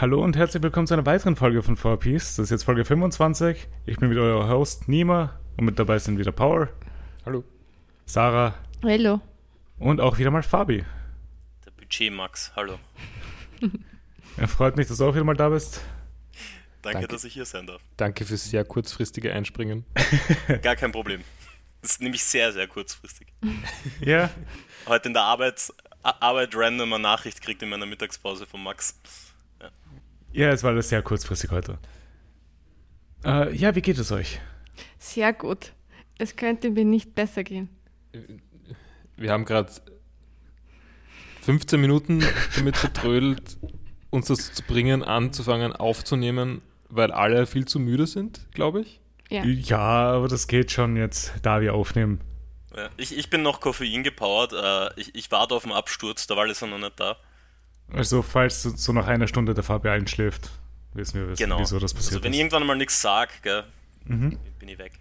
Hallo und herzlich willkommen zu einer weiteren Folge von 4Piece. Das ist jetzt Folge 25. Ich bin wieder euer Host Nima und mit dabei sind wieder Power, Hallo. Sarah Hallo. und auch wieder mal Fabi. Der Budget Max, hallo. Ja, freut mich, dass du auch wieder mal da bist. Danke, Danke. dass ich hier sein darf. Danke fürs sehr kurzfristige Einspringen. Gar kein Problem. Das ist nämlich sehr, sehr kurzfristig. Ja, Heute in der Arbeit, Arbeit random eine Nachricht kriegt in meiner Mittagspause von Max. Ja, es war alles sehr kurzfristig heute. Äh, ja, wie geht es euch? Sehr gut. Es könnte mir nicht besser gehen. Wir haben gerade 15 Minuten damit vertrödelt, uns das zu bringen, anzufangen aufzunehmen, weil alle viel zu müde sind, glaube ich. Ja. Ja, aber das geht schon jetzt, da wir aufnehmen. Ja, ich, ich bin noch Koffein gepowert. Äh, ich, ich warte auf den Absturz, der Wall ist ja noch nicht da. Also, falls so- nach einer Stunde der Fabi einschläft, wissen wir, wissen, Genau. wieso das passiert also wenn ich irgendwann mal nichts sag, gell, Mhm. bin ich weg.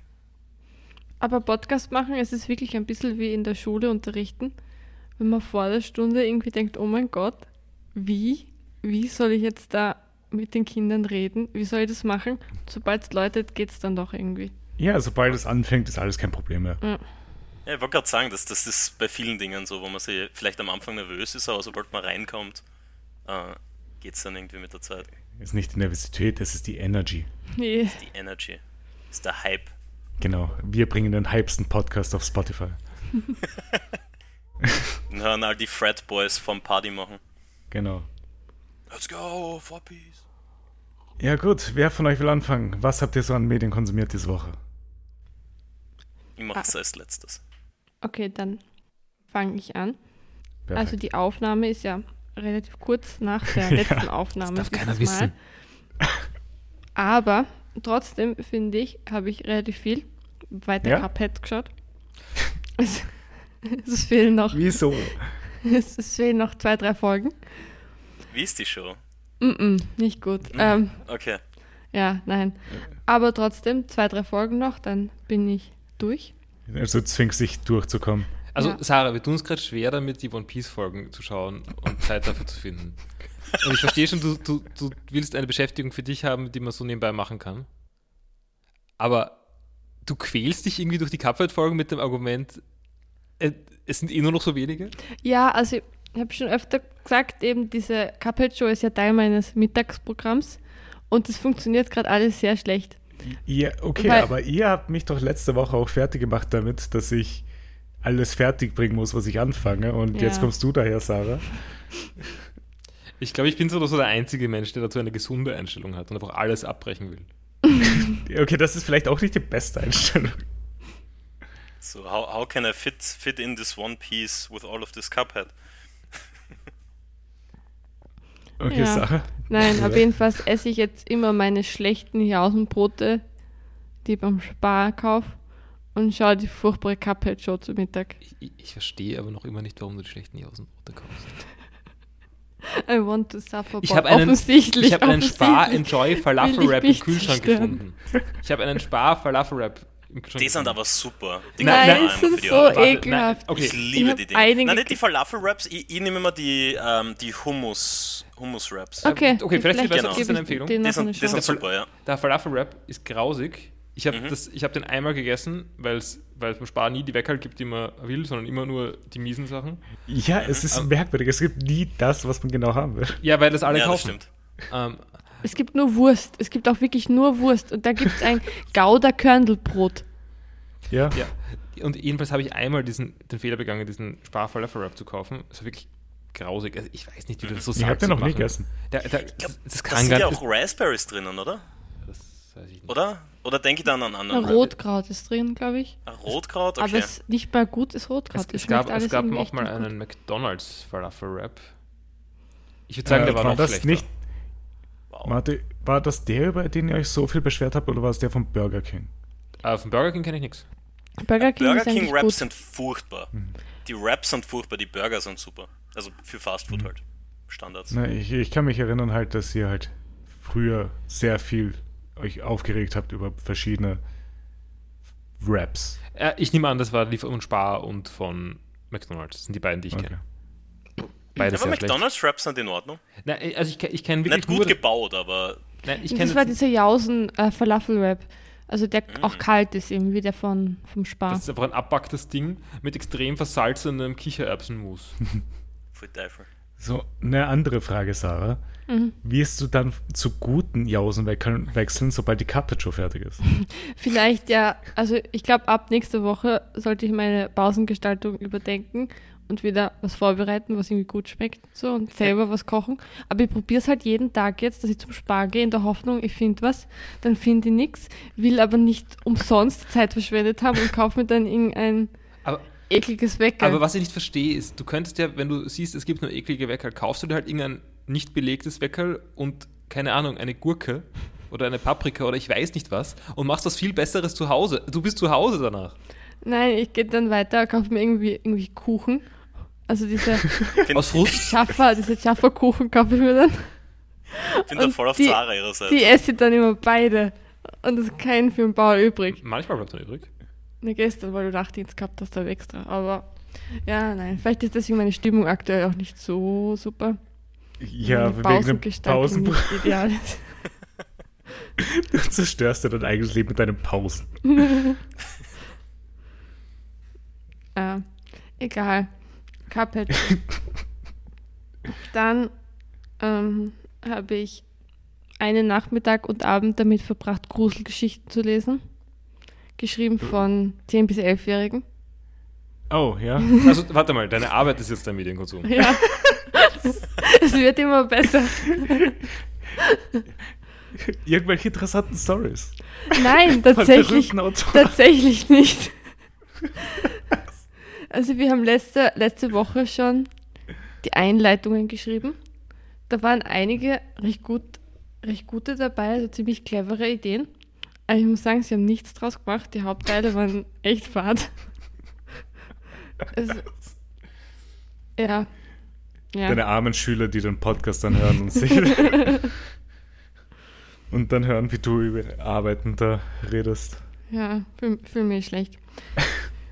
Aber Podcast machen, es ist wirklich ein bisschen wie in der Schule unterrichten. Wenn man vor der Stunde irgendwie denkt, oh mein Gott, wie? Wie soll ich jetzt da mit den Kindern reden? Wie soll ich das machen? Sobald es läutet, geht es dann doch irgendwie. Ja, sobald es anfängt, ist alles kein Problem mehr. Ja, ich wollte gerade sagen, das, das ist bei vielen Dingen so, wo man sich vielleicht am Anfang nervös ist, aber sobald man reinkommt, äh, geht es dann irgendwie mit der Zeit. Ist nicht die Nervosität, es ist die Energy. Nee. Die Energy ist der Hype. Genau, wir bringen den hypesten Podcast auf Spotify. Und hören all die Frat Boys vom Party machen. Genau. Let's go, four piece. Ja gut, wer von euch will anfangen? Was habt ihr so an Medien konsumiert diese Woche? Ich mache Ah. es als letztes. Okay, dann fange ich an. Perfekt. Also die Aufnahme ist ja relativ kurz nach der Ja, letzten Aufnahme. darf keiner Mal. wissen. Aber trotzdem finde ich, habe ich relativ viel weiter Ja? Cuphead geschaut. Es, es fehlen noch, Wieso? es, es fehlen noch zwei, drei Folgen. Wie ist die Show? Mm -mm, nicht gut. Ähm, Okay. ja, nein. Aber trotzdem zwei, drei Folgen noch, dann bin ich durch. Also du zwingst dich durchzukommen. Also, Ja. Sarah, wir tun es gerade schwer damit, die One Piece-Folgen zu schauen und Zeit dafür zu finden. Und ich verstehe schon, du, du, du willst eine Beschäftigung für dich haben, die man so nebenbei machen kann. Aber du quälst dich irgendwie durch die Cuphead-Folgen mit dem Argument, äh, es sind eh nur noch so wenige? Ja, also ich habe schon öfter gesagt, eben diese Cuphead-Show ist ja Teil meines Mittagsprogramms und das funktioniert gerade alles sehr schlecht. Ja, okay, Weil- aber ihr habt mich doch letzte Woche auch fertig gemacht damit, dass ich alles fertig bringen muss, was ich anfange. Und Ja. jetzt kommst du daher, Sarah. Ich glaube, ich bin so oder so der einzige Mensch, der dazu eine gesunde Einstellung hat und einfach alles abbrechen will. Okay, das ist vielleicht auch nicht die beste Einstellung. So, how, how can I fit, fit in this one piece with all of this Cuphead? Okay, Ja. Sarah. Nein, aber jedenfalls esse ich jetzt immer meine schlechten Jausenbrote, die ich beim Spar kaufe und schaue die furchtbare Cuphead-Show zu Mittag. Ich, ich, ich verstehe aber noch immer nicht, warum du die schlechten Jausenbrote kaufst. I want to suffer, Ich habe einen, offensichtlich. ich hab einen Spar. Enjoy Falafel ich Wrap im Kühlschrank gefunden. Ich habe einen Spar Falafel Wrap im Kühlschrank Die sind aber super. Die Nein, die so Arbeit. Warte, ekelhaft. nein, okay. Ich Ich liebe hab die Dinge. einige Nein, nicht die Falafel-Wraps, ich, ich nehme immer die, ähm, die Hummus, Hummus-Wraps. Okay, Okay, vielleicht- vielleicht ist das gebe eine ich Empfehlung. Die sind, die sind super, ja. Der Falafel Wrap ist grausig. Ich habe Mhm. das- ich hab den einmal gegessen, weil es beim Spar nie die Weckerl gibt, die man will, sondern immer nur die miesen Sachen. Ja, es ist merkwürdig. Es gibt nie das, was man genau haben will. Ja, weil das alle Ja, das kaufen. stimmt. Ähm, Es gibt nur Wurst. Es gibt auch wirklich nur Wurst. Und da gibt es ein Gouda-Körndelbrot. Ja. ja. Und jedenfalls habe ich einmal diesen, den Fehler begangen, diesen Spar Falafel Wrap zu kaufen. Das war wirklich grausig. Also ich weiß nicht, wie du das so Ich hab den noch nie gegessen. Der, der, glaub, das, das Da kann sind ja auch Raspberries drinnen, oder? Das weiß ich nicht. Oder? Oder denke ich da an einen anderen? Rotkraut ist drin, glaube ich. Rotkraut, Aber okay. es ist nicht mal gutes Rotkraut. Es, es gab, alles es gab auch mal gut. einen McDonalds Falafel Wrap. Ich würde sagen, Äh, der war, noch das schlechter. nicht, wow. war das der, über den ihr euch so viel beschwert habt, oder war es der vom Burger King? Äh, von Burger King kenne ich nichts. Burger King Burger ist King Wraps gut. sind furchtbar. Mhm. Die Wraps sind furchtbar, die Burger sind super. Also für Fast Mhm. Food halt. Standards. Na, ich, ich kann mich erinnern halt, dass ihr halt früher sehr viel euch aufgeregt habt über verschiedene Wraps. Äh, ich nehme an, das war Liefer und Spar und von McDonalds. Das sind die beiden, die ich Okay. kenne. Beides Aber sehr schlecht. McDonalds Wraps sind in Ordnung. Nein, also ich, ich kenne wirklich Nicht gut nur... gebaut, aber Nein, ich das war dieser Jausen äh. Also der auch kalt ist eben, wie der von, vom Spar. das ist einfach ein abbacktes Ding mit extrem versalzenem Kichererbsenmus. So, eine andere Frage, Sarah. Mhm. Wirst du dann zu guten Jausen wechseln, sobald die Carpaccio fertig ist? Vielleicht ja, also ich glaube, ab nächster Woche sollte ich meine Pausengestaltung überdenken und wieder was vorbereiten, was irgendwie gut schmeckt so und selber was kochen. Aber ich probiere es halt jeden Tag jetzt, dass ich zum Spar gehe in der Hoffnung, ich finde was, dann finde ich nichts, will aber nicht umsonst Zeit verschwendet haben und kaufe mir dann irgendein Aber, ekliges Weckerl. aber was ich nicht verstehe ist, du könntest ja, wenn du siehst, es gibt nur eklige Weckerl, kaufst du dir halt irgendein nicht belegtes Weckerl und, keine Ahnung, eine Gurke oder eine Paprika oder ich weiß nicht was und machst was viel Besseres zu Hause. Du bist zu Hause danach. Nein, ich gehe dann weiter, kaufe mir irgendwie, irgendwie Kuchen. Also diese Aus Frust. Schaffer, diese Schafferkuchen kaufe ich mir dann. Ich bin da voll auf die- Zara ihrer Seite. Die esse ich dann immer beide. Und es ist kein für den Bauer übrig. Manchmal bleibt dann übrig. Ne, gestern, weil du Nachtdienst gehabt hast, da extra. Aber ja, nein, vielleicht ist deswegen meine Stimmung aktuell auch nicht so super. Ja, wegen Pausengestaltung nicht ideal ist. Du zerstörst dir dein eigenes Leben mit deinen Pausen. Ah, egal. Cuphead. Dann ähm, habe ich einen Nachmittag und Abend damit verbracht, Gruselgeschichten zu lesen. Geschrieben von 10- bis 11-Jährigen. Oh, ja. Also, warte mal, deine Arbeit ist jetzt dein Medienkonsum. Ja. es wird immer besser. Irgendwelche interessanten Stories. Nein, tatsächlich, tatsächlich nicht. Also wir haben letzte, letzte Woche schon die Einleitungen geschrieben. Da waren einige recht, gut, recht gute dabei, also ziemlich clevere Ideen. Aber ich muss sagen, sie haben nichts draus gemacht. Die Hauptteile waren echt fad. Also, ja. Ja. Deine armen Schüler, die den Podcast dann hören und sich. und dann hören, wie du über Arbeiten da redest. Ja, fühle fühl mich schlecht.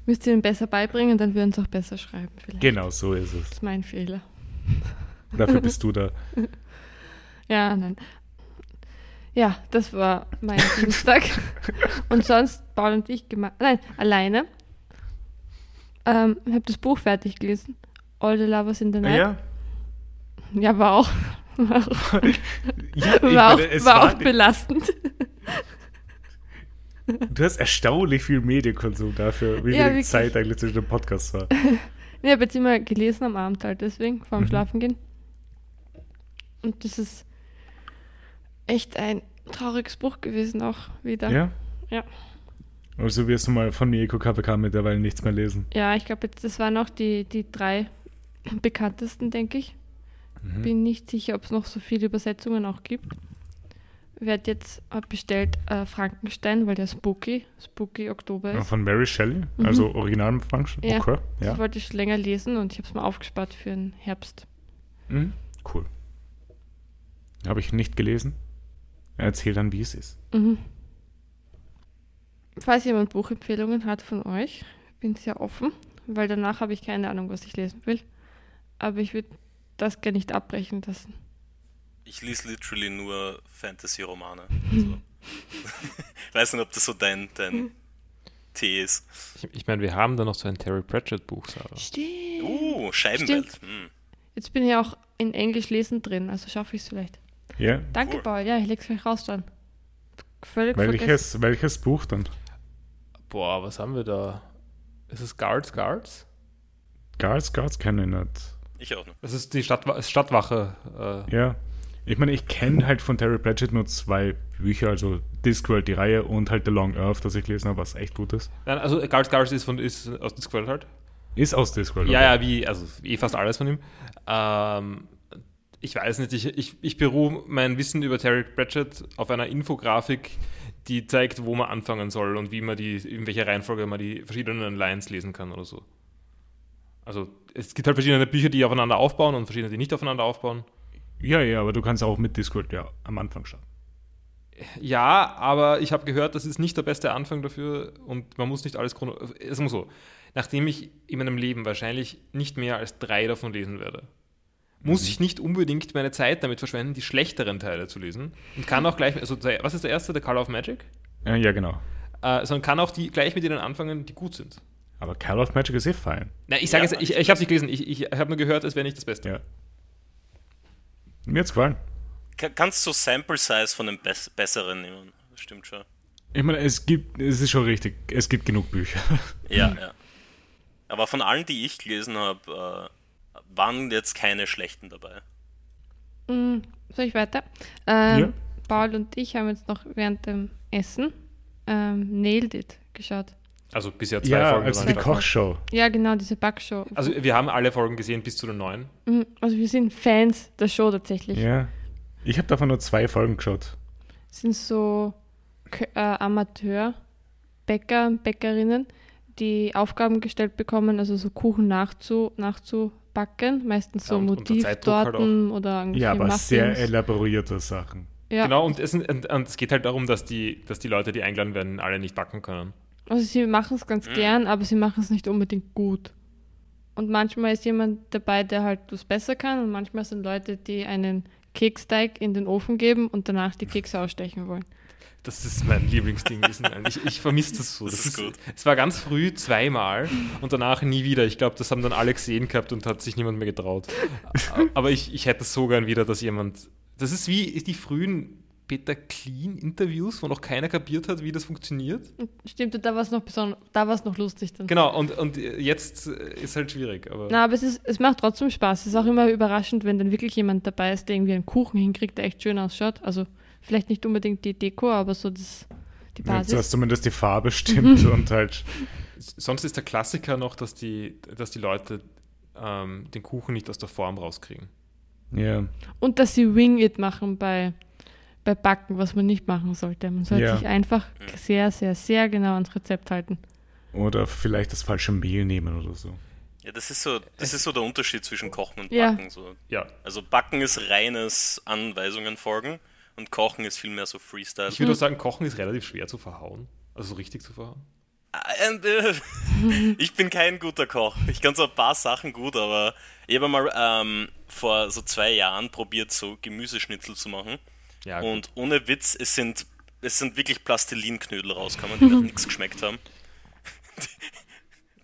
Müsst ihr ihnen besser beibringen, dann würden sie auch besser schreiben. Vielleicht. Genau, so ist es. Das ist mein Fehler. Dafür bist du da. Ja, nein. Ja, das war mein Dienstag. Und sonst Paul und ich gemacht. Nein, alleine. Ähm, ich habe das Buch fertig gelesen. All the Lovers in the Night. Ja, Ja, war auch, war auch, ja war auch, meine, war war, auch belastend. Du hast erstaunlich viel Medienkonsum dafür, wie Ja, viel. Zeit eigentlich zwischen dem Podcast war. Ich habe jetzt immer gelesen am Abend halt, deswegen, vorm Mhm. Schlafengehen. Und das ist echt ein trauriges Buch gewesen auch wieder. Ja? Ja. Also wirst du mal von Mieko KPK mittlerweile nichts mehr lesen. Ja, ich glaube, das waren auch die, die drei bekanntesten, denke ich. Mhm. Bin nicht sicher, ob es noch so viele Übersetzungen auch gibt. Werd jetzt hab bestellt äh, Frankenstein, weil der Spooky, Spooky Oktober ist. Von Mary Shelley, Mhm. also Original Function. Ja. Okay. Das Ja. wollte ich länger lesen und ich habe es mal aufgespart für den Herbst. Mhm. Cool. Habe ich nicht gelesen. Erzähl dann, wie es ist. Mhm. Falls jemand Buchempfehlungen hat von euch, bin sehr offen, weil danach habe ich keine Ahnung, was ich lesen will. Aber ich würde das gar nicht abbrechen lassen. Ich lese literally nur Fantasy-Romane. Also. Weiß nicht, ob das so dein, dein Tee ist. Ich, ich meine, wir haben da noch so ein Terry Pratchett-Buch, Sarah. Stimmt. Uh, Scheibenwelt. Hm. Jetzt bin ich auch in Englisch lesen drin, also schaffe ich es vielleicht. Ja. Danke, Cool. Paul. Ja, ich leg's gleich raus dann. Völlig vergessen. Welches, welches Buch dann? Boah, was haben wir da? Ist es Guards, Guards? Guards, Guards kenne ich nicht. Ich auch nicht. Das ist die Stadtwa Stadtwache. Äh, Ja. Ich meine, ich kenne halt von Terry Pratchett nur zwei Bücher, also Discworld, die Reihe und halt The Long Earth, das ich gelesen habe, was echt gut ist. nein, also Guards, Guards ist, von, ist aus Discworld halt. Ist aus Discworld. Ja, ja, wie, also eh fast alles von ihm. Ähm, ich weiß nicht, ich, ich, ich beruhe mein Wissen über Terry Pratchett auf einer Infografik, die zeigt, wo man anfangen soll und wie man die, in welcher Reihenfolge man die verschiedenen Lines lesen kann oder so. Also es gibt halt verschiedene Bücher, die aufeinander aufbauen und verschiedene, die nicht aufeinander aufbauen. Ja, ja, aber du kannst auch mit Discord ja am Anfang starten. Ja, aber ich habe gehört, das ist nicht der beste Anfang dafür und man muss nicht alles chrono. Es muss so. Nachdem ich in meinem Leben wahrscheinlich nicht mehr als drei davon lesen werde, muss ich nicht unbedingt meine Zeit damit verschwenden, die schlechteren Teile zu lesen. Und kann auch gleich, also was ist der erste, der Color of Magic? Ja, ja genau. Äh, sondern kann auch die gleich mit denen anfangen, die gut sind. Aber Call of Magic ist eh fein. Na, ich sage Ja, jetzt, ich, ich habe nicht gelesen, ich, ich habe nur gehört, es wäre nicht das Beste. Ja. Mir hat's gefallen. Ka- Kannst du Sample Size von den Bess besseren nehmen? Das stimmt schon. Ich meine, es gibt, es ist schon richtig, es gibt genug Bücher. Ja, ja. Aber von allen, die ich gelesen habe, äh, waren jetzt keine schlechten dabei. Mm, soll ich weiter? Ähm, Ja. Paul und ich haben jetzt noch während dem Essen ähm, Nailed It geschaut. Also bisher zwei Ja, Folgen. also die. Kochshow. Ja, genau, diese Backshow. Also wir haben alle Folgen gesehen bis zu den neuen. Mhm, Also wir sind Fans der Show tatsächlich. Ja. Ich habe davon nur zwei Folgen geschaut. sind so äh, Amateur-Bäcker, Bäckerinnen, die Aufgaben gestellt bekommen, also so Kuchen nachzu, nachzubacken, meistens so Ja, halt Motivtorten oder irgendwelche Ja, aber Muffins. sehr elaborierte Sachen. ja. Genau, und es, und, und es geht halt darum, dass die, dass die Leute, die eingeladen werden, alle nicht backen können. Also sie machen es ganz Mhm. gern, aber sie machen es nicht unbedingt gut. Und manchmal ist jemand dabei, der halt das besser kann und manchmal sind Leute, die einen Keksteig in den Ofen geben und danach die Kekse ausstechen wollen. Das ist mein Lieblingsding. gewesen. Ich, ich vermisse das so. Das ist gut. Es war ganz früh zweimal und danach nie wieder. Ich glaube, das haben dann alle gesehen gehabt und hat sich niemand mehr getraut. Aber ich, ich hätte es so gern wieder, dass jemand. Das ist wie die frühen Peter Clean-Interviews, wo noch keiner kapiert hat, wie das funktioniert. Stimmt, und da war es noch besonders, da war es noch lustig dann. Genau, und, und jetzt ist halt schwierig. Aber Na, aber es, ist, es macht trotzdem Spaß. Es ist auch immer überraschend, wenn dann wirklich jemand dabei ist, der irgendwie einen Kuchen hinkriegt, der echt schön ausschaut. Also vielleicht nicht unbedingt die Deko, aber so das, die Ja, Basis. du hast zumindest die Farbe stimmt und halt. sonst ist der Klassiker noch, dass die, dass die Leute ähm, den Kuchen nicht aus der Form rauskriegen. Ja. Und dass sie Wing It machen bei, bei Backen, was man nicht machen sollte. Man sollte Ja. sich einfach sehr, sehr, sehr genau ans Rezept halten. Oder vielleicht das falsche Mehl nehmen oder so. Ja, das ist so, das ist so der Unterschied zwischen Kochen und Ja. Backen. So. Ja, Also Backen ist reines Anweisungen folgen und Kochen ist vielmehr so Freestyle. ich würde auch sagen, Kochen ist relativ schwer zu verhauen. Also so richtig zu verhauen. Und, äh, ich bin kein guter Koch. Ich kann so ein paar Sachen gut, aber ich habe mal ähm, vor so zwei Jahren probiert, so Gemüseschnitzel zu machen. Ja, Und ohne Witz, es sind, es sind wirklich Plastilinknödel rausgekommen, die nach nichts geschmeckt haben.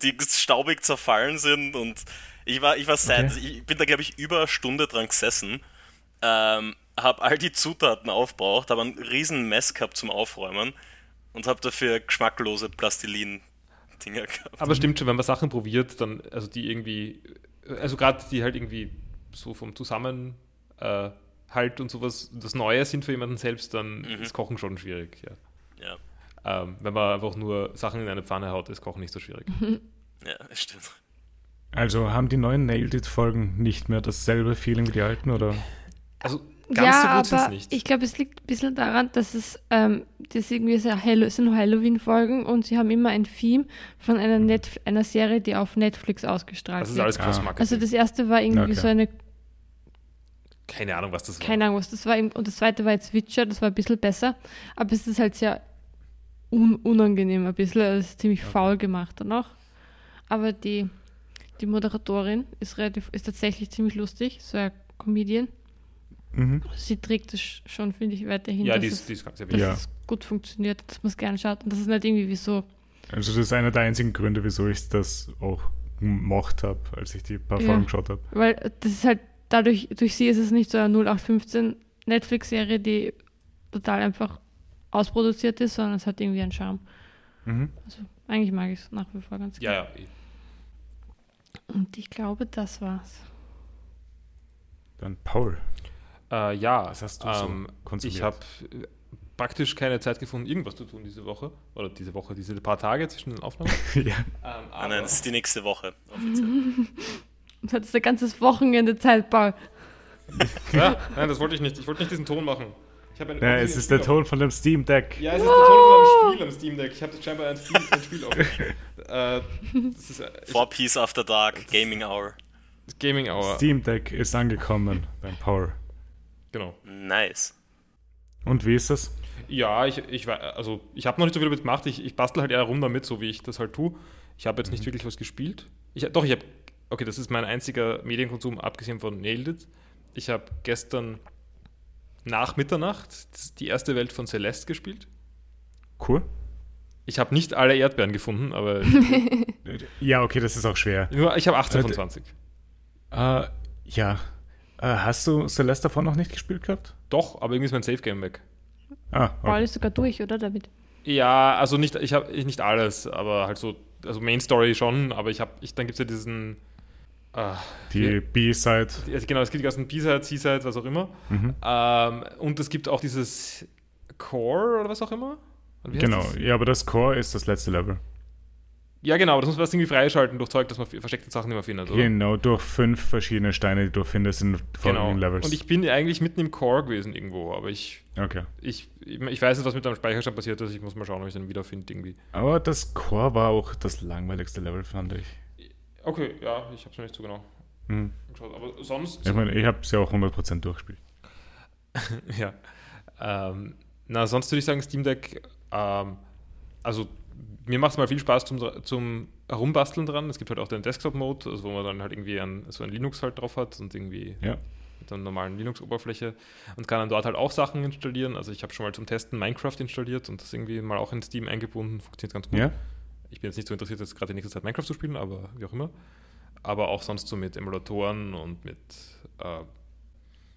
Die, die staubig zerfallen sind und ich war, ich war seit, Okay. ich bin da glaube ich über eine Stunde dran gesessen, ähm, habe all die Zutaten aufgebraucht, habe einen riesen Mess gehabt zum Aufräumen und habe dafür geschmacklose Plastilin-Dinger gehabt. Aber stimmt schon, wenn man Sachen probiert, dann, also die irgendwie, also gerade die halt irgendwie so vom Zusammenhalt äh, und sowas das Neue sind für jemanden selbst, dann ist Kochen schon schwierig. Ja. Ja, Ähm, wenn man einfach nur Sachen in eine Pfanne haut, ist Kochen nicht so schwierig. ja, das stimmt. Also haben die neuen Nailed It-Folgen nicht mehr dasselbe Feeling wie die alten, oder? Also ganz ja, so gut sind es aber nicht. ich glaube, es liegt ein bisschen daran, dass es ähm, das irgendwie sehr Hallo, es sind Halloween-Folgen und sie haben immer ein Theme von einer, Netf einer Serie, die auf Netflix ausgestrahlt das ist wird. alles Ah. Cross-Marketing. Also das erste war irgendwie Okay. so eine, Keine Ahnung, was das war. keine Ahnung was das war, und das zweite war jetzt Witcher, das war ein bisschen besser, aber es ist halt sehr un unangenehm ein bisschen, es ist ziemlich faul gemacht dann auch. Aber die, die Moderatorin ist relativ, ist tatsächlich ziemlich lustig, so ein Comedian. Mhm. Sie trägt es schon, finde ich, weiterhin, ja, die ist, die ist ganz sehr dass. Ja. es gut funktioniert, dass man es gerne schaut. Und das ist nicht irgendwie wie so, Also das ist einer der einzigen Gründe, wieso ich das auch gemacht habe, als ich die paar Ja. Folgen geschaut habe. weil das ist halt, dadurch, durch sie ist es nicht so eine 0815 Netflix-Serie, die total einfach ausproduziert ist, sondern es hat irgendwie einen Charme. Mhm. Also eigentlich mag ich es nach wie vor ganz Ja, gerne. ja. Und ich glaube, das war's. Dann Paul. Äh, ja, Was hast du so ähm, konsumiert? ich habe praktisch keine Zeit gefunden, irgendwas zu tun diese Woche. Oder diese Woche, diese paar Tage zwischen den Aufnahmen. ja. ähm, Ah, aber, nein, das ist die nächste Woche. Offiziell. Und hat es ein ganzes Wochenende Zeit, Paul. ja, nein, das wollte ich nicht. Ich wollte nicht diesen Ton machen. Ich habe ein- ja, es ist der Ton von dem Steam Deck. Ja, es ist der Ton von einem Spiel am Steam Deck. Ich habe scheinbar ein Spiel, ein Spiel auf. äh, das ist äh, ich- Four Piece After Dark, Gaming Hour. Gaming Hour. Steam Deck ist angekommen beim Paul. Genau. Nice. Und wie ist das? Ja, ich, ich also ich habe noch nicht so viel damit gemacht. Ich, ich bastel halt eher rum damit, so wie ich das halt tue. Ich habe jetzt nicht wirklich was gespielt. Ich, doch, ich habe okay, das ist mein einziger Medienkonsum, abgesehen von Nailed It. Ich habe gestern nach Mitternacht die erste Welt von Celeste gespielt. Cool. Ich habe nicht alle Erdbeeren gefunden, aber Ja, okay, das ist auch schwer. nur, ich habe 18 von Äh, 20. Äh, ja. Äh, hast du Celeste davon noch nicht gespielt gehabt? Doch, aber irgendwie ist mein Safe Game weg. Ah, okay. ist sogar durch, oder David? Ja, also nicht, ich habe nicht alles, aber halt so, also Main Story schon, aber ich habe, ich, dann gibt es ja diesen, ah, Die B-Side. also genau, es gibt die ganzen B-Side, C-Side, was auch immer. Mhm. Ähm, und es gibt auch dieses Core oder was auch immer. Genau. Ja, aber das Core ist das letzte Level. Ja, genau, das muss man erst irgendwie freischalten durch Zeug, dass man versteckte Sachen immer findet, oder? Genau, durch fünf verschiedene Steine, die du findest in Genau. folgenden Levels. Und ich bin eigentlich mitten im Core gewesen irgendwo, aber ich, okay. ich, ich weiß nicht, was mit deinem Speicherstand passiert ist. Ich muss mal schauen, ob ich den wiederfinde irgendwie. Aber das Core war auch das langweiligste Level, fand ich. Okay, ja, ich habe es noch nicht so genau Mhm. geschaut. Aber sonst. Ich meine, ich habe es ja auch 100% durchgespielt. ja. Ähm, na, sonst würde ich sagen, Steam Deck, ähm, also mir macht es mal viel Spaß zum, zum Herumbasteln dran. Es gibt halt auch den Desktop-Mode, also wo man dann halt irgendwie ein, so ein Linux halt drauf hat und irgendwie Ja. mit einer normalen Linux-Oberfläche und kann dann dort halt auch Sachen installieren. Also ich habe schon mal zum Testen Minecraft installiert und das irgendwie mal auch in Steam eingebunden. Funktioniert ganz gut. Ja? Ich bin jetzt nicht so interessiert, jetzt gerade in nächster Zeit Minecraft zu spielen, aber wie auch immer. Aber auch sonst so mit Emulatoren und mit äh,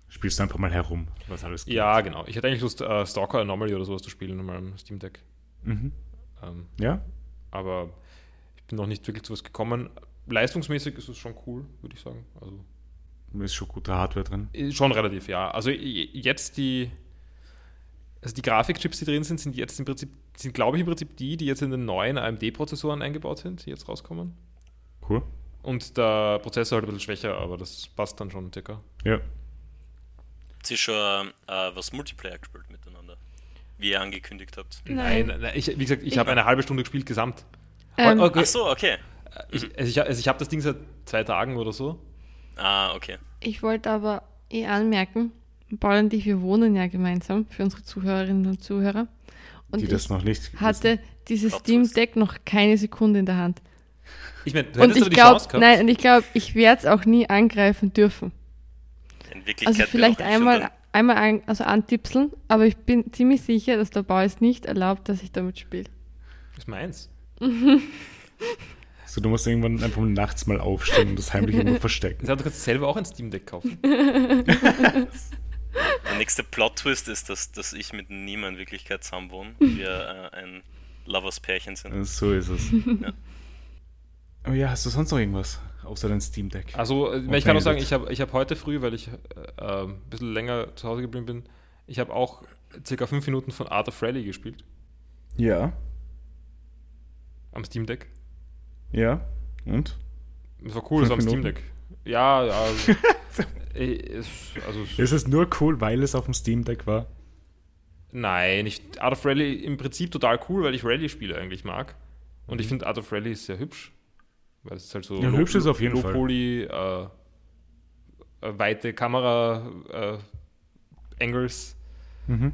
Spielst du einfach mal herum, was alles gibt. ja, genau. Ich hätte eigentlich Lust, äh, Stalker Anomaly oder sowas zu spielen in meinem Steam Deck. Mhm. Ähm, Ja? aber ich bin noch nicht wirklich zu was gekommen. Leistungsmäßig ist es schon cool, würde ich sagen. Also Ist schon gute Hardware drin. schon relativ, ja. Also jetzt die, also die Grafikchips, die drin sind, sind jetzt im Prinzip, sind glaube ich im Prinzip die, die jetzt in den neuen AMD-Prozessoren eingebaut sind, die jetzt rauskommen. Cool. Und der Prozessor halt ein bisschen schwächer, aber das passt dann schon circa. Ja. Sie schon äh, was Multiplayer gespielt miteinander, wie ihr angekündigt habt. Nein. nein ich, wie gesagt, ich habe eine halbe Stunde gespielt gesamt. Ähm, okay. Ach so, okay. Ich, also ich, also ich habe das Ding seit zwei Tagen oder so. Ah, okay. Ich wollte aber eh anmerken, Paul und ich, wir wohnen ja gemeinsam für unsere Zuhörerinnen und Zuhörer. Und die ich das noch nicht hatte dieses Steam. Deck noch keine Sekunde in der Hand. Ich meine, du Und ich aber die glaube, Chance gehabt. nein, und ich glaube, ich werde es auch nie angreifen dürfen. In Wirklichkeit Also vielleicht ich einmal, einmal an, also antipseln, aber ich bin ziemlich sicher, dass der Bau es nicht erlaubt, dass ich damit spiele. Das ist meins. So, du musst irgendwann einfach nachts mal aufstehen und das heimlich irgendwo verstecken. Das heißt, du kannst selber auch ein Steam Deck kaufen. Der nächste Plot-Twist ist, dass, dass ich mit Nima in Wirklichkeit zusammen wohne. Wir äh, ein Lovers-Pärchen sind. So ist es. Ja. Oh ja, hast du sonst noch irgendwas? Außer dein Steam Deck. Also, äh, ich kann auch sagen, ich habe ich hab heute früh, weil ich äh, äh, ein bisschen länger zu Hause geblieben bin, ich habe auch circa fünf Minuten von Art of Rally gespielt Ja. am Steam Deck. Ja. Und? Das war cool, das war am Steam? Deck. Ja, ja. Also, es, also es- Ist es nur cool, weil es auf dem Steam Deck war? Nein, ich, Art of Rally im Prinzip total cool, weil ich Rally-Spiele eigentlich mag. Und Mhm. ich finde Art of Rally ist sehr hübsch. Weil es ist halt so Ja, hübsch ist auf jeden low Fall. Poly, äh, äh, weite Kamera-Angles. Mhm.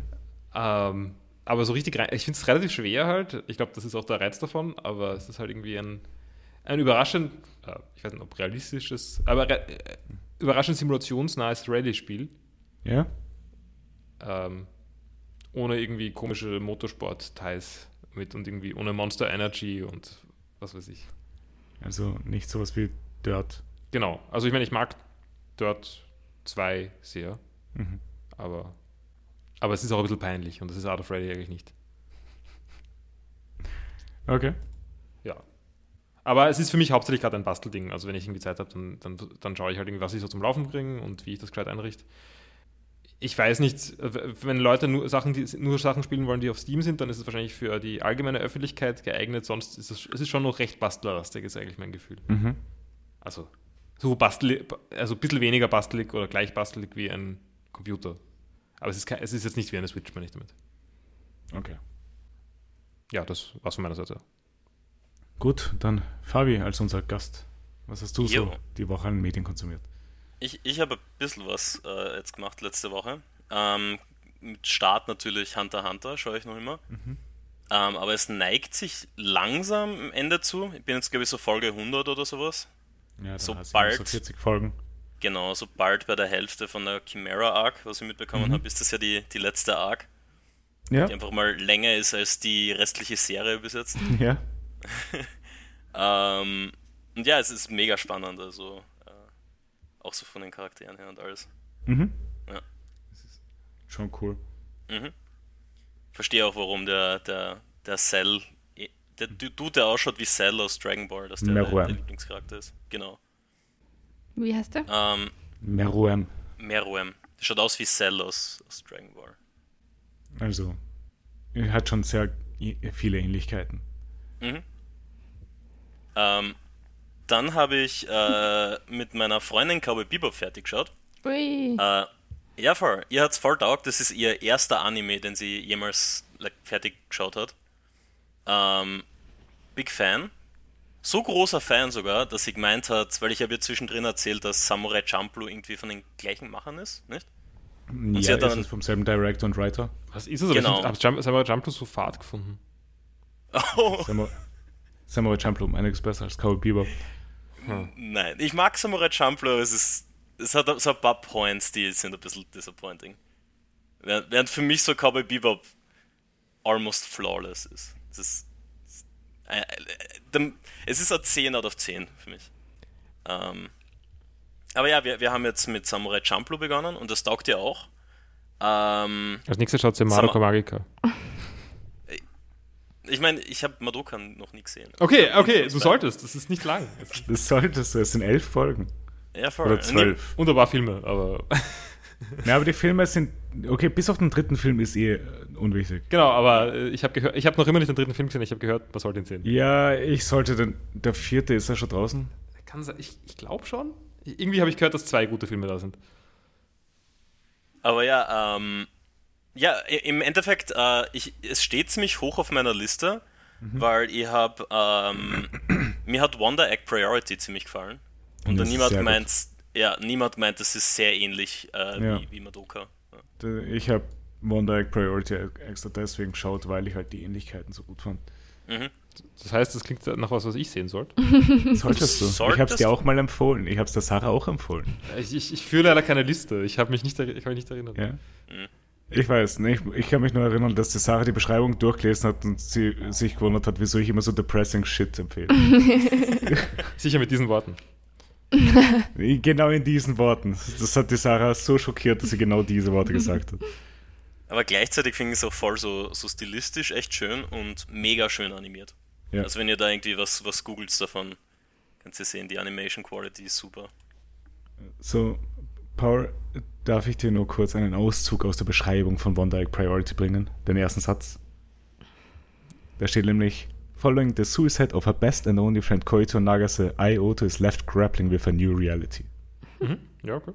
ähm, aber so richtig rein, ich finde es relativ schwer halt. Ich glaube, das ist auch der Reiz davon, aber es ist halt irgendwie ein, ein überraschend, äh, ich weiß nicht, ob realistisches, aber re äh, überraschend simulationsnahes Rally-Spiel. Ja? Ähm, ohne irgendwie komische Motorsport-Teils mit und irgendwie ohne Monster Energy und was weiß ich. Also nicht sowas wie Dirt. Genau. Also ich meine, ich mag Dirt 2 sehr, Mhm. aber, aber es ist auch ein bisschen peinlich und das ist Art of Rally eigentlich nicht. Okay. Ja. Aber es ist für mich hauptsächlich gerade ein Bastelding. Also wenn ich irgendwie Zeit habe, dann, dann, dann schaue ich halt irgendwie, was ich so zum Laufen bringe und wie ich das gescheit einrichte. Ich weiß nicht, wenn Leute nur Sachen, die, nur Sachen spielen wollen, die auf Steam sind, dann ist es wahrscheinlich für die allgemeine Öffentlichkeit geeignet. Sonst ist es, es ist schon noch recht bastlerlastig, ist eigentlich mein Gefühl. Mhm. Also so bastelig, also ein bisschen weniger bastelig oder gleich bastelig wie ein Computer. Aber es ist, kein, es ist jetzt nicht wie eine Switch, meine ich damit. Okay. Ja, das war's von meiner Seite. Gut, dann Fabi als unser Gast. Was hast du Jo. so die Woche an Medien konsumiert? Ich, ich habe ein bisschen was äh, jetzt gemacht letzte Woche. Ähm, mit Start natürlich Hunter Hunter, schaue ich noch immer. Mhm. Ähm, aber es neigt sich langsam am Ende zu. Ich bin jetzt, glaube ich, so Folge 100 oder sowas. Ja, sobald, so 40 Folgen. Genau, sobald bei der Hälfte von der Chimera Arc, was ich mitbekommen Mhm. habe, ist das ja die, die letzte Arc, Ja, die einfach mal länger ist als die restliche Serie bis jetzt. ja. Ähm, und ja, es ist mega spannend, also auch so von den Charakteren her und alles. Mhm. Ja. Das ist schon cool. Mhm. Verstehe auch, warum der, der, der Cell, der Dude, der ausschaut wie Cell aus Dragon Ball, dass der, der Meruem. Lieblingscharakter ist. Genau. Wie heißt der? Ähm, Meruem. Meruem. Der schaut aus wie Cell aus, aus Dragon Ball. Also, er hat schon sehr viele Ähnlichkeiten. Mhm. Ähm, dann habe ich äh, mit meiner Freundin Cowboy Bebop fertig geschaut. Ui. Äh, ja, voll. Ihr hat's voll taugt. Das ist ihr erster Anime, den sie jemals like, fertig geschaut hat. Ähm, Big Fan. So großer Fan sogar, dass sie gemeint hat, weil ich habe ihr zwischendrin erzählt, dass Samurai Champloo irgendwie von den gleichen Machern ist, nicht? sie ja, hat ist dann- es vom selben Director und Writer. Was ist es? Aber Genau. Ich habe Samurai Champloo so Fahrt gefunden. Oh, Samurai, Samurai Champloo, einiges besser als Cowboy Bebop. Nein. Ich mag Samurai Champloo, es ist. Es hat so ein paar Points, die sind ein bisschen disappointing. Während für mich so Cowboy Bebop almost flawless ist. Es ist. Äh, äh, es ist ein 10 out of 10 für mich. Ähm, aber ja, wir, wir haben jetzt mit Samurai Champloo begonnen und das taugt ja auch. Ähm, Als nächstes schaut sie Madoka mal. Ich meine, ich habe Madoka noch nie gesehen. Okay, hab okay, du solltest. Das ist nicht lang. Das solltest du, es sind elf Folgen. Ja, voll. Oder zwölf. wunderbar Filme, aber Ja, aber die Filme sind. Okay, bis auf den dritten Film ist eh unwichtig. genau, aber äh, ich habe gehört, ich habe noch immer nicht den dritten Film gesehen, ich habe gehört, man soll den sehen. Ja, ich sollte den. Der vierte ist ja schon draußen. Kann sein, ich, ich glaube schon. Irgendwie habe ich gehört, dass zwei gute Filme da sind. Aber ja, ähm, ja, im Endeffekt, äh, ich, es steht ziemlich hoch auf meiner Liste, weil ich habe, ähm, mir hat Wonder Egg Priority ziemlich gefallen. Und dann niemand sehr gut. meint, ja, niemand meint, das ist sehr ähnlich äh, Ja. wie, wie Madoka. Ja. Ich habe Wonder Egg Priority extra deswegen geschaut, weil ich halt die Ähnlichkeiten so gut fand. Das heißt, das klingt nach was, was ich sehen sollte. Solltest du. Ich habe es Solltest dir auch mal empfohlen. Ich habe es der Sarah auch empfohlen. Ich, ich, ich führe leider keine Liste. Ich habe mich nicht, ich kann mich nicht erinnern. Ja. Ich weiß nicht. Ich kann mich nur erinnern, dass die Sarah die Beschreibung durchgelesen hat und sie sich gewundert hat, wieso ich immer so depressing Shit empfehle. Sicher mit diesen Worten. genau in diesen Worten. Das hat die Sarah so schockiert, dass sie genau diese Worte gesagt hat. Aber gleichzeitig finde ich es auch voll so, so stilistisch echt schön und mega schön animiert. Ja. Also wenn ihr da irgendwie was, was googelt davon, könnt ihr sehen, die Animation Quality ist super. So, Paul, darf ich dir nur kurz einen Auszug aus der Beschreibung von Wonder Egg Priority bringen? Den ersten Satz. Da steht nämlich: Following the suicide of her best and only friend Koito Nagase, Ioto is left grappling with a new reality. Mhm. Ja, okay.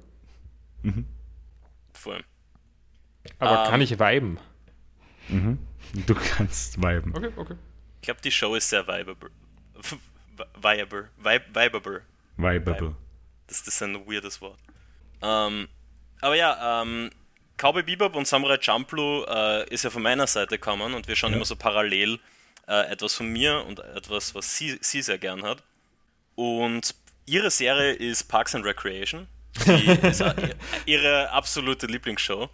Voll. Aber Ähm. kann ich viben? Mhm. Du kannst viben. Okay, okay. Ich glaube, die Show ist sehr viable. Viable. Vi- Viable. Vibeable. Das, das ist ein weirdes Wort. Ähm, aber ja, ähm, Cowboy Bebop und Samurai Champloo äh, ist ja von meiner Seite gekommen und wir schauen Ja. immer so parallel äh, etwas von mir und etwas, was sie, sie sehr gern hat. Und ihre Serie ist Parks and Recreation. Ihre absolute Lieblingsshow.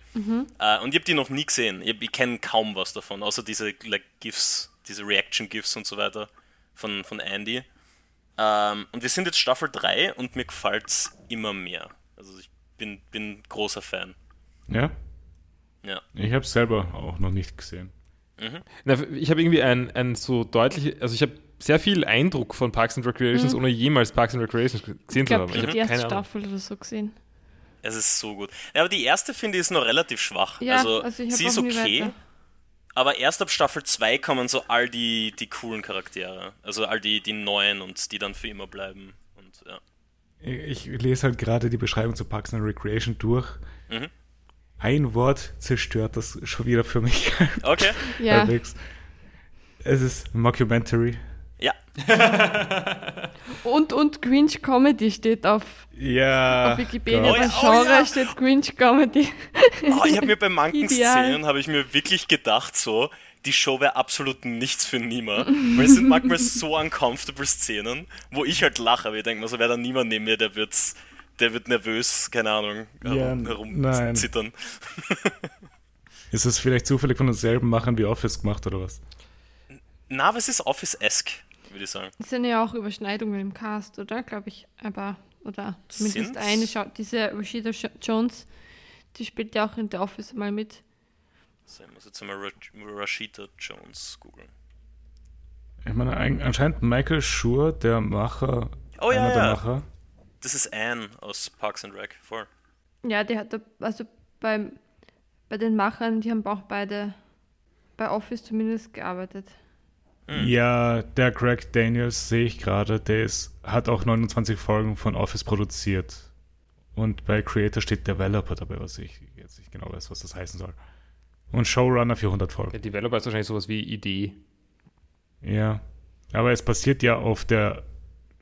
Äh, und ich habe die noch nie gesehen. Ich, ich kenne kaum was davon, außer diese like, GIFs, diese Reaction-GIFs und so weiter von, von Andy. Ähm, und wir sind jetzt Staffel 3 und mir gefällt es immer mehr. Also ich bin, bin großer Fan. Ja? Ja. Ich habe es selber auch noch nicht gesehen. Na, ich habe irgendwie ein, ein so deutlich, also ich habe sehr viel Eindruck von Parks and Recreations, ohne jemals Parks and Recreations gesehen zu haben. Ich die habe erste keine Ahnung. Staffel oder so gesehen. Es ist so gut. Ja, aber die erste finde ich ist noch relativ schwach. Ja, also, also sie ist okay, weiter. aber erst ab Staffel 2 kommen so all die, die coolen Charaktere. Also all die, die neuen und die dann für immer bleiben. Ich, lese halt gerade die Beschreibung zu Parks and Recreation durch. Mhm. Ein Wort zerstört das schon wieder für mich. Okay. Ja. Es ist Mockumentary. Ja. und, und Cringe Comedy steht auf, Ja. auf Wikipedia. Oh ja, oh Genre ja. steht Cringe Comedy. Oh, ich habe mir bei manchen Ideal. Szenen habe ich mir wirklich gedacht so, die Show wäre absolut nichts für Nima. Weil es sind manchmal so uncomfortable Szenen, wo ich halt lache, aber ich denke mir so, wäre da niemand neben mir, der wird, der wird nervös, keine Ahnung, herum, Ja, herum nein. zittern. Ist es vielleicht zufällig von denselben Machern wie Office gemacht oder was? Na, aber es ist Office-esque, würde ich sagen. Es sind ja auch Überschneidungen im Cast, oder? Glaube ich. Aber, oder zumindest Sind's? eine. Schau diese Rashida Sh- Jones, die spielt ja auch in The Office mal mit. So, ich muss jetzt mal Ra- Rashida Jones googeln. Ich meine, ein- anscheinend Michael Schur, der Macher, Oh ja, einer der ja. Macher. Das ist Anne aus Parks and Rec. Voll. Ja, die hat da, also beim, bei den Machern, die haben auch beide bei Office zumindest gearbeitet. Hm. Ja, der Greg Daniels sehe ich gerade, der ist, hat auch 29 Folgen von Office produziert. Und bei Creator steht Developer dabei, was ich jetzt nicht genau weiß, was das heißen soll. Und Showrunner für 100 Folgen. Der Developer ist wahrscheinlich sowas wie Idee. Ja. Aber es basiert ja auf der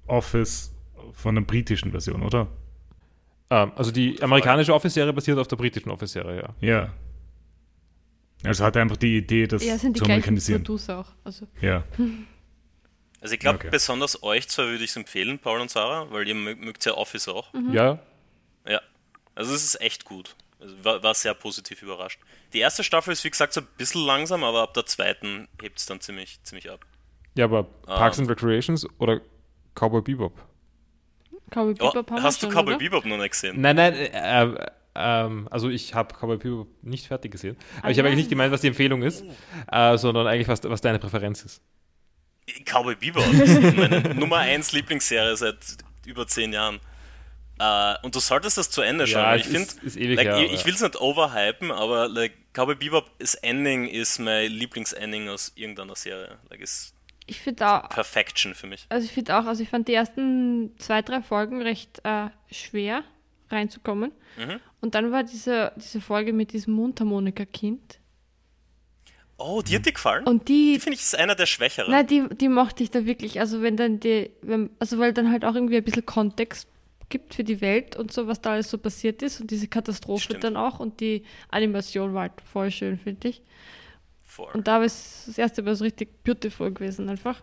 Office von der britischen Version, oder? Ähm, also die amerikanische Office-Serie basiert auf der britischen Office-Serie, ja. Ja. Also hat er einfach die Idee, das ja, sind die zu amerikanisieren. Producer auch. Also, Ja. Also ich glaube, Okay. besonders euch zwei würde ich es empfehlen, Paul und Sarah, weil ihr mö- mögt ja Office auch. Ja, Ja. Also es ist echt gut. Also war, war sehr positiv überrascht. Die erste Staffel ist wie gesagt so ein bisschen langsam, aber ab der zweiten hebt es dann ziemlich, ziemlich ab. ja, aber Ah. Parks and Recreations oder Cowboy Bebop? Cowboy Oh, Bebop haben wir hast du schon, Cowboy oder? Bebop noch nicht gesehen? Nein, nein, äh, äh, ähm, also ich habe Cowboy Bebop nicht fertig gesehen. Aber Ah, ich habe eigentlich nicht gemeint, was die Empfehlung ist, äh, sondern eigentlich, was, was deine Präferenz ist. Cowboy Bebop ist meine Nummer 1 Lieblingsserie seit über zehn Jahren. Äh, und du solltest das zu Ende schauen. Ja, ich finde, ist- ist ewig like, her, ich, ich will es nicht overhypen, aber like, Cowboy Bebop, das Ending ist mein Lieblingsending aus irgendeiner Serie. Like, ist Ich finde auch, Perfection für mich. also ich finde auch, also ich fand die ersten zwei, drei Folgen recht äh, schwer reinzukommen. Mhm. Und dann war diese, diese Folge mit diesem Mundharmonika-Kind. Oh, dir hat die gefallen? Und die, die finde ich ist einer der schwächeren. na, die, die mochte ich da wirklich. Also wenn dann die, wenn, also weil dann halt auch irgendwie ein bisschen Kontext gibt für die Welt und so, was da alles so passiert ist und diese Katastrophe Stimmt. dann auch und die Animation war halt voll schön, finde ich. Voll. Und da war es das erste Mal so richtig beautiful gewesen einfach.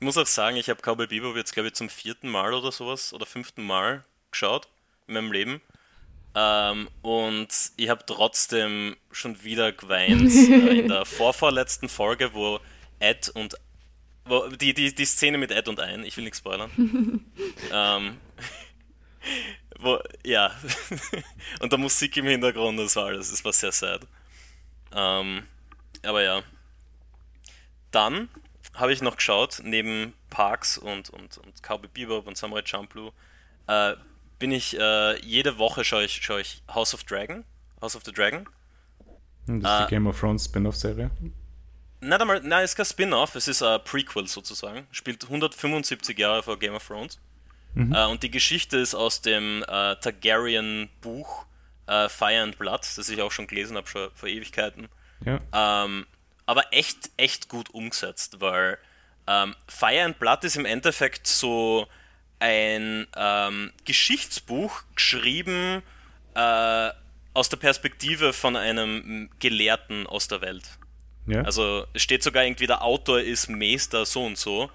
Ich muss auch sagen, ich habe Cowboy Bebop jetzt, glaube ich, zum vierten Mal oder sowas oder fünften Mal geschaut in meinem Leben. Ähm, und ich habe trotzdem schon wieder geweint äh, in der vorvorletzten Folge, wo Ed und wo, die, die, die Szene mit Ed und Ein, ich will nichts spoilern. ähm, wo, ja. und der Musik im Hintergrund, das war alles, das war sehr sad. Ähm, aber ja. Dann habe ich noch geschaut, neben Parks und, und, und Cowboy Bebop und Samurai Champloo, äh, bin ich, äh, jede Woche schaue ich, schaue ich House of Dragon, House of the Dragon. Und das ist die Game of Thrones Spin-off-Serie. Nicht einmal, nein, es ist kein Spin-off, es ist ein Prequel sozusagen. Spielt 175 Jahre vor Game of Thrones. Äh, und die Geschichte ist aus dem äh, Targaryen-Buch äh, Fire and Blood, das ich auch schon gelesen habe, schon vor Ewigkeiten. Ja. Ähm, aber echt, echt gut umgesetzt, weil ähm, Fire and Blood ist im Endeffekt so ein ähm, Geschichtsbuch geschrieben äh, aus der Perspektive von einem Gelehrten aus der Welt. ja. Also es steht sogar irgendwie, der Autor ist Meister so und so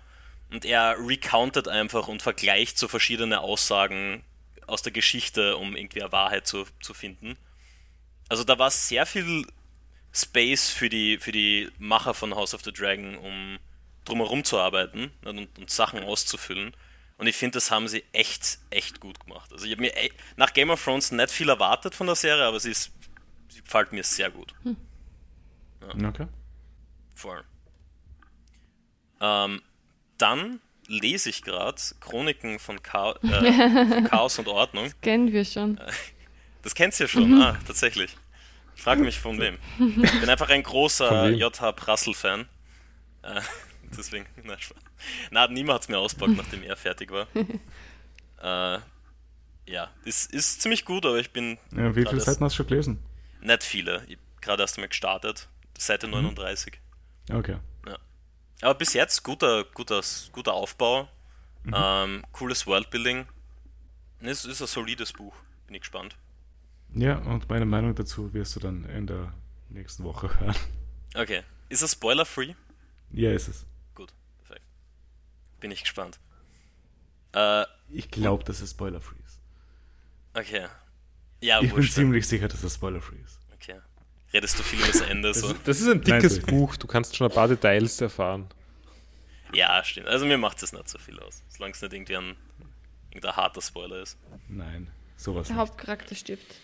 und er recountet einfach und vergleicht so verschiedene Aussagen aus der Geschichte, um irgendwie eine Wahrheit zu, zu finden. Also da war sehr viel Space für die, für die Macher von House of the Dragon, um drumherum zu arbeiten und, und Sachen auszufüllen. Und ich finde, das haben sie echt, echt gut gemacht. Also ich habe mir e- nach Game of Thrones nicht viel erwartet von der Serie, aber sie, ist, sie gefällt mir sehr gut. okay. Voll. Ähm, dann lese ich gerade Chroniken von, Cha äh, von Chaos und Ordnung. Kennen wir schon. Das kennst du ja schon, ah, tatsächlich. Ich frage mich von wem. Ich bin einfach ein großer? J.H. Prassel-Fan. Äh, deswegen, na, na niemand hat es mir auspackt, nachdem er fertig war. Äh, ja, es ist ziemlich gut, aber ich bin Ja, wie viele Seiten hast du schon gelesen? nicht viele. Ich habe gerade erst einmal gestartet. Seite 39. Okay. Aber bis jetzt guter, guter, guter Aufbau, ähm, cooles Worldbuilding. Es ist ein solides Buch. Bin ich gespannt. Ja, und meine Meinung dazu wirst du dann in der nächsten Woche hören. Okay. Ist es spoiler-free? Ja, ist es. Gut, perfekt. Bin ich gespannt. Äh, Ich glaube, dass es spoiler-free ist. okay. Ja, ich bin wurscht. dann. ziemlich sicher, dass es spoiler-free ist. Redest du viel über das Ende Das, so? ist- das ist ein Nein, dickes so- Buch, du kannst schon ein paar Details erfahren. Ja, stimmt. Also mir macht es nicht so viel aus. Solange es nicht irgendwie ein, irgendein harter Spoiler ist. Nein, sowas Der nicht. Hauptcharakter stirbt.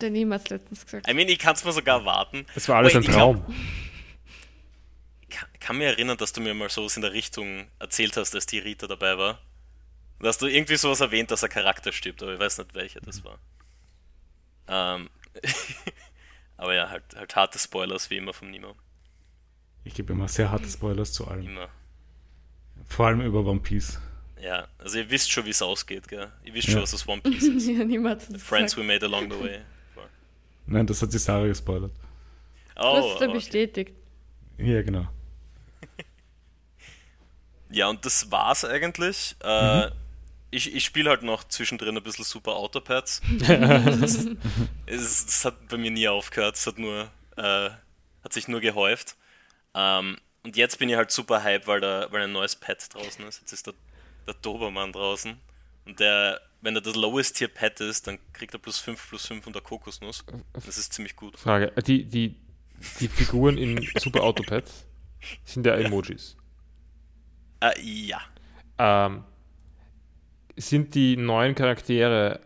Der niemals letztens gesagt. I mean, ich kann es mir sogar warten. Es war alles Wait, ein Traum. Ich kann, kann mir erinnern, dass du mir mal sowas in der Richtung erzählt hast, als die Rita dabei war. Hast du irgendwie sowas erwähnt, dass ein Charakter stirbt, aber ich weiß nicht, welcher das war. Ähm, aber ja, halt, halt harte Spoilers wie immer vom Nemo. Ich gebe immer sehr harte Spoilers zu allem. Immer. Vor allem über One Piece. Ja, also ihr wisst schon, wie es ausgeht, gell? Ihr wisst Ja. schon, was das One Piece ist. ja, niemand hat The das Friends gesagt. we made along the way. Nein, das hat die Sarah gespoilert. Oh, es ja okay. bestätigt. Ja, genau. Ja, und das war's eigentlich. Äh, ich ich spiele halt noch zwischendrin ein bisschen Super Autopads. das, es, das hat bei mir nie aufgehört. Es hat nur, äh, hat sich nur gehäuft. Ähm, und jetzt bin ich halt super hype, weil, da, weil ein neues Pad draußen ist. Jetzt ist der, der Dobermann draußen. Und der, wenn er das lowest Tier Pad ist, dann kriegt er plus 5 plus 5 und der Kokosnuss. Das ist ziemlich gut. Frage, äh, die, die, die Figuren in Super Autopads sind ja Emojis. Äh, ja. Ähm, sind die neuen Charaktere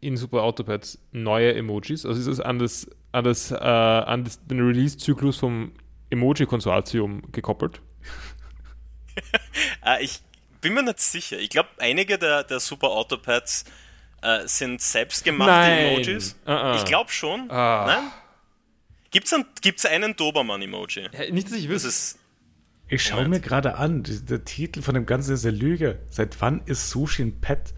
in Super Autopads neue Emojis? Also ist es an, das, an, das, äh, an das, den Release-Zyklus vom Emoji-Konsortium gekoppelt? Äh, ich bin mir nicht sicher. Ich glaube, einige der, der Super Autopads äh, sind selbstgemachte Nein. Emojis. Ah, ah. Ich glaube schon. Ah. Nein? Gibt's einen, gibt's einen Dobermann-Emoji? Ja, nicht, dass ich Das wüsste. ist. Ich schaue mir gerade an, der Titel von dem Ganzen ist eine Lüge. Seit wann ist Sushi ein Pet?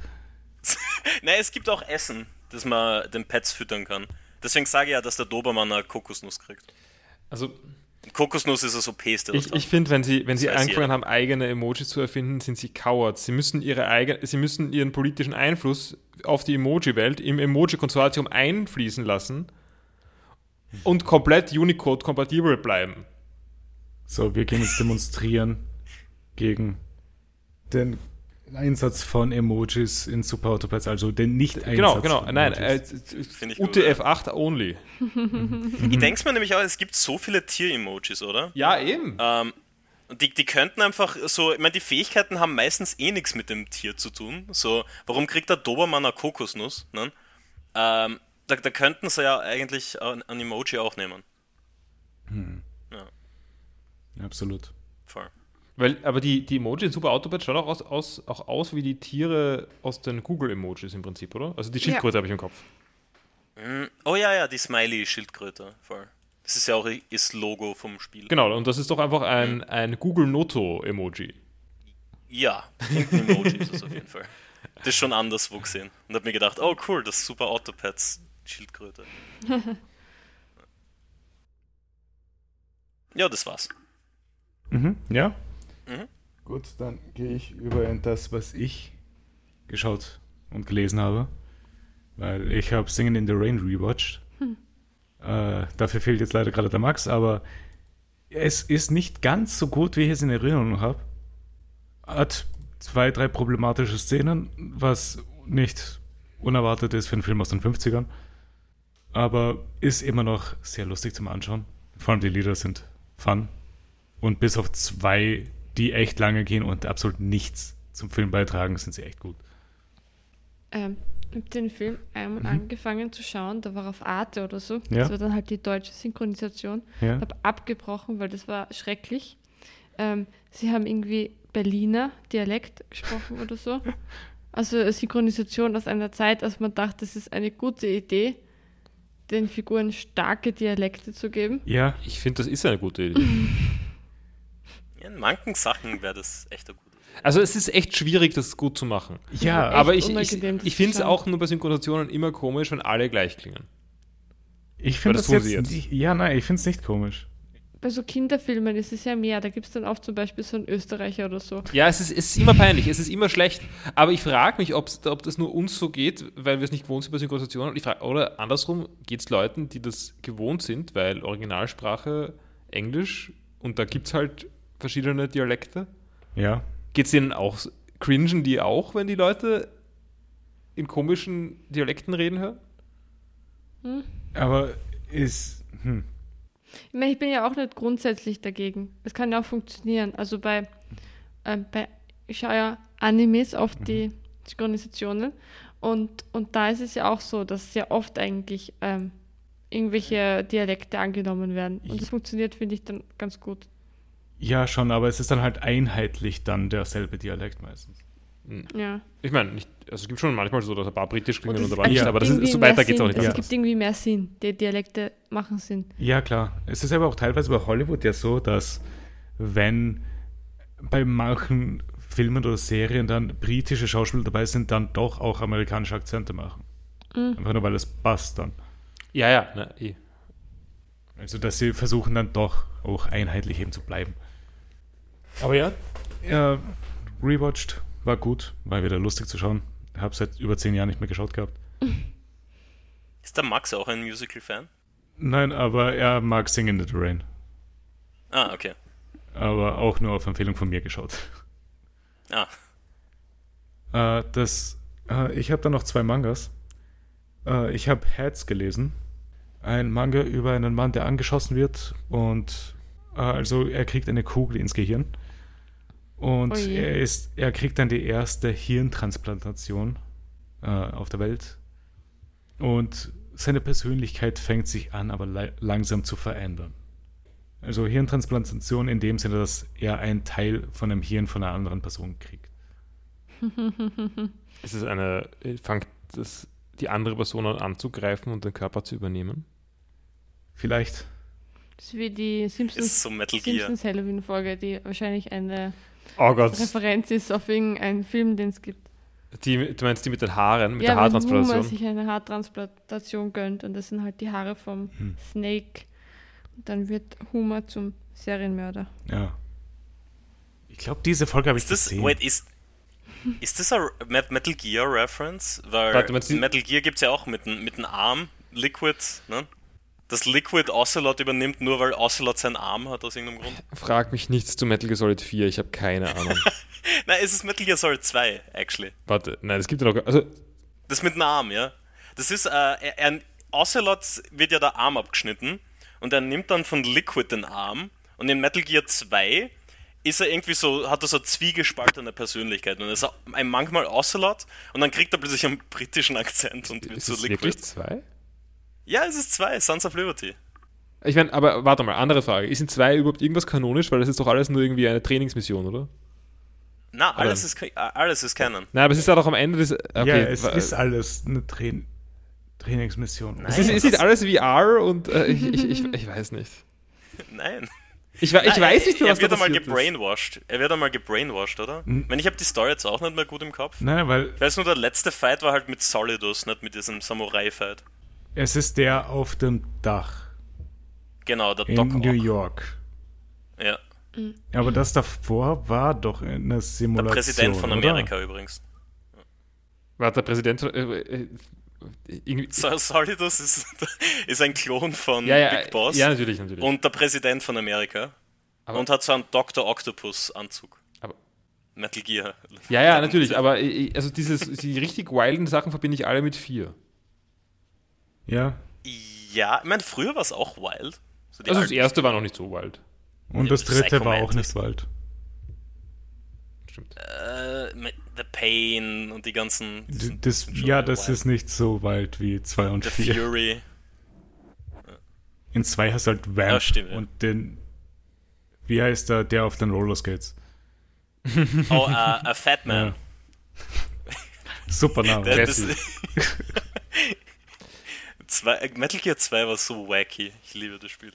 Nein, es gibt auch Essen, das man den Pets füttern kann. Deswegen sage ich ja, dass der Dobermann eine Kokosnuss kriegt. Also, Kokosnuss ist das OPste. was ich, ich finde, wenn sie, wenn sie Das angefangen haben, eigene Emojis zu erfinden, sind sie Cowards. Sie müssen, ihre eigen, sie müssen ihren politischen Einfluss auf die Emoji-Welt im Emoji-Konsortium einfließen lassen und komplett Unicode-kompatibel bleiben. So, wir gehen jetzt demonstrieren gegen den Einsatz von Emojis in Super Autopads, also den Nicht-Einsatz Genau, genau. von Nein, Emojis. äh, Find ich gut, UTF-8 only. ich denke mir nämlich auch, es gibt so viele Tier-Emojis, oder? Ja, eben. Ähm, die, die könnten einfach so, ich meine, die Fähigkeiten haben meistens eh nichts mit dem Tier zu tun. So, warum kriegt der Dobermann eine Kokosnuss? Ne? Ähm, da, da könnten sie ja eigentlich ein, ein Emoji auch nehmen. Absolut. Voll. Weil, aber die, die Emojis in Super Autopad schauen auch aus, aus, auch aus wie die Tiere aus den Google-Emojis im Prinzip, oder? Also die Schildkröte habe ich im Kopf. Mm, Oh ja, ja, die Smiley-Schildkröte. Voll. Das ist ja auch das Logo vom Spiel. Genau, und das ist doch einfach ein, ein Google-Noto-Emoji. Ja, irgendein Emoji ist es auf jeden Fall. Das ist schon anderswo gesehen. Und hab mir gedacht, oh cool, das ist super Autopads Schildkröte. ja, das war's. Mhm, ja. Mhm. Gut, dann gehe ich über in das, was ich geschaut und gelesen habe. Weil ich habe Singing in the Rain rewatcht. Äh, dafür fehlt jetzt leider gerade der Max, aber es ist nicht ganz so gut, wie ich es in Erinnerung habe. Hat zwei, drei problematische Szenen, was nicht unerwartet ist für einen Film aus den 50ern. Aber ist immer noch sehr lustig zum Anschauen. Vor allem die Lieder sind fun. Und bis auf zwei, die echt lange gehen und absolut nichts zum Film beitragen, sind sie echt gut. Ähm, ich habe den Film einmal angefangen zu schauen, da war auf Arte oder so. Ja. Das war dann halt die deutsche Synchronisation. Ja? habe abgebrochen, weil das war schrecklich. Ähm, sie haben irgendwie Berliner Dialekt gesprochen oder so. Also eine Synchronisation aus einer Zeit, als man dachte, das ist eine gute Idee, den Figuren starke Dialekte zu geben. Ja, Ich finde, das ist eine gute Idee. Ja, in manchen Sachen wäre das echt eine gute Idee. Also es ist echt schwierig, das gut zu machen. ja, Aber ich, ich, ich finde es auch nur bei Synchronisationen immer komisch, wenn alle gleich klingen. ich finde das das, jetzt, jetzt. Nicht, ja, nein, ich finde es nicht komisch. bei so Kinderfilmen ist es ja mehr. Da gibt es dann oft zum Beispiel so einen Österreicher oder so. Ja, es ist, es ist immer peinlich, es ist immer schlecht. Aber ich frage mich, ob das nur uns so geht, weil wir es nicht gewohnt sind bei Synchronisationen. Oder andersrum, geht es Leuten, die das gewohnt sind, weil Originalsprache Englisch und da gibt es halt verschiedene Dialekte. Ja. Geht es denen auch, cringen die auch, wenn die Leute in komischen Dialekten reden hören? Aber ist. Hm. Ich meine, ich bin ja auch nicht grundsätzlich dagegen. Es kann ja auch funktionieren. Also bei, ähm, bei ich schaue ja Animes auf die Synchronisationen und, und da ist es ja auch so, dass sehr oft eigentlich ähm, irgendwelche Dialekte angenommen werden. Und das funktioniert, finde ich, dann ganz gut. Ja, schon, aber es ist dann halt einheitlich dann derselbe Dialekt meistens. Ja. Ich meine, also es gibt schon manchmal so, dass ein paar britisch klingen Und ein paar nicht, aber das ist, so weiter geht es auch nicht. Es Ja. gibt irgendwie mehr Sinn. Die Dialekte machen Sinn. Ja, klar. Es ist aber auch teilweise bei Hollywood ja so, dass wenn bei manchen Filmen oder Serien dann britische Schauspieler dabei sind, dann doch auch amerikanische Akzente machen. Einfach nur, weil es passt dann. Ja, ja, ne, eh. Also, dass sie versuchen dann doch auch einheitlich eben zu bleiben. Aber ja, ja rewatched, war gut, war wieder lustig zu schauen. Habe seit über zehn Jahren nicht mehr geschaut gehabt. Ist der Max auch ein Musical-Fan? Nein, aber er mag Sing in the Rain. Ah, okay. Aber auch nur auf Empfehlung von mir geschaut. Ah, Äh, das, äh, ich habe da noch zwei Mangas. Äh, ich habe Heads gelesen. Ein Manga über einen Mann, der angeschossen wird und äh, also er kriegt eine Kugel ins Gehirn. Und je. er ist, er kriegt dann die erste Hirntransplantation äh, auf der Welt. Und seine Persönlichkeit fängt sich an, aber langsam zu verändern. Also Hirntransplantation in dem Sinne, dass er einen Teil von einem Hirn von einer anderen Person kriegt. Ist es eine, fängt das die andere Person an anzugreifen und den Körper zu übernehmen? Vielleicht. Das ist wie die ist Simpsons, so. Simpsons Halloween-Folge, die wahrscheinlich eine Oh Gott, Referenz ist auf irgendeinen Film, den es gibt. die, du meinst die mit den Haaren, mit ja, der Haartransplantation? sich eine Haartransplantation gönnt und das sind halt die Haare vom Hm. Snake. Und dann wird Homer zum Serienmörder. Ja. Ich glaube, diese Folge habe ich das, gesehen. wait, ist, ist das ein Met- Metal Gear Reference? Weil Warte, Metal Gear gibt es ja auch mit mit dem Arm, Liquid, ne? Das Liquid Ocelot übernimmt, nur weil Ocelot seinen Arm hat aus irgendeinem Grund. Frag mich nichts zu Metal Gear Solid 4, ich habe keine Ahnung. Nein, es ist Metal Gear Solid 2, actually. Warte, nein, es gibt ja noch. Also, Das mit dem Arm, ja. Das ist, äh, er, er, Ocelot wird ja der Arm abgeschnitten und er nimmt dann von Liquid den Arm und in Metal Gear 2 ist er irgendwie so, hat er so zwiegespaltene Persönlichkeit und er ist ein manchmal Ocelot und dann kriegt er plötzlich einen britischen Akzent und wird es Liquid. wirklich zwei? Ja, es ist 2, Sons of Liberty. Ich meine, aber warte mal, andere Frage. Ist in zwei überhaupt irgendwas kanonisch? Weil das ist doch alles nur irgendwie eine Trainingsmission, oder? Na, alles ist, alles ist Canon. Nein, aber es ist ja doch am Ende des. Okay, ja, es ist alles eine Train Trainingsmission. es, ist, Nein, es das- alles VR und äh, ich, ich, ich, ich weiß nicht. Nein. Ich, Nein, weiß nicht, er, was er wird da einmal passiert ist. gebrainwashed. Er wird einmal gebrainwashed, oder? Hm. Ich meine, ich habe die Story jetzt auch nicht mehr gut im Kopf. Nein, weil Ich weiß nur, der letzte Fight war halt mit Solidus, nicht mit diesem Samurai-Fight. Es ist der auf dem Dach Genau, der in Doc New Ock. York. Ja, Aber das davor war doch eine der Simulation. Präsident von oder? Amerika übrigens. Warte, der Präsident. Äh, äh, irgendwie, So, Solidus ist, ist ein Klon von ja, ja, Big Boss ja, natürlich, natürlich. und der Präsident von Amerika. Aber- und hat so einen Dr. Octopus-Anzug. Aber- Metal Gear. ja, ja, natürlich, aber äh, also dieses, die richtig wilden Sachen verbinde ich alle mit vier. Ja. Ja, ich meine, früher war es auch wild. So Also das erste war noch nicht so wild. Und Ja, das dritte war auch nicht wald. Stimmt. äh, mit The Pain und die ganzen. die Das, ja, wild. das ist nicht so wald wie 2 und The 4. Fury. In 2 hast du halt Vamp Ja, stimmt, ja. und den. Wie heißt der, der auf den Rollerskates? Oh, uh, a Fat Man. Ja. Super Name. Der- das, Classic. zwei, äh, Metal Gear 2 war so wacky. Ich liebe das Spiel.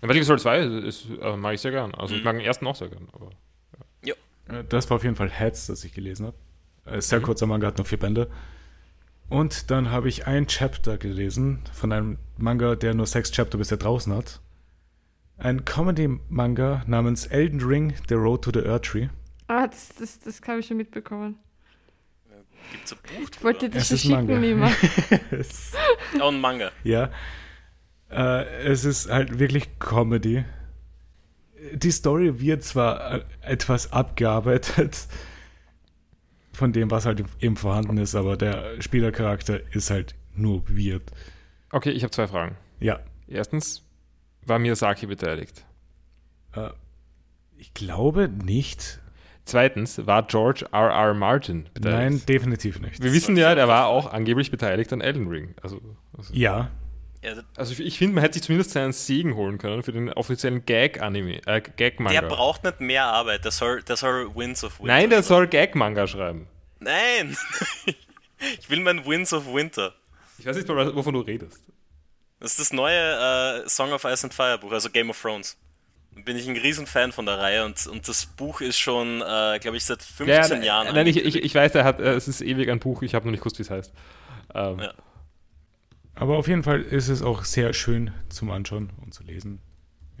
Ja, Metal Gear Solid 2 ist, äh, mag ich sehr gern. Also Mhm. ich mag den ersten auch sehr gern. Aber Äh, Das war auf jeden Fall Heads, das ich gelesen habe. Äh, Sehr Mhm. kurzer Manga, hat nur vier Bände. Und dann habe ich ein Chapter gelesen von einem Manga, der nur sechs Chapter bisher draußen hat. ein Comedy-Manga namens Elden Ring, The Road to the Erdtree. Ah, das, das, das habe ich schon mitbekommen. Gibt's ein Buch Ich wollte das Es schicken. Es- Oh, ein Manga. ja. Äh, es ist halt wirklich Comedy. Die Story wird zwar äh, etwas abgearbeitet von dem, was halt eben vorhanden ist, aber der Spielercharakter ist halt nur weird. Okay, ich habe zwei Fragen. Ja. Erstens, war Miyazaki beteiligt? Äh, ich glaube nicht. Zweitens, war George R. R. Martin beteiligt? Nein, definitiv nicht. Wir wissen ja, der war auch angeblich beteiligt an Elden Ring. Also, also, Ja, Ja, also ich, finde, man hätte sich zumindest seinen Segen holen können für den offiziellen Gag-Anime, äh, Gag-Manga. der braucht nicht mehr Arbeit. Der soll, der soll Winds of Winter. Nein, der soll Gag-Manga schreiben. Nein! ich will mein Winds of Winter. Ich weiß nicht wovon du redest. Das ist das neue äh, Song of Ice and Fire Buch, also Game of Thrones. Bin ich ein Riesenfan von der Reihe und, und das Buch ist schon, äh, glaube ich, seit 15 Jahren. Nein, ich, ich, ich weiß, er hat, äh, es ist ewig ein Buch, ich habe noch nicht gewusst, wie es heißt. Ähm, Ja. aber auf jeden Fall ist es auch sehr schön zum Anschauen und zu lesen.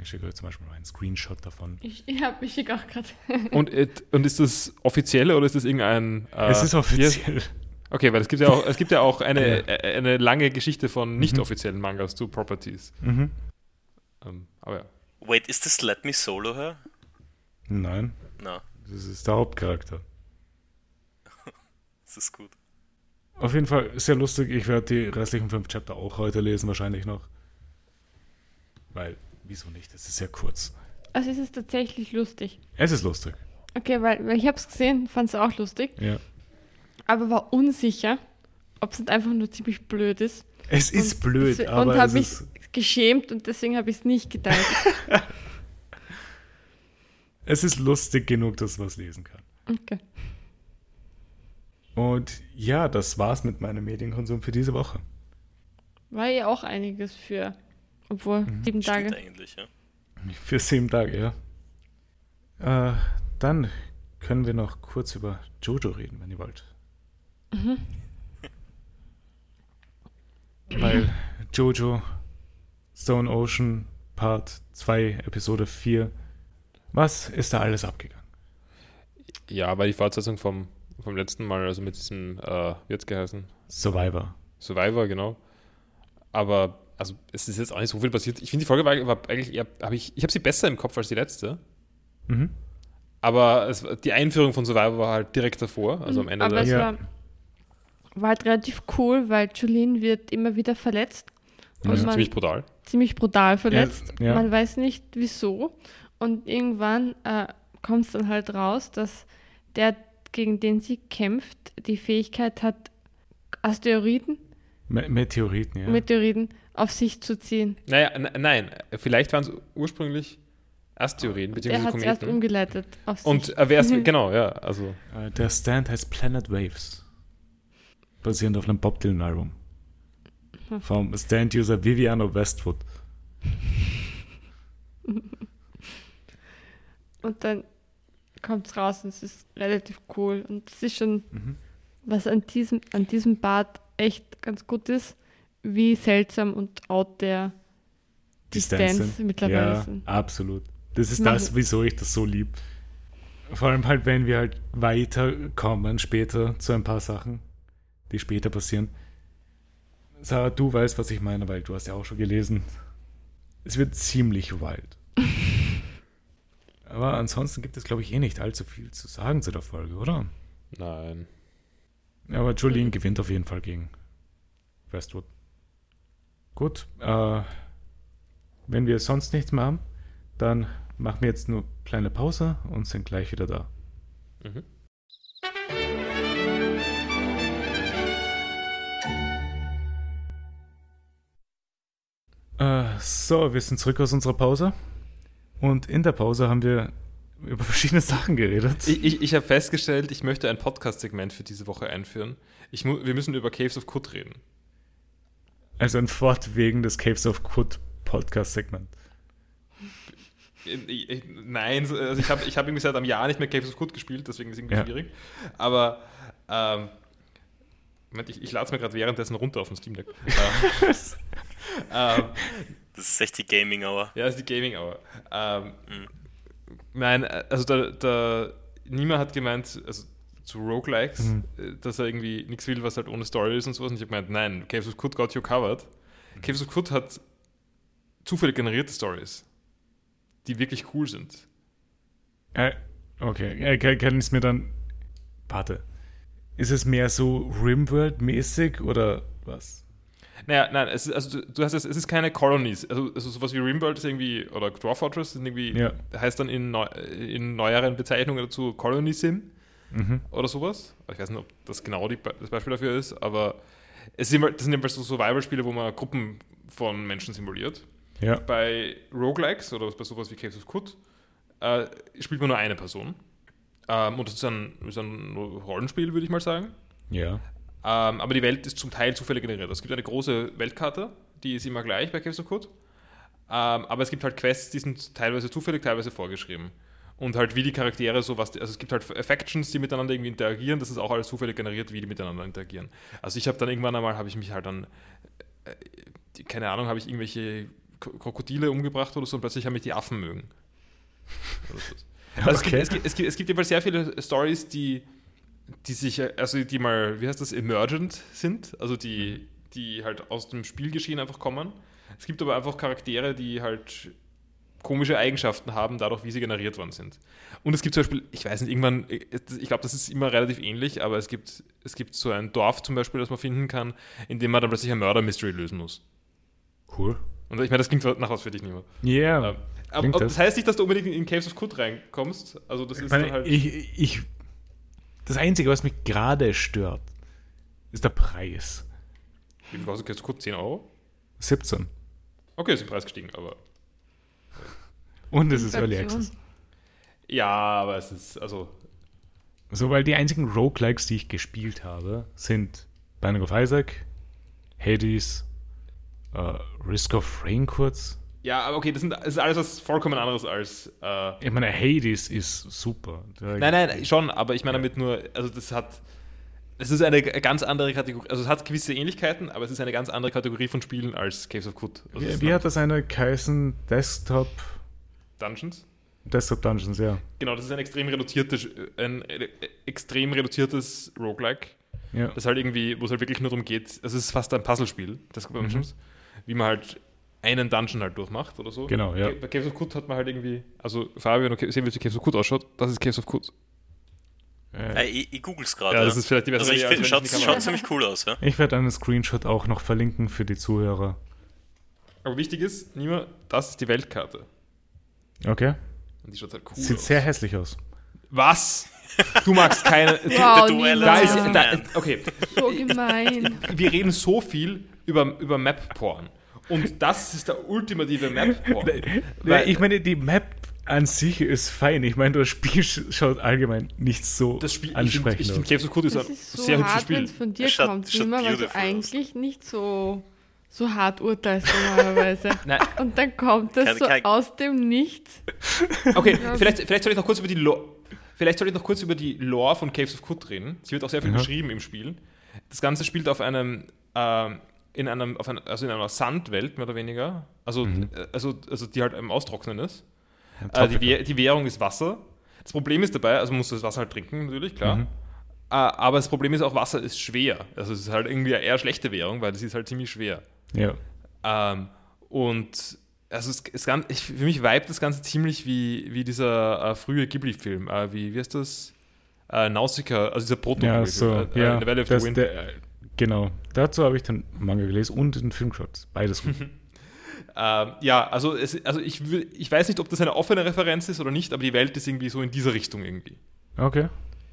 Ich schicke euch zum Beispiel mal einen Screenshot davon. Ich, hab- ich schicke auch gerade. Und, und ist das offiziell oder ist das irgendein. Äh, es ist offiziell. Okay, weil es gibt ja auch, es gibt ja auch eine, Ja. äh, eine lange Geschichte von nicht offiziellen Mangas zu Properties. Mhm. Ähm, aber ja. Wait, ist das Let Me Solo her? Nein, Na, das ist der Hauptcharakter. das ist gut. Auf jeden Fall sehr lustig. Ich werde die restlichen fünf Chapter auch heute lesen, wahrscheinlich noch. Weil, wieso nicht? Es ist sehr kurz. Also es ist tatsächlich lustig. Es ist lustig. Okay, weil, weil ich habe es gesehen, fand es auch lustig, Ja. aber war unsicher, ob es nicht einfach nur ziemlich blöd ist. Es ist Und blöd, deswe- aber Und es habe mich ist, geschämt und deswegen habe ich es nicht geteilt. es ist lustig genug, dass man es lesen kann. Okay. Und ja, das war's mit meinem Medienkonsum für diese Woche. War ja auch einiges für, obwohl sieben Stimmt Tage. eigentlich, ja. Für sieben Tage, ja. Äh, dann können wir noch kurz über Jojo reden, wenn ihr wollt. Weil Jojo Stone Ocean Part 2, Episode 4, was ist da alles abgegangen? Ja, war die Fortsetzung vom, vom letzten Mal, also mit diesem, äh, wie hat's geheißen? Survivor. Survivor, genau. Aber, also, es ist jetzt auch nicht so viel passiert. Ich finde, die Folge war, war eigentlich eher, hab ich, ich habe sie besser im Kopf als die letzte. Mhm. Aber es, die Einführung von Survivor war halt direkt davor, also am Ende Aber der, es Ja. war, war halt relativ cool, weil Julien wird immer wieder verletzt. Also ziemlich brutal. ziemlich brutal verletzt. Ja, ja. Man weiß nicht wieso. Und irgendwann äh, kommt es dann halt raus, dass der, gegen den sie kämpft, die Fähigkeit hat, Asteroiden, Me Meteoriten, ja. Meteoriten auf sich zu ziehen. Naja, nein, vielleicht waren es ursprünglich Asteroiden, Der beziehungsweise hat es erst Kometen. umgeleitet auf sich. Und äh, wer ist, genau, ja, also. Äh, der Stand heißt Planet Waves. Basierend auf einem Bob Dylan Album. Hm. Vom Stand-User Viviano Westwood. Und dann kommt es raus und es ist relativ cool. Und es ist schon, Mhm. was an diesem, an diesem Bart echt ganz gut ist, wie seltsam und out der sind. mittlerweile ja, sind. absolut. Das ist das, wieso ich das so lieb. Vor allem halt, wenn wir halt weiterkommen später zu ein paar Sachen, die später passieren. Sarah, du weißt, was ich meine, weil du hast ja auch schon gelesen. Es wird ziemlich wild. Aber ansonsten gibt es, glaube ich, eh nicht allzu viel zu sagen zu der Folge, oder? Nein. Aber Julien gewinnt auf jeden Fall gegen Westwood. Gut, äh, wenn wir sonst nichts mehr haben, dann machen wir jetzt nur kleine Pause und sind gleich wieder da. Mhm. Äh, so, wir sind zurück aus unserer Pause. Und in der Pause haben wir über verschiedene Sachen geredet. Ich, ich, ich habe festgestellt, ich möchte ein Podcast-Segment für diese Woche einführen. Ich wir müssen über Caves of Kut reden. Also ein fortwegendes Caves of Kut Podcast-Segment. Nein, so- also ich habe ich hab irgendwie seit einem Jahr nicht mehr Caves of Kut gespielt, deswegen ist es irgendwie Ja. schwierig. Aber ähm, ich, ich lade es mir gerade währenddessen runter auf dem Steam Deck. ähm, Das ist echt die Gaming Hour. Ja, das ist die Gaming Hour. Ähm, Nein, also der, der Nima hat gemeint, also zu Roguelikes, Mhm. äh, dass er irgendwie nichts will, was halt ohne Story ist und sowas. Und ich habe gemeint, nein, Caves of Kut got you covered. Caves of Kut hat zufällig generierte Stories, die wirklich cool sind. Äh, okay, äh, kann, kann ich es mir dann. Warte. Ist es mehr so Rimworld-mäßig oder was? Naja, nein, es ist, also du, du hast es, es ist keine Colonies. Also, also sowas wie Rimworld ist irgendwie, oder Dwarf Fortress sind irgendwie, Ja. heißt dann in, neu, in neueren Bezeichnungen dazu Colony Sim Mhm. oder sowas. Ich weiß nicht, ob das genau die, das Beispiel dafür ist, aber es sind, das sind immer so Survival-Spiele, wo man Gruppen von Menschen simuliert. Ja. Bei Roguelikes oder bei sowas wie Caves of Kut äh, spielt man nur eine Person. Ähm, und das ist ein, ist ein Rollenspiel, würde ich mal sagen. Ja. Ähm, aber die Welt ist zum Teil zufällig generiert. Es gibt eine große Weltkarte, die ist immer gleich bei Caves of Code. Ähm, aber es gibt halt Quests, die sind teilweise zufällig, teilweise vorgeschrieben. Und halt wie die Charaktere so was, also es gibt halt Factions, die miteinander irgendwie interagieren, das ist auch alles zufällig generiert, wie die miteinander interagieren. Also ich habe dann irgendwann einmal, habe ich mich halt dann, äh, die, keine Ahnung, habe ich irgendwelche Krokodile umgebracht oder so und plötzlich haben mich die Affen mögen. Also Okay. es, gibt, es, gibt, es, gibt, es gibt jedenfalls sehr viele Stories, die, die sich, äh, also die mal, wie heißt das, emergent sind, also die, die halt aus dem Spielgeschehen einfach kommen. Es gibt aber einfach Charaktere, die halt komische Eigenschaften haben, dadurch, wie sie generiert worden sind. Und es gibt zum Beispiel, ich weiß nicht, irgendwann, ich glaube, das ist immer relativ ähnlich, aber es gibt, es gibt so ein Dorf zum Beispiel, das man finden kann, in dem man dann plötzlich ein Mörder-Mystery lösen muss. Cool. Und ich meine, das klingt nach was für dich, Nima. Ja. Ähm, aber, aber das. das heißt nicht, dass du unbedingt in Caves of Kut reinkommst. Also das Ich ist meine, dann halt. ich, ich, das Einzige, was mich gerade stört, ist der Preis. wie viel kostet of Kut? 10 Euro? 17. Okay, ist im Preis gestiegen, aber. Und es ist Early. Access. Ja, aber es ist, also. So, weil die einzigen Roguelikes, die ich gespielt habe, sind Binding of Isaac, Hades, äh, Risk of Rain kurz. Ja, aber okay, das, sind, das ist alles was vollkommen anderes als. Äh, Ich meine, Hades ist super. Nein, nein, schon, aber ich meine damit nur, also das hat. Es ist eine ganz andere Kategorie, also es hat gewisse Ähnlichkeiten, aber es ist eine ganz andere Kategorie von Spielen als Caves of Kut. Also Wie, wie hat das eine geheißen? Desktop, Dungeons? Desktop Dungeons, ja. Genau, das ist ein extrem reduziertes, ein äh, extrem reduziertes Roguelike. ja. Das halt irgendwie, wo es halt wirklich nur darum geht, es ist fast ein Puzzlespiel, das Dungeons, wie man halt einen Dungeon halt durchmacht oder so. Genau, ja. Bei Caves of Kut hat man halt irgendwie, also Fabian, okay, sehen wir, wie Caves of Kut ausschaut, das ist Caves of Kut. Äh, ich, ich google's gerade. Ja, das ist vielleicht die also bessere ich finde, schaut, schaut ziemlich cool aus, ja. ich werde einen Screenshot auch noch verlinken für die Zuhörer. Aber wichtig ist, Nima, das ist die Weltkarte. Okay? Und die schaut halt cool Sieht aus. sehr hässlich aus. Was? Du magst keine. Wow, The Duell Da ist, da ist, okay, So gemein. wir reden so viel über, über Map-Porn. Und das ist der ultimative Map-Porn. Weil- ich meine, die Map an sich ist fein. Ich meine, das Spiel sch- schaut allgemein nicht so Das Spiel, ich finde, ansprechend ich aus. find Caves of Kut ist Das ein ist so sehr hübsches hart, wenn Spiel. es von dir Es schaut- kommt, schaut Nima, weil du beautiful aus. eigentlich nicht so, so hart urteilst normalerweise. Nein, Und dann kommt das Kein- so kein- aus dem Nichts. okay, vielleicht, vielleicht soll ich noch kurz über die Lore. Vielleicht soll ich noch kurz über die Lore von Caves of Kut reden. Sie wird auch sehr viel Ja. beschrieben im Spiel. Das Ganze spielt auf einem, ähm, in einem, auf einer, also in einer Sandwelt mehr oder weniger. Also, äh, also, also die halt im Austrocknen ist. Äh, die, die Währung ist Wasser. Das Problem ist dabei, also man muss das Wasser halt trinken, natürlich, klar. Mhm. Äh, aber das Problem ist auch, Wasser ist schwer. Also es ist halt irgendwie eine eher schlechte Währung, weil es ist halt ziemlich schwer. Ja. Ähm, und also es, es ich, für mich vibet das Ganze ziemlich wie, wie dieser äh, frühe Ghibli-Film. Äh, wie, wie heißt das? Äh, Nausicaa, also dieser proto Ja, so, ja. In the Valley of das, the Wind. der, genau. Dazu habe ich den Manga gelesen und den Film geschaut. Beides gut. Ähm, ja, also, es, also ich, will- ich weiß nicht, ob das eine offene Referenz ist oder nicht, aber die Welt ist irgendwie so in dieser Richtung irgendwie. Okay.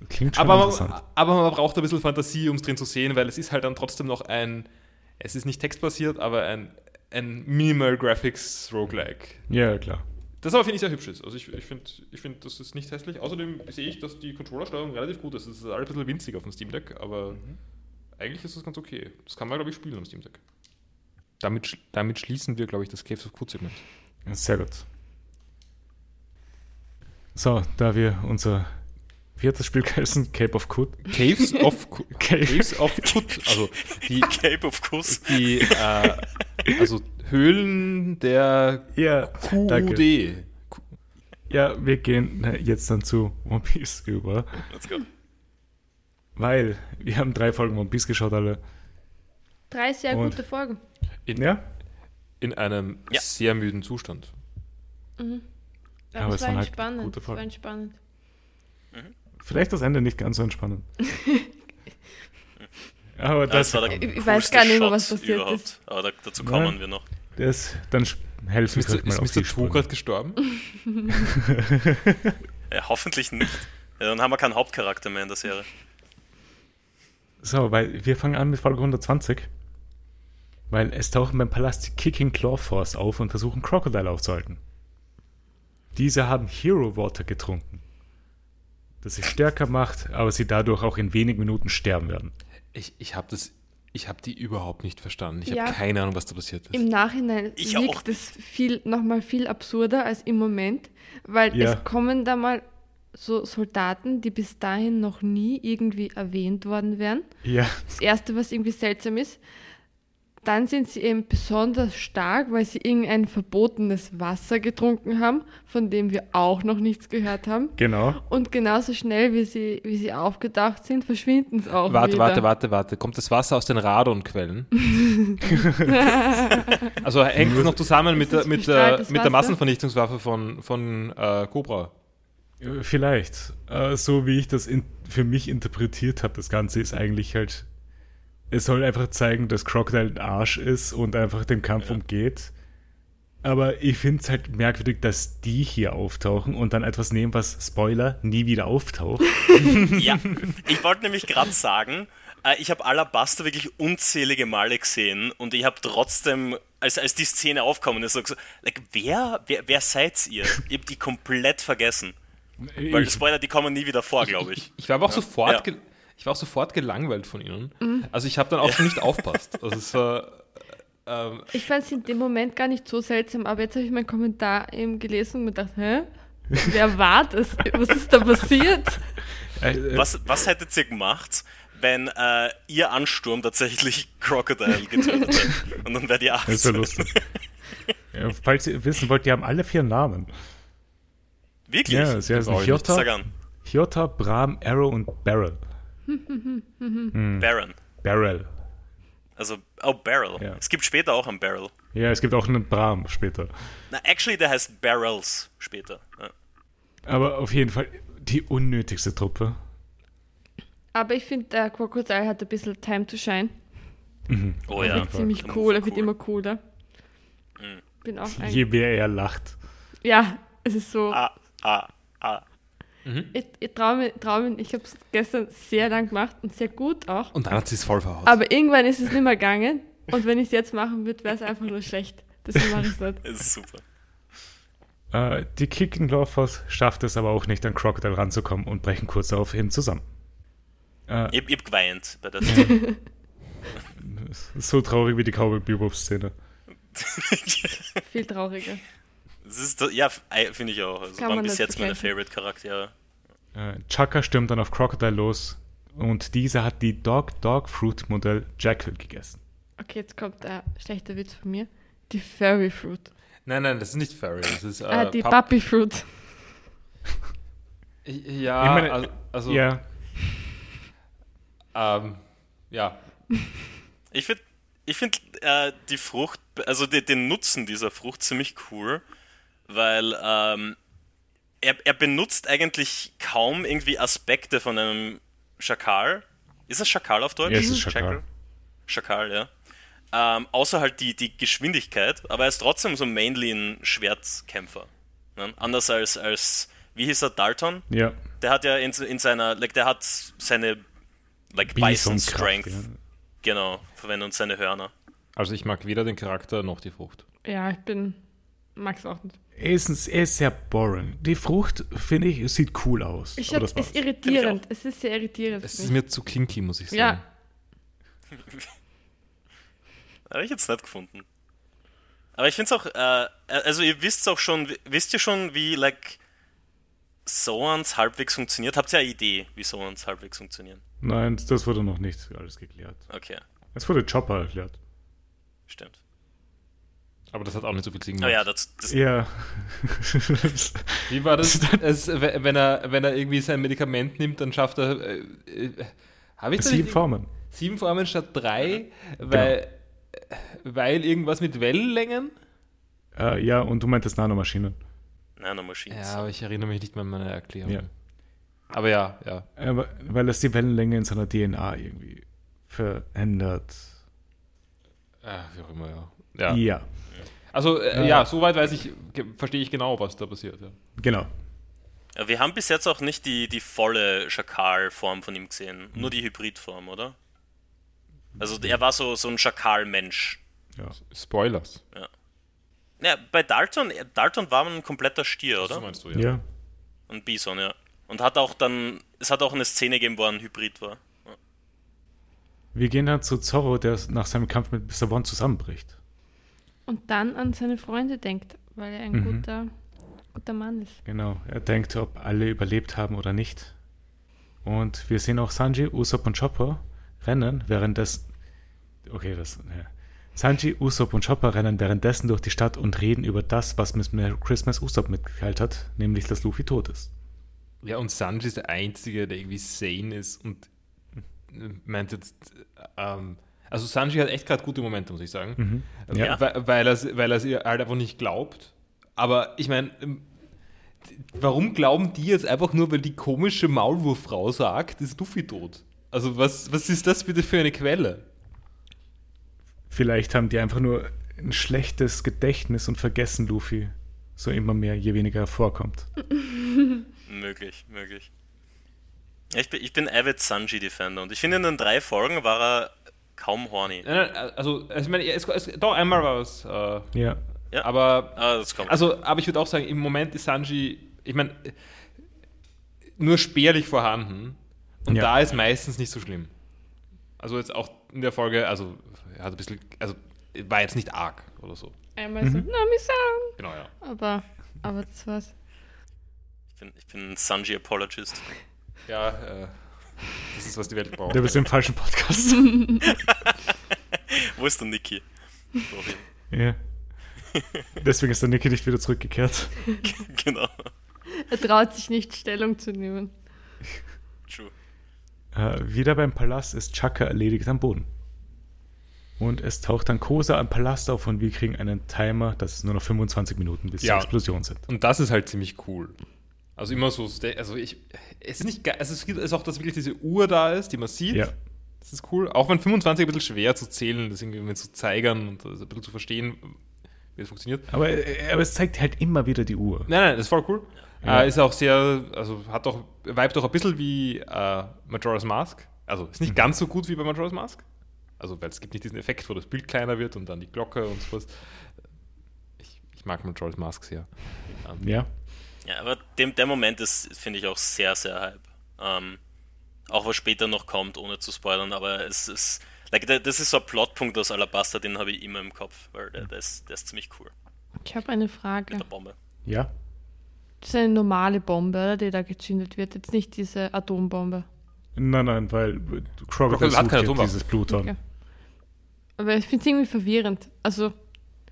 Klingt schon Aber interessant. man, aber man braucht ein bisschen Fantasie, um es drin zu sehen, weil es ist halt dann trotzdem noch ein, es ist nicht textbasiert, aber ein, ein Minimal Graphics Roguelike. ja, klar. Das aber finde ich sehr hübsch ist. Also ich, ich finde, ich find, das ist nicht hässlich. Außerdem sehe ich, dass die Controllersteuerung relativ gut ist. Es ist alles ein bisschen winzig auf dem Steam Deck, aber eigentlich ist das ganz okay. Das kann man, glaube ich, spielen am Steam Deck. Damit, sch- damit schließen wir, glaube ich, das Caves of Kut Segment. Ja, Sehr gut. So, da wir unser viertes Spiel heißen, Cape of Kut. Caves of Kut. Cave. Caves of Kut. Also die, Cape of Kuss. die äh, also Höhlen der Ja, danke. QD. Ja, wir gehen äh, jetzt dann zu One Piece über, Let's go. Weil wir haben drei Folgen One Piece geschaut alle. Drei sehr Und- gute Folgen. In, Ja, in einem Ja. sehr müden Zustand. Aber, Aber es es war halt entspannend. gute es Folgen. war entspannend. vielleicht das Ende nicht ganz so entspannend. Aber Das, das, war der Ich- weiß gar nicht mehr, was passiert überhaupt. ist. Aber da, dazu kommen Ja. wir noch. das dann helfen Ist wir Mr. mal Ist Mr. Sprünge. gerade gestorben? Ja, hoffentlich nicht. Ja, dann haben wir keinen Hauptcharakter mehr in der Serie. So, weil wir fangen an mit Folge 120. Weil es tauchen beim Palast die Kicking Claw Force auf und versuchen Crocodile aufzuhalten. Diese haben Hero Water getrunken. Das sie stärker macht, aber sie dadurch auch in wenigen Minuten sterben werden. Ich, ich habe das. Ich habe die überhaupt nicht verstanden. Ich Ja. habe keine Ahnung, was da passiert ist. Im Nachhinein Ich auch wirkt es viel, nochmal viel absurder als im Moment, weil Ja. es kommen da mal so Soldaten, die bis dahin noch nie irgendwie erwähnt worden wären. Ja, Das Erste, was irgendwie seltsam ist, dann sind sie eben besonders stark, weil sie irgendein verbotenes Wasser getrunken haben, von dem wir auch noch nichts gehört haben. genau. Und genauso schnell, wie sie, wie sie aufgetaucht sind, verschwinden sie auch Warte, wieder. warte, warte, warte. Kommt das Wasser aus den Radonquellen? also hängt es noch zusammen mit der, mit der, mit der? Massenvernichtungswaffe von, von äh, Cobra? Äh, Vielleicht. Äh, So wie ich das für mich interpretiert habe, das Ganze ist eigentlich halt. Es soll einfach zeigen, dass Crocodile ein Arsch ist und einfach den Kampf umgeht. Aber ich finde es halt merkwürdig, dass die hier auftauchen und dann etwas nehmen, was Spoiler nie wieder auftaucht. Ja, ich wollte nämlich gerade sagen, äh, ich habe Alabaster wirklich unzählige Male gesehen und ich habe trotzdem, als, als die Szene aufkommen ist, so, gesagt, like, wer, wer, wer seid ihr? Ich habe die komplett vergessen. Weil Ich, Spoiler, die kommen nie wieder vor, glaube ich. Ich war aber auch sofort, Ja. ge ich war auch sofort gelangweilt von ihnen. Also ich habe dann auch schon nicht aufpasst. Also es war, ähm, Ich fand es in dem Moment gar nicht so seltsam, aber jetzt habe ich meinen Kommentar eben gelesen und mir gedacht, hä? Wer war das? Was ist da passiert? äh, äh, Was, was hättet ihr gemacht, wenn äh, ihr Ansturm tatsächlich Crocodile getötet hätte? Und dann wärt ihr Das ist ja 18. lustig. ja, falls ihr wissen wollt, die haben alle vier Namen. Wirklich? Ja, sie heißen Hyota. Hyota, Bram, Arrow und Barrel. Baron. Barrel. Also, oh, Barrel. Ja. Es gibt später auch einen Barrel. Ja, es gibt auch einen Bram später. Na, actually, der heißt Barrels später. Ja. Aber auf jeden Fall die unnötigste Truppe. Aber ich finde, der Crocodile hat ein bisschen Time to Shine. Oh Er ja. wird ziemlich cool, er wird cool. immer cooler. Bin auch Je mehr er lacht. Ja, es ist so. Ah, ah, ah. Ich, ich traue mir, trau mir, ich habe es gestern sehr lang gemacht und sehr gut auch. und dann hat sie es voll verhaut. Aber irgendwann ist es nicht mehr gegangen. Und wenn ich es jetzt machen würde, wäre es einfach nur schlecht. Deswegen mache ich es nicht. Das ist super. Äh, die Kicking Force schafft es aber auch nicht, an Crocodile ranzukommen und brechen kurz daraufhin zusammen. Äh, Ich, ich hab geweint bei der Szene. so traurig wie die Cowboy Bebop-Szene. Viel trauriger. Das ist, ja, finde ich auch. Also waren bis jetzt meine. Favorite-Charaktere. Äh, Chaka stürmt dann auf Crocodile los und dieser hat die Dog Dog Fruit Modell Jackal gegessen. Okay, jetzt kommt ein schlechter Witz von mir. Die Fairy Fruit. nein, nein, das ist nicht Fairy. Das ist, äh, ah, die Pap- Puppy Fruit. Ja, Ich meine, al- also, ja, ähm, ja. Ich finde ich find, äh, die Frucht, also die, den Nutzen dieser Frucht ziemlich cool, weil ähm, er, er benutzt eigentlich kaum irgendwie Aspekte von einem Schakal. Ist das Schakal auf Deutsch? Ja, es ist Schakal. Schakal, ja. Ähm, außer halt die, die Geschwindigkeit, aber er ist trotzdem so mainly ein Schwertkämpfer. Ne? Anders als, als, wie hieß er, Dalton? ja. Der hat ja in, in seiner, like, der hat seine, like, Bison Strength, ja. genau, verwendet und seine Hörner. Also ich mag weder den Charakter noch die Frucht. Ja, ich bin. Mag's auch nicht. Er ist, er ist sehr boring. Die Frucht, finde ich, sieht cool aus. Ich hab, das ist irritierend. Es ist sehr irritierend. Es ist mir zu kinky, muss ich sagen. ja, Habe ich jetzt nicht gefunden. Aber ich finde es auch, äh, also ihr wisst auch schon, wisst ihr schon, wie, like, Soans halbwegs funktioniert? Habt ihr eine Idee, wie Soans halbwegs funktionieren? Nein, das wurde noch nicht alles geklärt. Okay, Es wurde Chopper erklärt. stimmt. Aber das hat auch nicht so viel Sinn Oh gemacht. ja, das, das, Ja. Wie war das? es, wenn, er, wenn er irgendwie sein Medikament nimmt, dann schafft er. Äh, äh, Habe ich Sieben Formen. Sieben Formen statt drei, weil, weil irgendwas mit Wellenlängen? Äh, ja, und du meintest Nanomaschinen. Nanomaschinen. Ja, aber ich erinnere mich nicht mehr an meine Erklärung. Ja. Aber ja, ja. Äh, weil es die Wellenlänge in seiner DNA irgendwie verändert. Ah, wie auch immer, ja. Ja. Ja, Also, äh, Äh, ja, soweit weiß ich, verstehe ich genau, was da passiert. Ja. genau. Ja, Wir haben bis jetzt auch nicht die, die volle Schakal-Form von ihm gesehen, nur die Hybridform, oder? Also er war so, so ein Schakal-Mensch. Ja. Spoilers. Ja, bei Dalton, Dalton war man ein kompletter Stier, oder? meinst du, Ja. Ein Bison, ja. Und hat auch dann, es hat auch eine Szene gegeben, wo er ein Hybrid war. Wir gehen dann zu Zorro, der nach seinem Kampf mit Mr. Bond zusammenbricht. Und dann an seine Freunde denkt, weil er ein Mhm. guter, guter Mann ist. Genau. Er denkt, ob alle überlebt haben oder nicht. Und wir sehen auch Sanji, Usopp und Chopper rennen, währenddessen. Okay, das. Ja. Sanji, Usopp und Chopper rennen währenddessen durch die Stadt und reden über das, was Miss Merry Christmas Usopp mitgeteilt hat, nämlich, dass Luffy tot ist. Ja, und Sanji ist der Einzige, der irgendwie sane ist und äh, meint jetzt, ähm, also Sanji hat echt gerade gute Momente, muss ich sagen. Mhm. Ja. Weil, weil, er, weil er es ihr halt einfach nicht glaubt. Aber ich meine, ähm, warum glauben die jetzt einfach nur, weil die komische Maulwurffrau sagt, ist Luffy tot? Also was, was ist das bitte für eine Quelle? Vielleicht haben die einfach nur ein schlechtes Gedächtnis und vergessen Luffy so immer mehr, je weniger er vorkommt. Möglich, möglich. Ich bin, ich bin avid Sanji-Defender und ich finde, in den drei Folgen war er kaum horny. Nein, nein, also ich meine, es, es, doch einmal war es. Äh, Ja. Ja. aber Ah, das kommt. Also, aber ich würde auch sagen, im Moment ist Sanji, ich meine, nur spärlich vorhanden. Und Ja. da ist meistens nicht so schlimm. Also jetzt auch in der Folge, also er hat ein bisschen, also war jetzt nicht arg oder so. Einmal so, Nami-san. Genau, ja. Aber, aber das war's. ich, bin, ich bin ein Sanji-Apologist. Ja, äh, das ist, was die Welt braucht. Du bist im falschen Podcast. Wo ist der Niki? Ja. Deswegen ist der Niki nicht wieder zurückgekehrt. genau. Er traut sich nicht, Stellung zu nehmen. True. Äh, wieder beim Palast ist Chaka erledigt am Boden. Und es taucht dann Kosa am Palast auf und wir kriegen einen Timer, dass es nur noch 25 Minuten bis Ja. zur Explosion sind. Und das ist halt ziemlich cool. Also immer so, also ich, es ist nicht geil, also es ist auch, dass wirklich diese Uhr da ist, die man sieht. Ja. Das ist cool. Auch wenn 25 ein bisschen schwer zu zählen, das irgendwie mit so Zeigern und das ein bisschen zu verstehen, wie es funktioniert. Aber, aber es zeigt halt immer wieder die Uhr. Nein, nein, das ist voll cool. Ja. Äh, ist auch sehr, also hat doch, vibet doch ein bisschen wie äh, Majora's Mask. Also ist nicht ganz so gut wie bei Majora's Mask. Also, weil es gibt nicht diesen Effekt, wo das Bild kleiner wird und dann die Glocke und sowas. Ich, ich mag Majora's Mask sehr. Ähm, Ja. Ja, aber dem, der Moment ist, finde ich, auch sehr, sehr hype. Ähm, auch was später noch kommt, ohne zu spoilern, aber es ist. Like, das ist so ein Plotpunkt aus Alabaster, den habe ich immer im Kopf, weil der, der, ist, der ist ziemlich cool. Ich habe eine Frage. Mit der Bombe. Ja. Das ist eine normale Bombe, oder? Die da gezündet wird. Jetzt nicht diese Atombombe. Nein, nein, weil Crocodile hat dieses Pluton. Okay. Aber ich finde es irgendwie verwirrend. Also,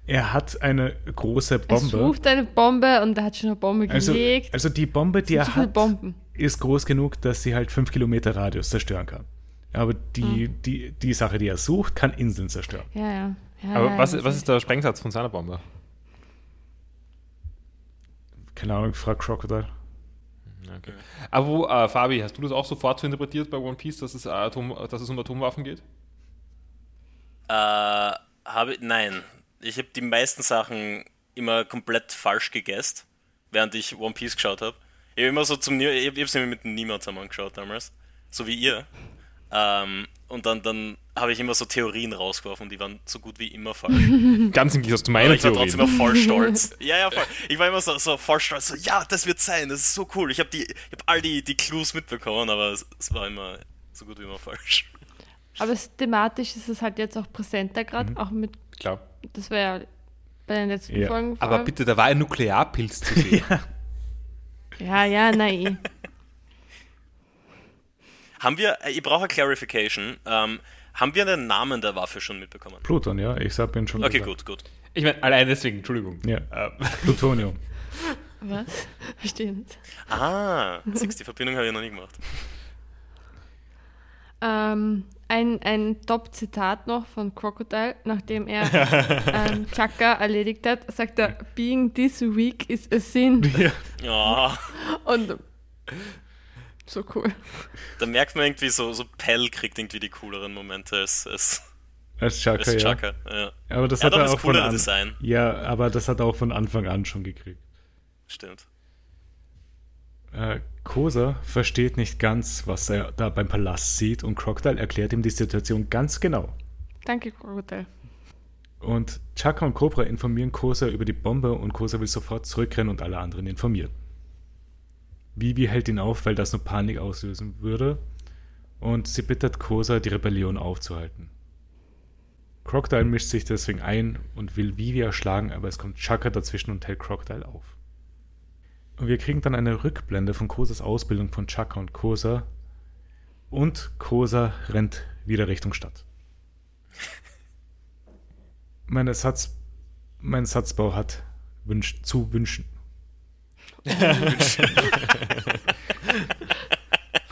Er hat eine große er Bombe. sucht eine Bombe und er hat schon eine Bombe Also, gelegt. also die Bombe, die er hat, Bomben. ist groß genug, dass sie halt 5 Kilometer Radius zerstören kann. Aber die, Hm. die, die Sache, die er sucht, kann Inseln zerstören. Ja, ja. ja Aber ja, was, das was ist der Sprengsatz von seiner Bombe? Keine Ahnung, frag Crocodile. Okay. Aber wo, äh, Fabi, hast du das auch sofort so interpretiert bei One Piece, dass es, äh, Atom, dass es um Atomwaffen geht? Äh, habe nein. Ich habe die meisten Sachen immer komplett falsch gegessen, während ich One Piece geschaut habe. Ich habe immer so zum ich habe es mir mit niemand zusammen angeschaut damals, so wie ihr. Ähm, und dann, dann habe ich immer so Theorien rausgeworfen, die waren so gut wie immer falsch. Ganz im Gegensatz zu meiner ich war Theorie. trotzdem immer voll stolz. Ja, ja, voll. Ich war immer so, so voll stolz, so, ja, das wird sein, das ist so cool. Ich habe die, ich habe all die, die Clues mitbekommen, aber es, es war immer so gut wie immer falsch. Aber es, thematisch ist es halt jetzt auch präsenter gerade, Mhm. auch mit, Klar. Das war ja bei den letzten Ja. Folgen. vor Aber bitte, da war ein Nuklearpilz zu sehen. Ja, ja, nein. Haben wir, äh, ich brauche eine Clarification, ähm, haben wir den Namen der Waffe schon mitbekommen? Pluton, ja, ich habe ihn schon Okay, gesagt. gut, gut. Ich meine, allein deswegen, Entschuldigung. Ja. Ähm, Plutonium. Was? Verstehe nicht. Ah, siehst, die Verbindung habe ich noch nie gemacht. Ähm, ein ein Top-Zitat noch von Crocodile, nachdem er ähm, Chaka erledigt hat, sagt er, Being this weak is a sin. ja. Ja, Und so cool. da merkt man irgendwie so, so Pell kriegt irgendwie die cooleren Momente als, als, Als Chaka, als ja. Chaka. Ja. Aber das Er hat hat auch er das auch von an Design. Ja, aber das hat er auch von Anfang an schon gekriegt. Stimmt. Äh, Kosa versteht nicht ganz, was er da beim Palast sieht und Crocodile erklärt ihm die Situation ganz genau. Danke, Crocodile. Und Chaka und Cobra informieren Kosa über die Bombe und Kosa will sofort zurückrennen und alle anderen informieren. Vivi hält ihn auf, weil das nur Panik auslösen würde und sie bittet Kosa, die Rebellion aufzuhalten. Crocodile mischt sich deswegen ein und will Vivi erschlagen, aber es kommt Chaka dazwischen und hält Crocodile auf. Und wir kriegen dann eine Rückblende von Kosas Ausbildung von Chaka und Kosa und Kosa rennt wieder Richtung Stadt. Mein, Satz, mein Satzbau hat wünsch, zu wünschen.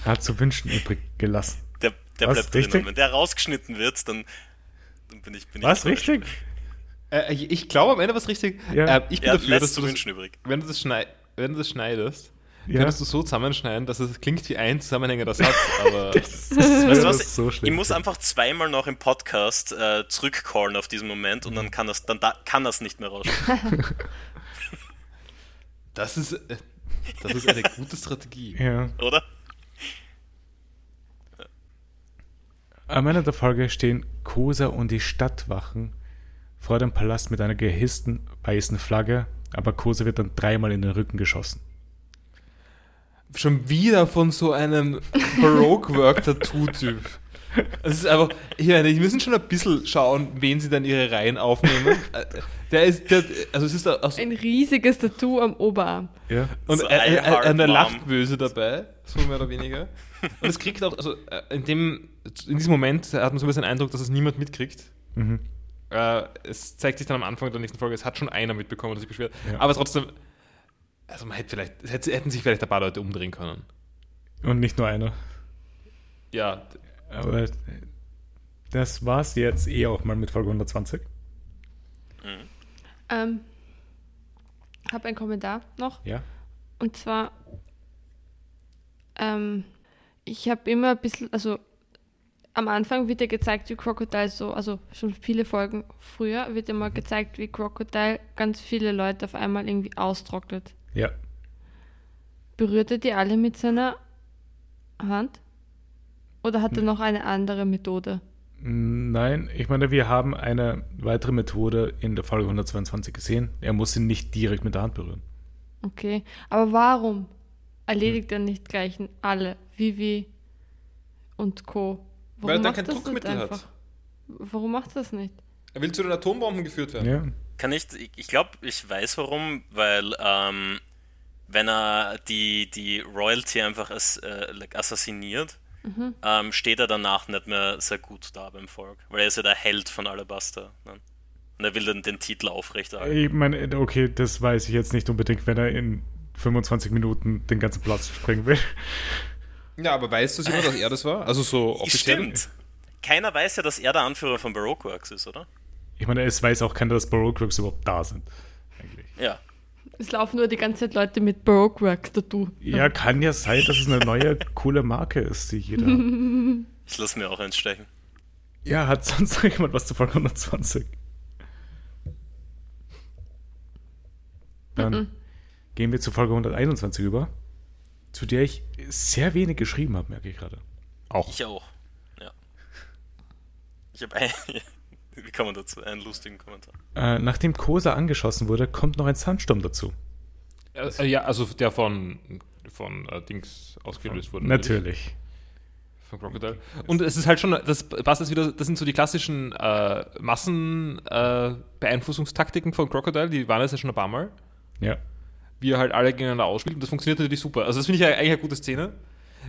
hat zu wünschen übrig gelassen. Der, der Was, bleibt drin. richtig? Und wenn der rausgeschnitten wird, dann, dann bin ich bin ich Was, enttäuscht. richtig? äh, ich ich glaube am Ende was richtig. Ja. Äh, ich bin Ja, dafür, dass zu du das, wünschen übrig. wenn du das, schnei wenn du das schneidest, Ja. könntest du so zusammenschneiden, dass es klingt wie ein zusammenhängender Satz, aber Das, das, Weißt du was? so ich schlimm. muss einfach zweimal noch im Podcast äh, zurückcallen auf diesen Moment und dann kann das, dann da, kann das nicht mehr rausschneiden. das ist, äh, das ist eine gute Strategie. Ja. oder? Am Ende der Folge stehen Kosa und die Stadtwachen vor dem Palast mit einer gehissten weißen Flagge, aber Kosa wird dann dreimal in den Rücken geschossen. Schon wieder von so einem Baroque-Work-Tattoo-Typ. Es ist einfach, ich meine, die müssen schon ein bisschen schauen, wen sie dann ihre Reihen aufnehmen. Äh, Der ist, der, also es ist da auch so, Ein riesiges Tattoo am Oberarm. Ja. und So er, er, er, er lacht böse dabei, so mehr oder weniger. Und es kriegt auch, also äh, in dem, in diesem Moment hat man so ein bisschen den Eindruck, dass es niemand mitkriegt. Mhm. Äh, es zeigt sich dann am Anfang der nächsten Folge, es hat schon einer mitbekommen, der sich beschwert. Ja. Aber trotzdem, also man hätte vielleicht, es hätte, hätten sich vielleicht ein paar Leute umdrehen können. Und nicht nur einer. Ja, Aber das war's jetzt eh auch mal mit Folge 120. Ähm, habe einen Kommentar noch. Ja. Und zwar, ähm, ich habe immer ein bisschen, also am Anfang wird ja gezeigt, wie Crocodile so, also schon viele Folgen früher, wird ja mal gezeigt, wie Crocodile ganz viele Leute auf einmal irgendwie austrocknet. Ja. Berührt er die alle mit seiner Hand? Oder hat er noch eine andere Methode? Nein, ich meine, wir haben eine weitere Methode in der Folge 122 gesehen. Er muss ihn nicht direkt mit der Hand berühren. Okay, aber warum erledigt er nicht gleich alle, Vivi und Co.? Warum Weil er dann macht kein das nicht Druckmittel hat. Warum macht er das nicht? er will zu den Atombomben geführt werden. Ja. Kann ich, ich, glaube, ich weiß warum, weil ähm, wenn er die, die Royalty einfach as, äh, like assassiniert, ähm, steht er danach nicht mehr sehr gut da beim Volk. Weil er ist ja der Held von Alabaster. Ne? Und er will dann den Titel aufrechterhalten. Ich meine, okay, das weiß ich jetzt nicht unbedingt, wenn er in 25 Minuten den ganzen Platz springen will. Ja, aber weißt du jemand, dass er das war? Also so offiziell? Stimmt. Keiner weiß ja, dass er der Anführer von Baroque Works ist, oder? Ich meine, es weiß auch keiner, dass Baroque Works überhaupt da sind. Eigentlich. Ja. Es laufen nur die ganze Zeit Leute mit Baroque Works Tattoo. Ja, kann ja sein, dass es eine neue, coole Marke ist, die jeder hat. Ich lasse mir auch eins stechen. Ja, hat sonst noch jemand was zu Folge 120? Dann gehen wir zu Folge 121 über, zu der ich sehr wenig geschrieben habe, merke ich gerade. Auch. Ich auch. Ja. Ich habe ein, wie kann man dazu, einen lustigen Kommentar. Äh, nachdem Kosa angeschossen wurde, kommt noch ein Sandsturm dazu. Äh, ja, also der von, von äh, Dings ausgelöst wurde. Natürlich. Von Crocodile. Und es ist halt schon, das passt jetzt wieder, das sind so die klassischen äh, Massenbeeinflussungstaktiken von Crocodile, die waren jetzt ja schon ein paar Mal. Ja. Wie er halt alle gegeneinander ausspielt und das funktioniert natürlich super. Also das finde ich eigentlich eine gute Szene.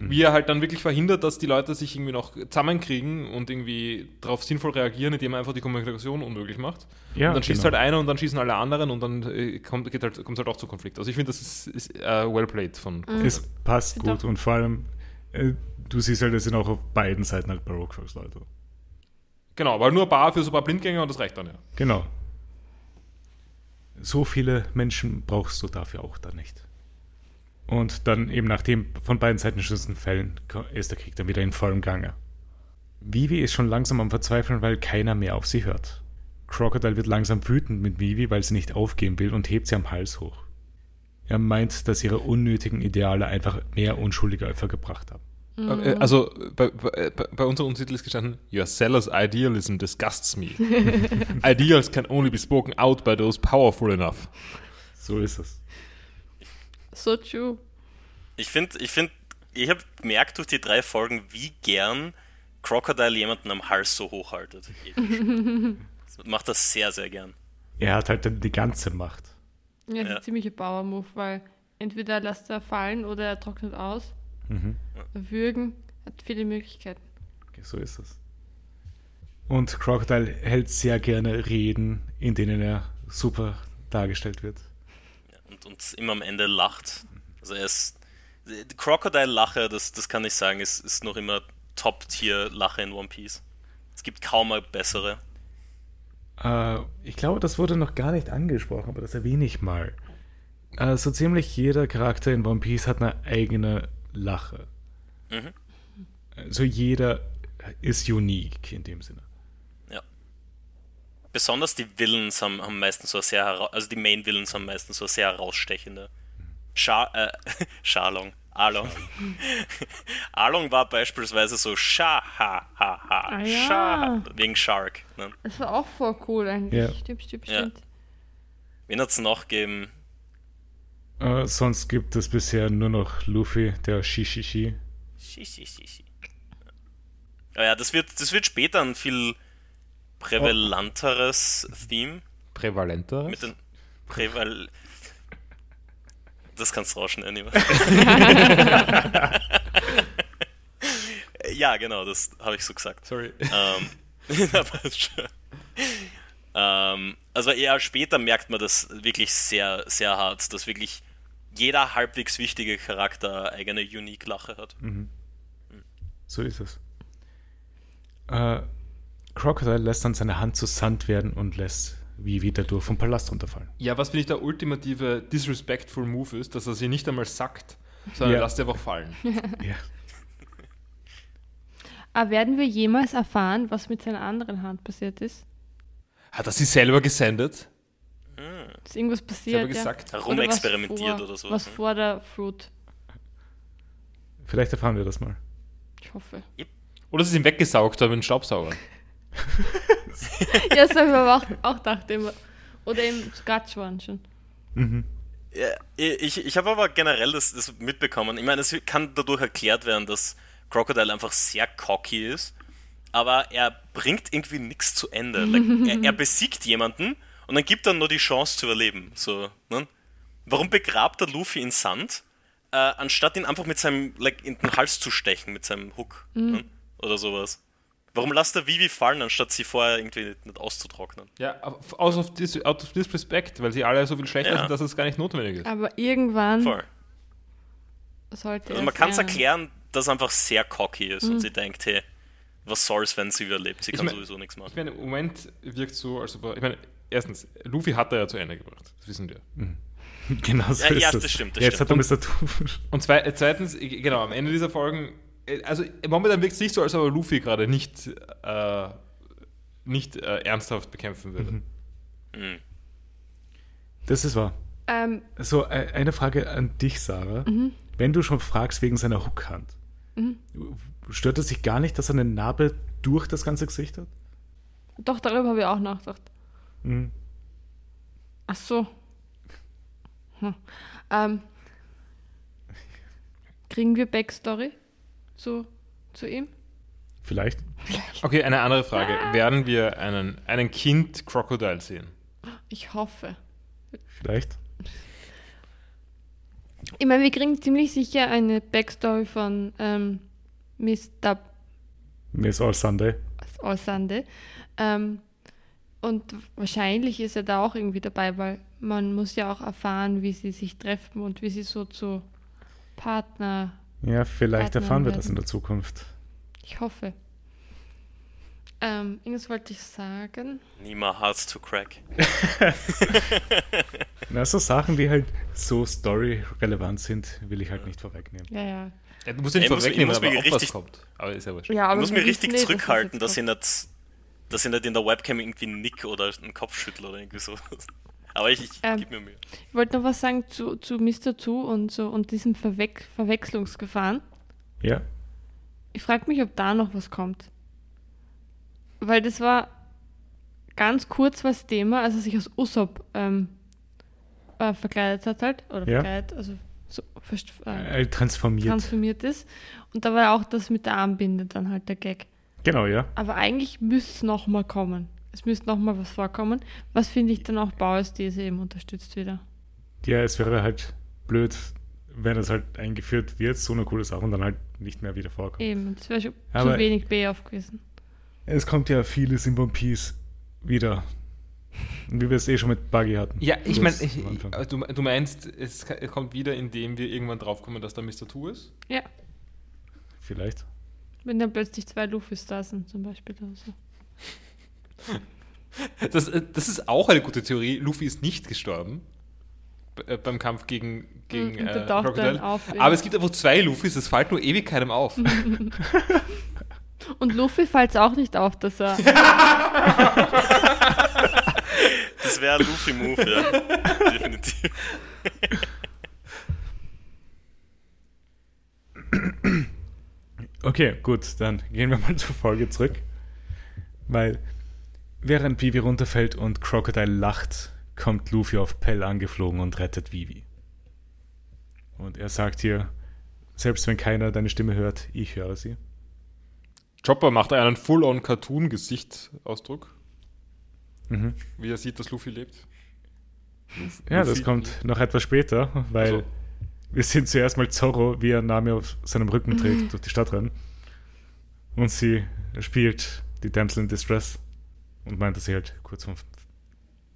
wie er halt dann wirklich verhindert, dass die Leute sich irgendwie noch zusammenkriegen und irgendwie darauf sinnvoll reagieren, indem er einfach die Kommunikation unmöglich macht. Ja, und dann schießt genau. halt einer und dann schießen alle anderen und dann äh, kommt es halt, halt auch zu Konflikt. Also ich finde, das ist, ist äh, well played von Es passt Doch. gut und vor allem, äh, du siehst halt, es sind auch auf beiden Seiten halt Baroque First Leute. Genau, aber nur Bar für so ein paar Blindgänger und das reicht dann ja. Genau. So viele Menschen brauchst du dafür auch dann nicht. Und dann eben nachdem von beiden Seiten schützen Fällen ist der Krieg dann wieder in vollem Gange. Vivi ist schon langsam am Verzweifeln, weil keiner mehr auf sie hört. Crocodile wird langsam wütend mit Vivi, weil sie nicht aufgeben will und hebt sie am Hals hoch. Er meint, dass ihre unnötigen Ideale einfach mehr unschuldige Opfer gebracht haben. Äh, Also bei, bei, bei unserem Untertitel ist gestanden, Your seller's idealism disgusts me. Ideals can only be spoken out by those powerful enough. So ist es. So true. Ich finde, ich finde, ich habe gemerkt durch die drei Folgen, wie gern Crocodile jemanden am Hals so hochhaltet. Das macht das sehr, sehr gern. Er hat halt dann die ganze Macht. Ja, das ist Ja. ein ziemlicher Power-Move, weil entweder lässt er fallen oder er trocknet aus. Würgen hat viele Möglichkeiten. So ist es. Und Crocodile hält sehr gerne Reden, in denen er super dargestellt wird. Und, und immer am Ende lacht. Also er ist. Crocodile-Lache, das, das kann ich sagen, ist, ist noch immer Top-Tier-Lache in One Piece. Es gibt kaum eine bessere. Äh, ich glaube, das wurde noch gar nicht angesprochen, aber das erwähne ich mal. Äh, so ziemlich jeder Charakter in One Piece hat eine eigene Lache. Mhm. Also jeder ist unique in dem Sinne. Ja. Besonders die Villains haben, haben meistens so sehr, also die Main Villains haben meistens so sehr herausstechende. Sha äh, Shalong. Along. Along war beispielsweise so Sha, ha, ha, ha. Ah, ja. Wegen Shark. Ne? Das war auch voll cool eigentlich. Ja. Stimmt, stimmt, Ja. stimmt. Wen hat es noch gegeben? Äh, sonst gibt es bisher nur noch Luffy, der Shishishi. Shi, shi, shi, shi. Ah ja, das wird, das wird später ein viel prävalenteres Theme. Prävalenter? Mit den Präval. Das kannst du rausschneiden, immer. ja, genau, das habe ich so gesagt. Sorry. Ähm, ähm, also eher später merkt man das wirklich sehr, sehr hart, dass wirklich jeder halbwegs wichtige Charakter eine eigene Unique-Lache hat. So ist es. Äh, Crocodile lässt dann seine Hand zu Sand werden und lässt Vivi dadurch vom Palast runterfallen. Ja, was finde ich der ultimative disrespectful Move ist, dass er sie nicht einmal sackt, sondern Ja. lässt sie einfach fallen. Ja. Aber werden wir jemals erfahren, was mit seiner anderen Hand passiert ist? Hat er sie selber gesendet? Ist irgendwas passiert? Ja? gesagt? Oder was Rumexperimentiert vor- oder sowas, Was ne? vor der Fruit. Vielleicht erfahren wir das mal. Ich hoffe. Oder sie sind weggesaugt haben mit einem Staubsauger. ja, das habe ich aber auch, auch gedacht. Immer. Oder im Scratch waren schon. Ja, ich ich habe aber generell das, das mitbekommen. Ich meine, es kann dadurch erklärt werden, dass Crocodile einfach sehr cocky ist, aber er bringt irgendwie nichts zu Ende. Like, er, er besiegt jemanden und dann gibt er nur die Chance zu überleben. So, ne? Warum begrabt er Luffy in Sand, äh, anstatt ihn einfach mit seinem, like, in den Hals zu stechen, mit seinem Hook ne? oder sowas? Warum lässt er Vivi fallen, anstatt sie vorher irgendwie nicht, nicht auszutrocknen? Ja, out of, dis, out of disrespect, weil sie alle so viel schlechter Ja. sind, dass es gar nicht notwendig ist. Aber irgendwann Voll. sollte Also man kann es erklären, dass er einfach sehr cocky ist und sie denkt, hey, was soll's, wenn sie überlebt? Sie Ich kann mein- sowieso nichts Ich machen. meine, im Moment wirkt so, als ob er, ich meine, erstens, Luffy hat er ja zu Ende gebracht, das wissen wir. Genau so Ja, ist ja, es. das stimmt, das Jetzt stimmt. hat er Mr. Und zwei, äh, zweitens, genau, am Ende dieser Folgen, äh, also momentan wirkt es nicht so, als ob er Luffy gerade nicht, äh, nicht äh, ernsthaft bekämpfen würde. Mhm. Das ist wahr. Ähm, So, äh, eine Frage an dich, Sarah. Wenn du schon fragst wegen seiner Hookhand, stört es sich gar nicht, dass er eine Narbe durch das ganze Gesicht hat? doch, darüber habe ich auch nachgedacht. Mhm. Ach so. Hm. Ähm, kriegen wir Backstory zu, zu ihm? Vielleicht. Okay, eine andere Frage. Werden wir einen, einen Kind Crocodile sehen? Ich hoffe. Vielleicht. Ich meine, wir kriegen ziemlich sicher eine Backstory von ähm, Mr. Miss All Sunday. Allsande. Ähm, und wahrscheinlich ist er da auch irgendwie dabei, weil man muss ja auch erfahren, wie sie sich treffen und wie sie so zu Partner. Ja, vielleicht Partnern erfahren wir das in der Zukunft. Ich hoffe. Ähm, irgendwas wollte ich sagen. Nima Hearts to Crack. Na, so Sachen, die halt so story-relevant sind, will ich halt nicht vorwegnehmen. Ja, ja. Ja, du musst ja nicht vorwegnehmen, aber auch was richtig- kommt. Aber ist ja wurscht. ja aber ich muss wir mich richtig es zurückhalten, jetzt dass ich, nicht, dass ich nicht in der Webcam irgendwie nick oder einen Kopf schüttle oder irgendwie so. Aber ich, ich Ähm, gebe mir Mühe. Ich wollte noch was sagen zu, zu Mr. Zu und so und diesem Verwech Verwechslungsgefahren. Ja, Ich frage mich, ob da noch was kommt. Weil das war ganz kurz was Thema, als er sich als Usopp ähm, äh, verkleidet hat halt. Oder Ja. verkleidet, also so äh, äh, transformiert. transformiert ist. Und da war auch das mit der Armbinde dann halt der Gag. Genau, ja. Aber eigentlich müsste es nochmal kommen. Es müsste nochmal was vorkommen. Was finde ich dann auch Bauers These eben unterstützt wieder. Ja, es wäre halt blöd, wenn es halt eingeführt wird, so eine coole Sache und dann halt nicht mehr wieder vorkommt. Eben, das wäre schon Aber- zu wenig Payoff gewesen. Es kommt ja vieles in One Piece wieder. Wie wir es eh schon mit Buggy hatten. Ja, ich meine, du, du meinst, es kommt wieder, indem wir irgendwann draufkommen, dass da Mr. Two ist? Ja, Vielleicht. Wenn dann plötzlich zwei Luffys da sind zum Beispiel. Oder so. Das, äh, das ist auch eine gute Theorie. Luffy ist nicht gestorben äh, beim Kampf gegen, gegen äh, Crocodile. ja. Aber es gibt einfach zwei Luffys, es fällt nur ewig keinem auf. Und Luffy fällt es auch nicht auf, dass er. Das wäre ein Luffy-Move, ja. Definitiv. Okay, gut, dann gehen wir mal zur Folge zurück. Weil während Vivi runterfällt und Crocodile lacht, kommt Luffy auf Pell angeflogen und rettet Vivi. Und er sagt hier, selbst wenn keiner deine Stimme hört, ich höre sie. Chopper macht einen Full-on-Cartoon-Gesichtsausdruck, Mhm. wie er sieht, dass Luffy lebt. Ja, Luffy- das kommt noch etwas später, weil Also. Wir sehen zuerst mal Zorro, wie er Nami auf seinem Rücken trägt, durch die Stadt rennen. Und sie spielt die Damsel in Distress und meint, dass sie halt kurz vorm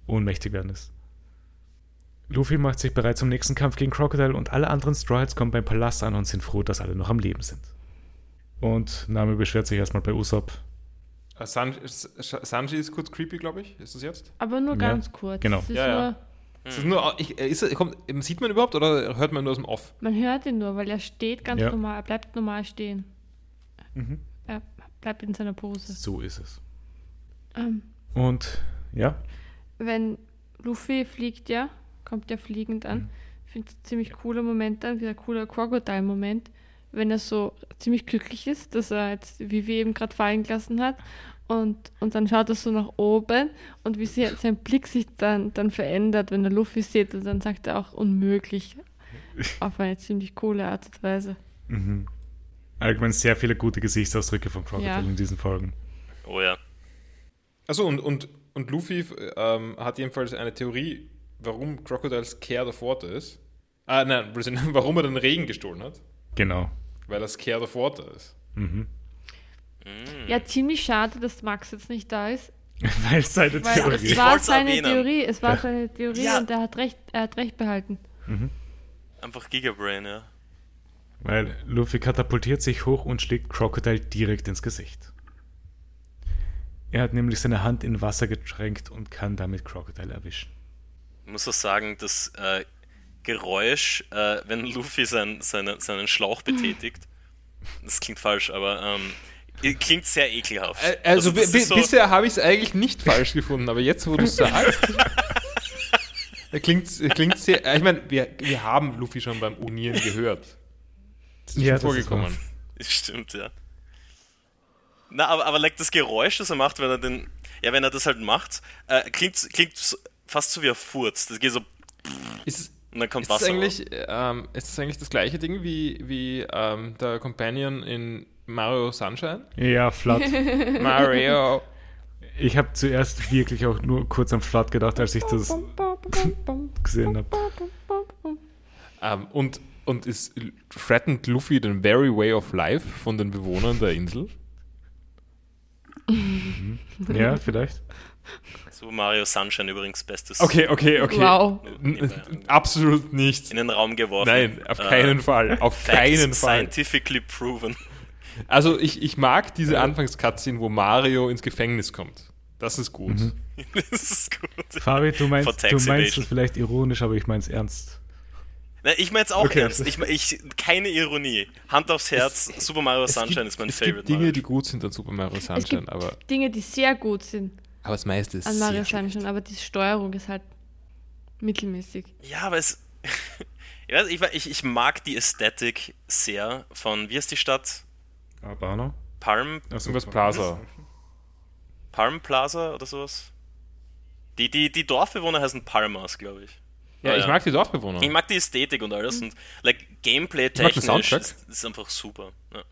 ohnmächtig werden ist. Luffy macht sich bereit zum nächsten Kampf gegen Crocodile und alle anderen Straws kommen beim Palast an und sind froh, dass alle noch am Leben sind. Und Nami beschwert sich erstmal bei Usopp. San Sh- Sanji ist kurz creepy, glaube ich. Ist das jetzt? Aber nur Ja, ganz kurz. genau. Es ist Ja, ja. Nur, Ist nur, ich, äh, ist, er- kommt, sieht man überhaupt oder hört man nur aus dem Off? man hört ihn nur, weil er steht ganz Ja. normal, er bleibt normal stehen. Mhm. Er bleibt in seiner Pose. So ist es. Ähm, Und ja, wenn Luffy fliegt ja, kommt ja fliegend an. Mhm. Ich finde es ziemlich cooler Moment dann, wieder cooler Crocodile-Moment, wenn er so ziemlich glücklich ist, dass er jetzt Vivi eben gerade fallen gelassen hat. Und, und dann schaut er so nach oben und wie sie, sein Blick sich dann, dann verändert, wenn er Luffy sieht. Und dann sagt er auch unmöglich. Auf eine ziemlich coole Art und Weise. Mhm. Allgemein sehr viele gute Gesichtsausdrücke von Crocodile Ja. in diesen Folgen. Oh ja. Achso, und, und, und Luffy ähm, hat jedenfalls eine Theorie, warum Crocodiles Care the Fort ist. Ah, nein, warum er den Regen gestohlen hat. Genau. Weil das Care the Fort ist. Mhm. Ja, ziemlich schade, dass Max jetzt nicht da ist. Weil es seine Weil Theorie es Ich war seine erwähnen. Theorie, es war Ja. seine Theorie Ja. und er hat recht, er hat recht behalten. Einfach Gigabrain, ja. Weil Luffy katapultiert sich hoch und schlägt Crocodile direkt ins Gesicht. Er hat nämlich seine Hand in Wasser getränkt und kann damit Crocodile erwischen. Ich muss auch sagen, das äh, Geräusch, äh, wenn Luffy sein, seine, seinen Schlauch betätigt, das klingt falsch, aber ähm, klingt sehr ekelhaft. Äh, Also, ist so- bisher habe ich es eigentlich nicht falsch gefunden, aber jetzt, wo du es sagst, klingt, klingt sehr. äh, Ich meine, wir, wir haben Luffy schon beim Unieren gehört. Das ist Ja, schon das ist vorgekommen. Stimmt, ja. Na, aber, aber like, das Geräusch, das er macht, wenn er den. Ja, wenn er das halt macht, äh, klingt, klingt fast so wie ein Furz. Das geht so. Ist, es- Und dann kommt ist, es Wasser. eigentlich, ähm, ist es eigentlich das gleiche Ding wie, wie ähm, der Companion in Mario Sunshine? Ja, Flat. Mario. ich habe zuerst wirklich auch nur kurz am Flat gedacht, als ich das gesehen habe. ähm, und Und ist threatened Luffy den very way of life von den Bewohnern der Insel? Ja, vielleicht. Super Mario Sunshine übrigens bestes Okay, okay, okay. Wow. Absolut nicht. in den Raum geworfen. Nein, auf Äh, keinen Fall. Auf keinen Fall. Scientifically proven. Also ich, ich mag diese Anfangscutscene, wo Mario ins Gefängnis kommt. Das ist gut. das ist gut. Fabi, du meinst, du meinst es vielleicht ironisch, aber ich meine es ernst. Nein, ich meine es auch Okay. ernst. Ich, ich, keine Ironie. Hand aufs Herz, Super Mario Es Sunshine gibt, ist mein es Favorite gibt Dinge, Mario. die gut sind an Super Mario Es Sunshine, gibt aber, Dinge, die sehr gut sind aber das meiste ist an Mario sehr Sunshine, aber die Steuerung ist halt mittelmäßig. Ja, aber es. ich, weiß, ich, ich, ich mag die Ästhetik sehr von, wie heißt die Stadt? Abano? Palm, Achso, Irgendwas Plaza. Palm Plaza oder sowas? Die, die, die Dorfbewohner heißen Palmas, glaube ich. Ja, Ah, ich mag die Dorfbewohner. Ich mag die Ästhetik und alles und like, Gameplay-technisch ist, ist einfach super. Ja.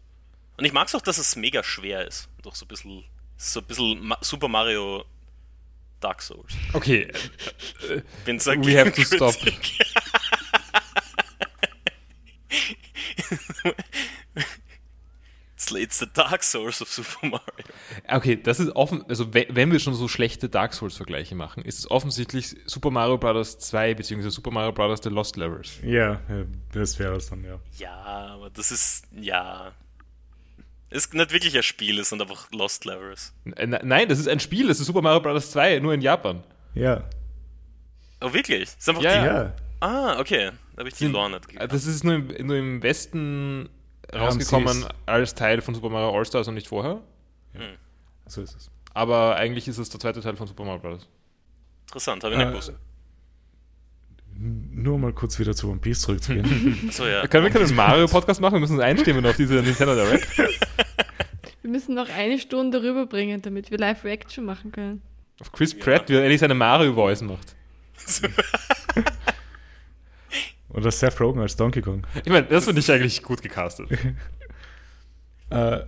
Und ich mag es auch, dass es mega schwer ist. Doch so ein bisschen, so ein bisschen Super Mario Dark Souls. Okay, Bin so We have to stop. It's, it's the Dark Souls of Super Mario. okay, das ist offen, also we- wenn wir schon so schlechte Dark Souls-Vergleiche machen, ist es offensichtlich Super Mario Bros. 2 bzw. Super Mario Bros. The Lost Levels. Ja, das wäre es dann, ja. Ja, aber das ist, ja. Ist nicht wirklich ein Spiel, es sind einfach Lost Levels. N- Nein, das ist ein Spiel, das ist Super Mario Bros. 2, nur in Japan. Ja. Oh, wirklich? Ist einfach Ja, die, Ja. Ah, okay. Da habe ich die Sind- Lore nicht gekannt. Das ist nur im, nur im Westen rausgekommen als Teil von Super Mario All-Stars und nicht vorher. So ist es. Aber eigentlich ist es der zweite Teil von Super Mario Bros. Interessant, habe ich nicht Äh, gewusst. Nur mal kurz wieder zu One Piece zurückzugehen. Achso, ja. Können wir keinen Mario-Podcast machen? Wir müssen uns einstimmen auf diese Nintendo Direct. Wir müssen noch eine Stunde rüberbringen, damit wir Live-Reaction machen können. Auf Chris Pratt, wie er endlich seine Mario-Voice macht. Oder Seth Rogen als Donkey Kong. Ich meine, das finde ich eigentlich gut gecastet. Äh,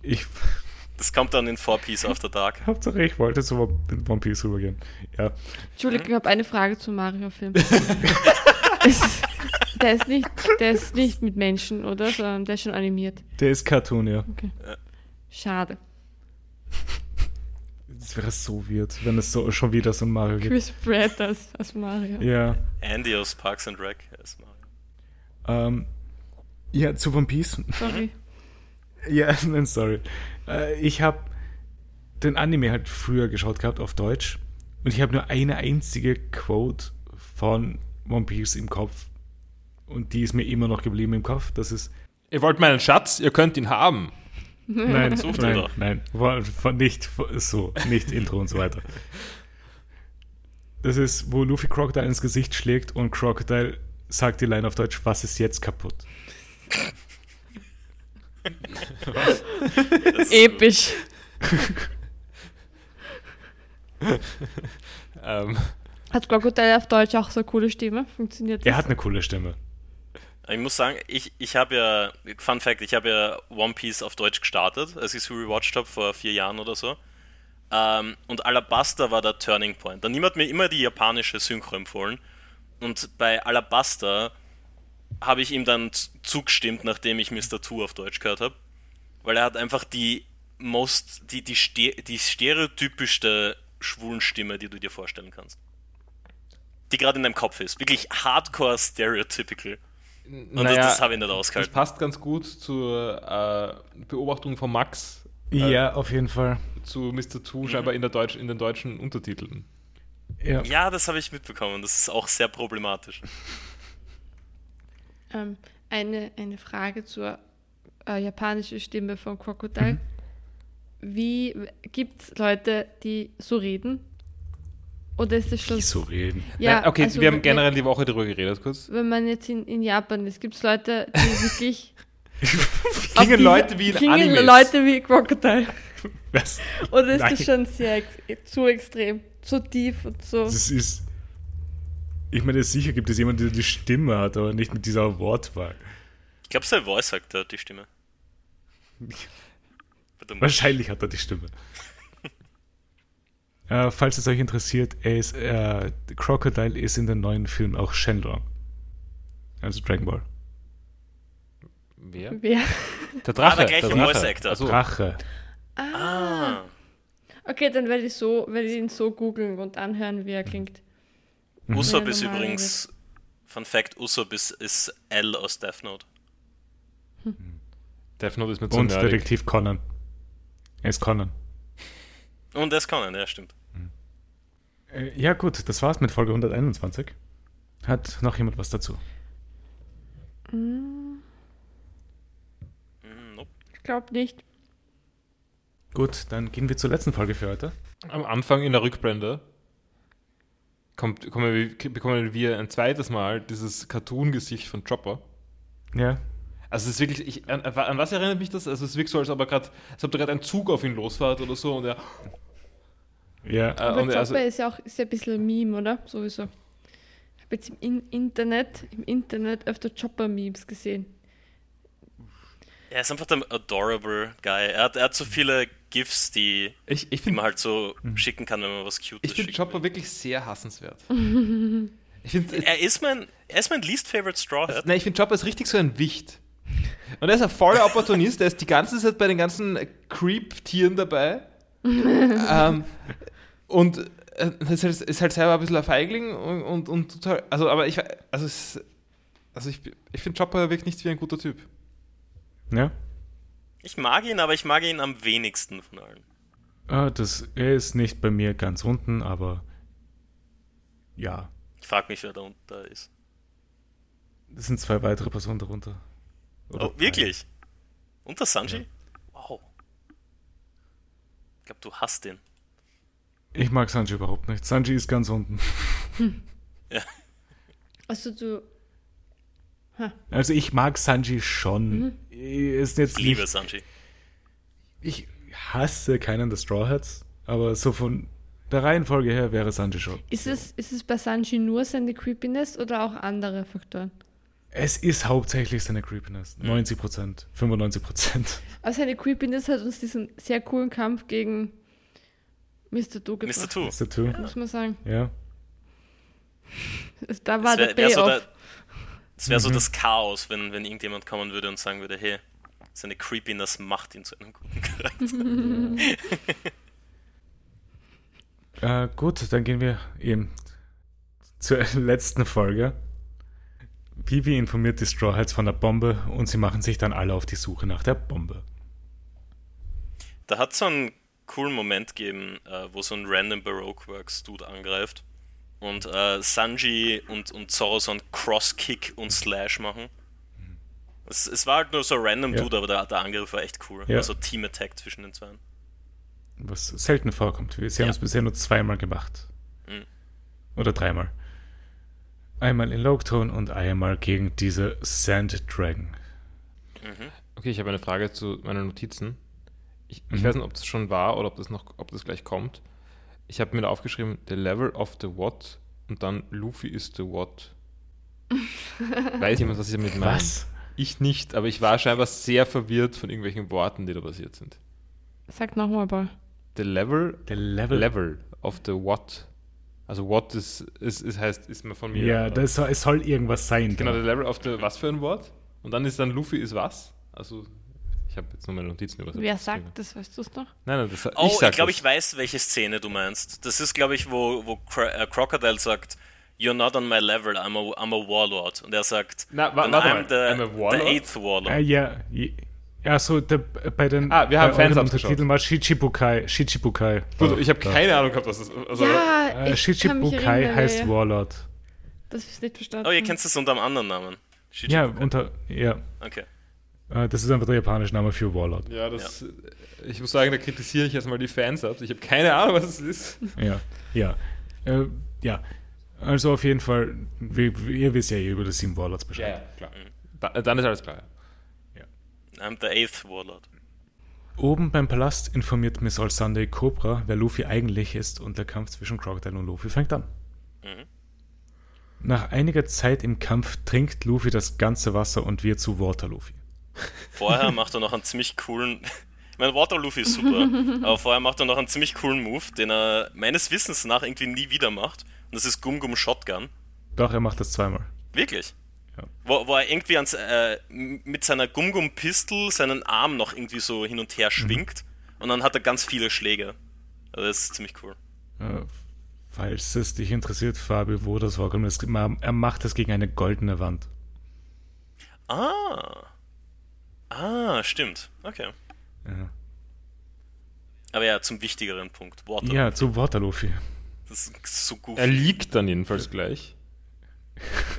ich, Das kommt dann in 4 Piece After Dark. Hauptsache, ich wollte zu One Piece rübergehen. Ja. Entschuldigung, ich habe eine Frage zum Mario-Film. Der, ist nicht, der ist nicht mit Menschen, oder? Sondern der ist schon animiert. Der ist Cartoon, ja. Schade. Das wäre so weird, wenn es so schon wieder so ein Mario gibt. Chris Pratt als, als Mario. Ja. Andy aus Parks and Rec ist Mario. Ähm, ja, zu One Piece. Sorry. Ja, nein, sorry. Äh, ich habe den Anime halt früher geschaut gehabt auf Deutsch und ich habe nur eine einzige Quote von One Piece im Kopf und die ist mir immer noch geblieben im Kopf. Das ist Ihr wollt meinen Schatz, ihr könnt ihn haben. Nein, Sucht ihn nein, doch. nein, nicht so, nicht Intro und so weiter. Das ist, wo Luffy Crocodile ins Gesicht schlägt und Crocodile sagt die Line auf Deutsch, was ist jetzt kaputt? Ist Episch. Ähm, Hat Crocodile auf Deutsch auch so eine coole Stimme? Funktioniert das? Er hat eine coole Stimme. Ich muss sagen, ich, ich habe ja, Fun Fact, ich habe ja One Piece auf Deutsch gestartet, als ich es rewatcht habe vor vier Jahren oder so. Ähm, und Alabaster war der Turning Point. Dann niemand mir immer die japanische Synchro empfohlen. Und bei Alabaster habe ich ihm dann zugestimmt, nachdem ich Mr. Two auf Deutsch gehört habe. Weil er hat einfach die most, die, die, ste die stereotypischste schwulen Stimme, die du dir vorstellen kannst. Die gerade in deinem Kopf ist. Wirklich hardcore stereotypical. Und naja, das, das habe ich nicht das ausgehalten. passt ganz gut zur äh, Beobachtung von Max Ja, auf jeden Fall. zu Mr. Two scheinbar in, der Deutsch, in den deutschen Untertiteln. Ja. Ja, das habe ich mitbekommen. Das ist auch sehr problematisch. Ähm, eine, eine Frage zur äh, japanischen Stimme von Crocodile. Wie gibt es Leute, die so reden? Oder ist das schon. Die so reden. Ja, Nein, okay, also wir haben wenn- generell die Woche darüber geredet, kurz. Wenn man jetzt in, in Japan ist, gibt es Leute, die wirklich. Klingen diese- Leute wie in klingen Animes. Leute wie Crocodile. Was? Oder ist Nein. das schon sehr ex zu extrem? Zu tief und so. Das ist. Ich meine, sicher gibt es jemanden, der die Stimme hat, aber nicht mit dieser Wortwahl. Ich glaube, sein Voice sagt er die Stimme. Wahrscheinlich hat er die Stimme. Äh, falls es euch interessiert, er ist, äh, Crocodile ist in den neuen Film auch Shenlong. Also Dragon Ball. Wer? Wer? Der Drache. Ah, der gleiche Drache. Voice Actor. Also, Drache. Ah. Okay, dann werde ich, so, werde ich ihn so googeln und anhören, wie er klingt. Usopp Ja, ist übrigens, Fun Fact, Usopp ist, ist L aus Death Note. Death Note ist mit so Und nerdig. Detektiv Conan. Er ist Conan. Und das kann er, ja, stimmt. Äh, ja, gut, das war's mit Folge 121. Hat noch jemand was dazu? Mm, nope. Ich glaube nicht. Gut, dann gehen wir zur letzten Folge für heute. Am Anfang in der Rückblende kommt, kommen wir, bekommen wir ein zweites Mal dieses Cartoon-Gesicht von Chopper. Ja. Also es ist wirklich, ich, an, an was erinnert mich das? Also es wirkt so, als ob er gerade, als ob da gerade ein Zug auf ihn losfährt oder so und er, Ja. äh, Aber und er Chopper also, ist ja auch ist ja ein bisschen ein Meme, oder? Sowieso. Ich habe jetzt im In Internet, im Internet öfter Chopper-Memes gesehen. Er ist einfach der adorable Guy. Er hat, er hat so viele GIFs, die, ich, ich die finde man halt so schicken kann, wenn man was Cutes ich find schickt. Chopper wirklich sehr hassenswert. ich finde Er ist mein, er ist mein least favorite Straw Hat. Nein, ich finde Chopper ist richtig so ein Wicht. Und er ist ein voller Opportunist, der ist die ganze Zeit bei den ganzen Creep-Tieren dabei. ähm, und äh, ist, halt, ist halt selber ein bisschen ein Feigling und, und, und total. Also, aber ich, also, es, also ich, ich finde Chopper wirkt nicht wie ein guter Typ. Ja. Ich mag ihn, aber ich mag ihn am wenigsten von allen. Ah, das, er ist nicht bei mir ganz unten, aber ja. Ich frag mich, wer da unten da ist. Das sind zwei weitere Personen darunter. Oder Oh, wirklich? Unter Sanji? Wow. Ich glaube, du hast den. Ich mag Sanji überhaupt nicht. Sanji ist ganz unten. Also du, Also ich mag Sanji schon. Ist jetzt Ich liebe nicht, Sanji. ich hasse keinen der Straw Hats, aber so von der Reihenfolge her wäre Sanji schon. ist es, ist es bei Sanji nur seine Creepiness oder auch andere Faktoren? Es ist hauptsächlich seine Creepiness. Mhm. 90 Prozent, 95 Prozent. Also seine Creepiness hat uns diesen sehr coolen Kampf gegen Mr. Do gebracht, Mr. Two. Der Two? muss man sagen. Ja. Da war der wäre wär so, Payoff. der, das, wär so Mhm. das Chaos, wenn, wenn irgendjemand kommen würde und sagen würde, hey, seine Creepiness macht ihn zu einem guten Charakter. Äh, gut, dann gehen wir eben zur letzten Folge. Vivi informiert die Straw Hats von der Bombe und sie machen sich dann alle auf die Suche nach der Bombe. Da hat so einen coolen Moment gegeben, äh, wo so ein random Baroque Works Dude angreift und äh, Sanji und, und Zoro so einen Cross-Kick und Slash machen. Es, es war halt nur so ein random Ja. Dude, aber der, der Angriff war echt cool. Ja. Also Team-Attack zwischen den zwei. Was selten vorkommt. Sie haben Ja. es bisher nur zweimal gemacht. Mhm. Oder dreimal. Einmal in Logtone und einmal gegen diese Sand Dragon. Okay, ich habe eine Frage zu meinen Notizen. Ich, ich Mhm. weiß nicht, ob das schon war oder ob das noch, ob das gleich kommt. Ich habe mir da aufgeschrieben, the level of the what und dann Luffy is the what. Weiß jemand, was ich damit meine? Was? Ich nicht, aber ich war scheinbar sehr verwirrt von irgendwelchen Worten, die da passiert sind. Sag nochmal, Paul. The level, Der Level. level of the what. Also what ist, ist, ist heißt, ist mir von mir. Ja, soll, es soll irgendwas sein. Genau, da. the level of the was für ein Wort? Und dann ist dann Luffy ist was? Also, ich habe jetzt nur meine Notizen übersetzt. Wer sagt das, weißt du es noch? Nein, nein, das Oh, ich, sag glaube, ich weiß, welche Szene du meinst. Das ist, glaube ich, wo, wo Cro äh, Crocodile sagt, You're not on my level, I'm a, I'm a warlord. Und er sagt, Na, wa- "Then warte I'm, mal, the, I'm a warlord?" the eighth warlord. Ah, ja, je- ja, so der, bei den Ah, wir haben bei Fans abgeschaut. Untertitel mal Shichibukai. Shichibukai. Gut, ich habe keine Ahnung gehabt, was das also, ja, Äh, ich kann mich Shichibukai erinnern, heißt ja, ja. Warlord. Das ist nicht verstanden. Oh, ihr kennt es unter einem anderen Namen. Ja, Shichibukai. unter, ja. Okay. Äh, Das ist einfach der japanische Name für Warlord. Ja, das. Ich muss sagen, da kritisiere ich jetzt mal die Fans ab. Ich habe keine Ahnung, was es ist. Ja, ja. Äh, ja. Also auf jeden Fall, ihr wisst ja eh über die sieben Warlords Bescheid. klar. Da, dann ist alles klar. I'm the eighth warlord. Oben beim Palast informiert Miss All Sunday Cobra, wer Luffy eigentlich ist und der Kampf zwischen Crocodile und Luffy fängt an. Mhm. Nach einiger Zeit im Kampf trinkt Luffy das ganze Wasser und wird zu Water Luffy. Vorher macht er noch einen ziemlich coolen. Ich meine, Water Luffy ist super, aber vorher macht er noch einen ziemlich coolen Move, den er meines Wissens nach irgendwie nie wieder macht. Und das ist Gum Gum Shotgun. Doch, er macht das zweimal. Wirklich? Ja. Wo, wo er irgendwie ans, äh, mit seiner Gum-Gum-Pistol seinen Arm noch irgendwie so hin und her schwingt und dann hat er ganz viele Schläge. Also das ist ziemlich cool. Äh, falls es dich interessiert, Fabi, wo das vorkommt, er macht das gegen eine goldene Wand. Ah. Ah, stimmt. Okay. Ja, Aber ja, zum wichtigeren Punkt. Water. ja zu Waterluffy. Das ist so gut. Er liegt dann jedenfalls gleich.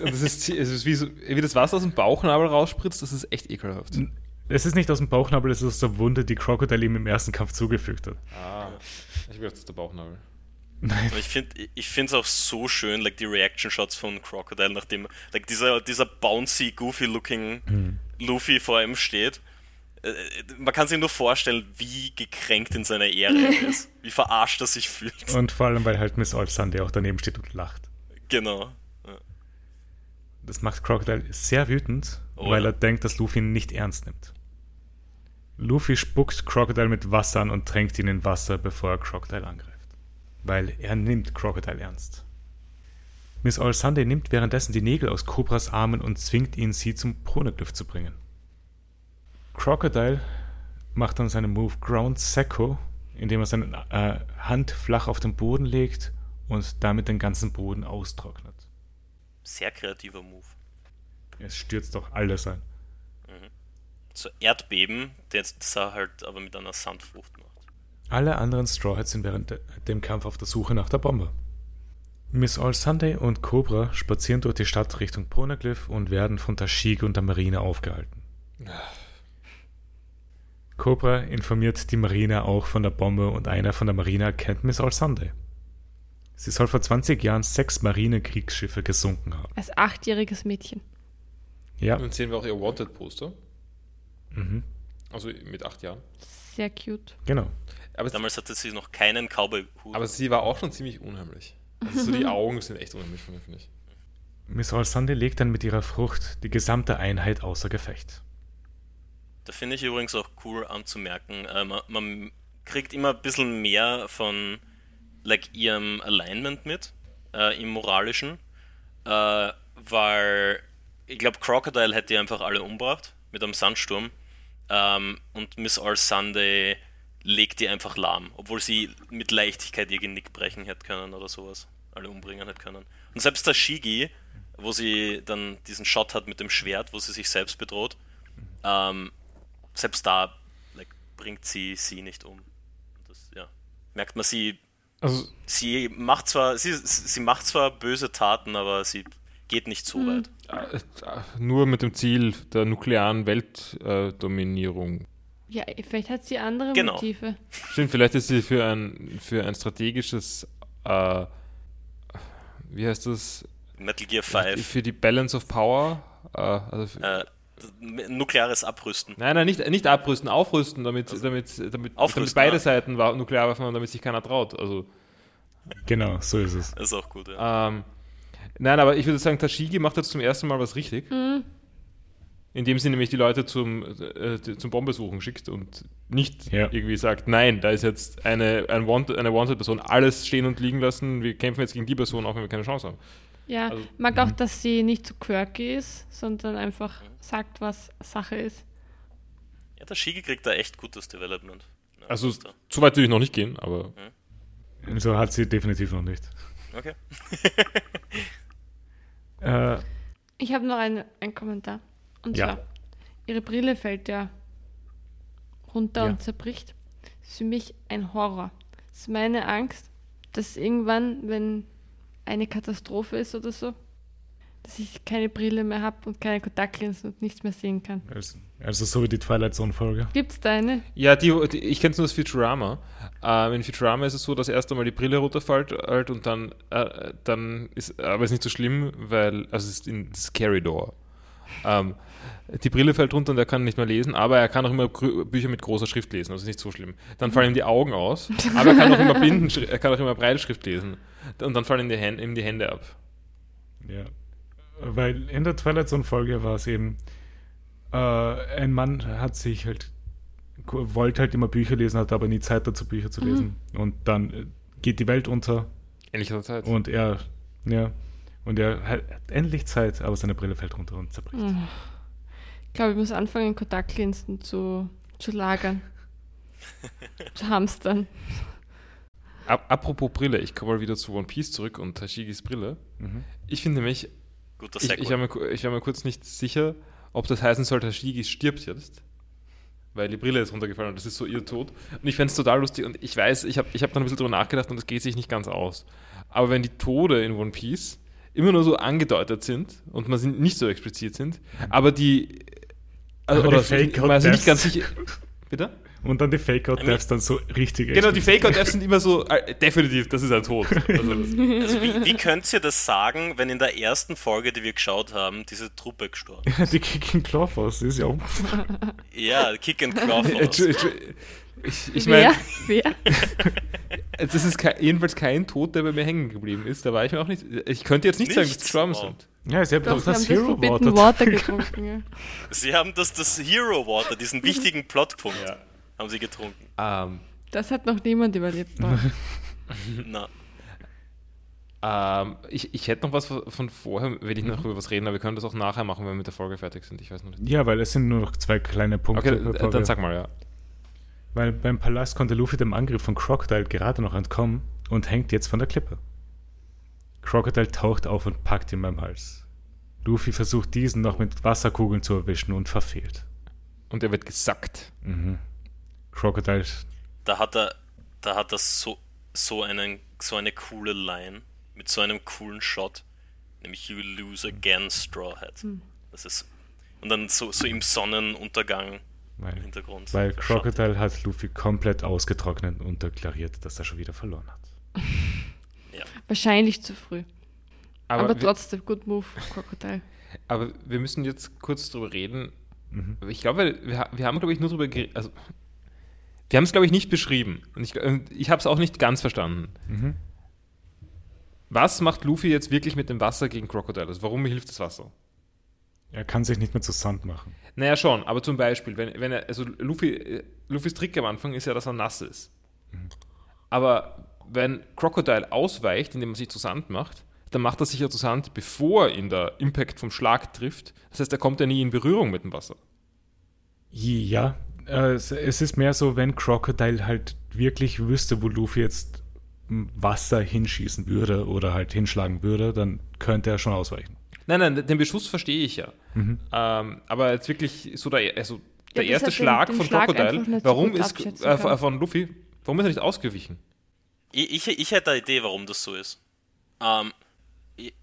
Und das ist, es ist wie, so, wie das Wasser aus dem Bauchnabel rausspritzt, das ist echt ekelhaft. Es ist nicht aus dem Bauchnabel, es ist aus der Wunde, die Crocodile ihm im ersten Kampf zugefügt hat. Ah, ich will das ist der Bauchnabel. Nein. Aber ich finde ich finde es auch so schön, like die Reaction Shots von Crocodile, nachdem like dieser dieser bouncy, goofy looking Hm. Luffy vor ihm steht. Äh, Man kann sich nur vorstellen, wie gekränkt in seiner Ehre er ist, wie verarscht er sich fühlt. Und vor allem, weil halt Miss Sunday auch daneben steht und lacht. Genau. Ja. Das macht Crocodile sehr wütend, Oh weil ja. er denkt, dass Luffy ihn nicht ernst nimmt. Luffy spuckt Crocodile mit Wasser an und tränkt ihn in Wasser, bevor er Crocodile angreift. Weil er nimmt Crocodile ernst. Miss All Sunday nimmt währenddessen die Nägel aus Cobras Armen und zwingt ihn, sie zum Poneglyph zu bringen. Crocodile macht dann seinen Move Ground Secco, indem er seine äh, Hand flach auf den Boden legt und damit den ganzen Boden austrocknet. Sehr kreativer Move. Es stürzt doch alles ein. So Erdbeben, das das er halt aber mit einer Sandfrucht macht. Alle anderen Straw Hats sind während de- dem Kampf auf der Suche nach der Bombe. Miss All Sunday und Cobra spazieren durch die Stadt Richtung Poneglyph und werden von Tashigi und der Marine aufgehalten. Cobra informiert die Marine auch von der Bombe und einer von der Marine erkennt Miss All Sunday. Sie soll vor 20 Jahren sechs Marinekriegsschiffe gesunken haben. Als achtjähriges Mädchen. Ja, Und sehen wir auch ihr Wanted-Poster. mhm. Also mit acht Jahren. Sehr cute. genau. Aber, Damals hatte sie noch keinen Cowboy-Hut. aber sie war auch schon ziemlich unheimlich. Also so die Augen sind echt unheimlich von ihr, finde ich. Miss All Sunday legt dann mit ihrer Frucht die gesamte Einheit außer Gefecht. Da finde ich übrigens auch cool anzumerken, äh, man, man kriegt immer ein bisschen mehr von like, ihrem Alignment mit, äh, im moralischen, äh, weil ich glaube, Crocodile hätte die einfach alle umgebracht mit einem Sandsturm ähm, und Miss All Sunday legt die einfach lahm, obwohl sie mit Leichtigkeit ihr Genick brechen hätte können oder sowas, alle umbringen hätte können. Und selbst der Shigi, wo sie dann diesen Shot hat mit dem Schwert, wo sie sich selbst bedroht, ähm, selbst da like, bringt sie sie nicht um. Das, ja, merkt man, sie, Also, sie macht zwar, sie, sie macht zwar böse Taten, aber sie geht nicht so weit. äh, äh, nur mit dem Ziel der nuklearen Weltdominierung. Ja, vielleicht hat sie andere Genau. Motive. Stimmt, vielleicht ist sie für ein, für ein strategisches, äh, wie heißt das? Metal Gear 5, Für die Balance of Power. Äh, also für, äh, nukleares Abrüsten. Nein, nein, nicht, nicht abrüsten, aufrüsten, damit, damit, damit, damit Aufrüsten, beide ja. Seiten wa- Nuklearwaffen haben, damit sich keiner traut. Also, Genau, so ist es. Das ist auch gut, ja. ähm, nein, aber ich würde sagen, Tashigi macht jetzt zum ersten Mal was richtig. Indem sie nämlich die Leute zum, äh, zum Bombesuchen schickt und nicht Ja. irgendwie sagt, nein, da ist jetzt eine, ein Wanted, eine Wanted-Person, alles stehen und liegen lassen, wir kämpfen jetzt gegen die Person, auch wenn wir keine Chance haben. Ja, Also- mag auch, dass sie nicht so quirky ist, sondern einfach sagt, was Sache ist. Ja, der Shigi kriegt da echt gutes Development. Ja, Also, ist da. so weit würde ich noch nicht gehen, aber So hat sie definitiv noch nicht. Okay. Äh, Ich habe noch einen, einen Kommentar. Und Ja. zwar, ihre Brille fällt ja runter Ja. und zerbricht. Das ist für mich ein Horror. Das ist meine Angst, dass irgendwann, wenn eine Katastrophe ist oder so, dass ich keine Brille mehr habe und keine Kontaktlinsen und nichts mehr sehen kann. also, also so wie die Twilight Zone-Folge. Gibt es da eine? Ja, die, die, ich kenne nur das Futurama. Ähm, in Futurama ist es so, dass erst einmal die Brille runterfällt halt, und dann, äh, dann ist, aber ist nicht so schlimm, weil, also es ist in Scary Door. Ähm, die Brille fällt runter und er kann nicht mehr lesen, aber er kann auch immer Bücher mit großer Schrift lesen, also ist nicht so schlimm. Dann fallen ihm die Augen aus, aber er kann auch immer Blinden, er kann auch immer Breitschrift lesen. Und dann fallen ihm die, Hände, ihm die Hände ab. Ja. Weil in der Twilight Zone-Folge war es eben, äh, ein Mann hat sich halt, wollte halt immer Bücher lesen, hat aber nie Zeit dazu, Bücher zu lesen. Und dann äh, geht die Welt unter Ähnlicher Zeit. und er, ja, Und er hat endlich Zeit, aber seine Brille fällt runter und zerbricht. Hm. Ich glaube, ich muss anfangen, Kontaktlinsen zu, zu lagern. zu hamstern. Ap apropos Brille, ich komme mal wieder zu One Piece zurück und Tashigis Brille. Mhm. Ich finde nämlich, Guter ich, ich war, mir, ich war mir kurz nicht sicher, ob das heißen soll, Tashigi stirbt jetzt. Weil die Brille ist runtergefallen und das ist so ihr Tod. Und ich fände es total lustig und ich weiß, ich habe ich hab dann ein bisschen drüber nachgedacht und das geht sich nicht ganz aus. Aber wenn die Tode in One Piece immer nur so angedeutet sind und man sie nicht so explizit sind, aber die. Also, Aber die oder Fake-Out man ist nicht Deaths. ganz sicher. Bitte? Und dann die Fake-Out-Deaths dann so richtig Genau, die explizit. Fake-Out-Apps sind immer so, äh, definitiv, das ist ein Tod. Also, Also wie, wie könnt ihr das sagen, wenn in der ersten Folge, die wir geschaut haben, diese Truppe gestorben ist? die Kicking Clawfaust ist ja auch. Ja, Kick and Claw ich, ich wer? meine, wer? das ist kei- jedenfalls kein Tod, der bei mir hängen geblieben ist. Da war ich mir auch nicht. Ich könnte jetzt nicht, sagen, dass Nichts? sie gestorben Wow. sind. Ja, sie haben Doch, doch das Hero Water. Water getrunken. Ja. Sie haben das, das Hero Water, diesen wichtigen Plotpunkt, haben sie getrunken. Ähm, Das hat noch niemand überlebt. Na, ähm, ich, ich hätte noch was von vorher, will ich noch über was reden, aber wir können das auch nachher machen, wenn wir mit der Folge fertig sind. Ich weiß noch nicht. Ja, weil es sind nur noch zwei kleine Punkte. Okay, dann sag mal, ja. Weil beim Palast konnte Luffy dem Angriff von Crocodile gerade noch entkommen und hängt jetzt von der Klippe. Crocodile taucht auf und packt ihn beim Hals. Luffy versucht diesen noch mit Wasserkugeln zu erwischen und verfehlt. Und er wird gesackt. Mhm. Crocodile, da hat er, da hat er so, so, einen, so eine coole Line mit so einem coolen Shot, nämlich You lose again, Strawhead. Das ist und dann so, so im Sonnenuntergang im weil, Hintergrund. weil. Crocodile hat Luffy komplett ausgetrocknet und deklariert, dass er schon wieder verloren hat. Wahrscheinlich zu früh. Aber, Aber, wir, trotzdem, good move, Krokodil. aber wir müssen jetzt kurz drüber reden. Mhm. Ich glaube, wir, wir haben, glaube ich, nur drüber geredet. Also, wir haben es, glaube ich, nicht beschrieben. Und ich, und ich habe es auch nicht ganz verstanden. Mhm. Was macht Luffy jetzt wirklich mit dem Wasser gegen Crocodile? Also warum hilft das Wasser? Er kann sich nicht mehr zu Sand machen. Naja, schon, aber zum Beispiel, wenn, wenn er, also Luffy, äh, Luffys Trick am Anfang ist ja, dass er nass ist. Aber wenn Crocodile ausweicht, indem er sich zu Sand macht, dann macht er sich ja zu Sand, bevor ihn der Impact vom Schlag trifft. Das heißt, er kommt ja nie in Berührung mit dem Wasser. Ja, äh, es, ist mehr so, wenn Crocodile halt wirklich wüsste, wo Luffy jetzt Wasser hinschießen würde oder halt hinschlagen würde, dann könnte er schon ausweichen. Nein, nein, den Beschuss verstehe ich ja. Ähm, aber jetzt wirklich so der, also der das erste den- Schlag den von Schlag Crocodile, warum ist äh, von Luffy, warum ist er nicht ausgewichen? Ich, ich, ich hätte eine Idee, warum das so ist. Ähm,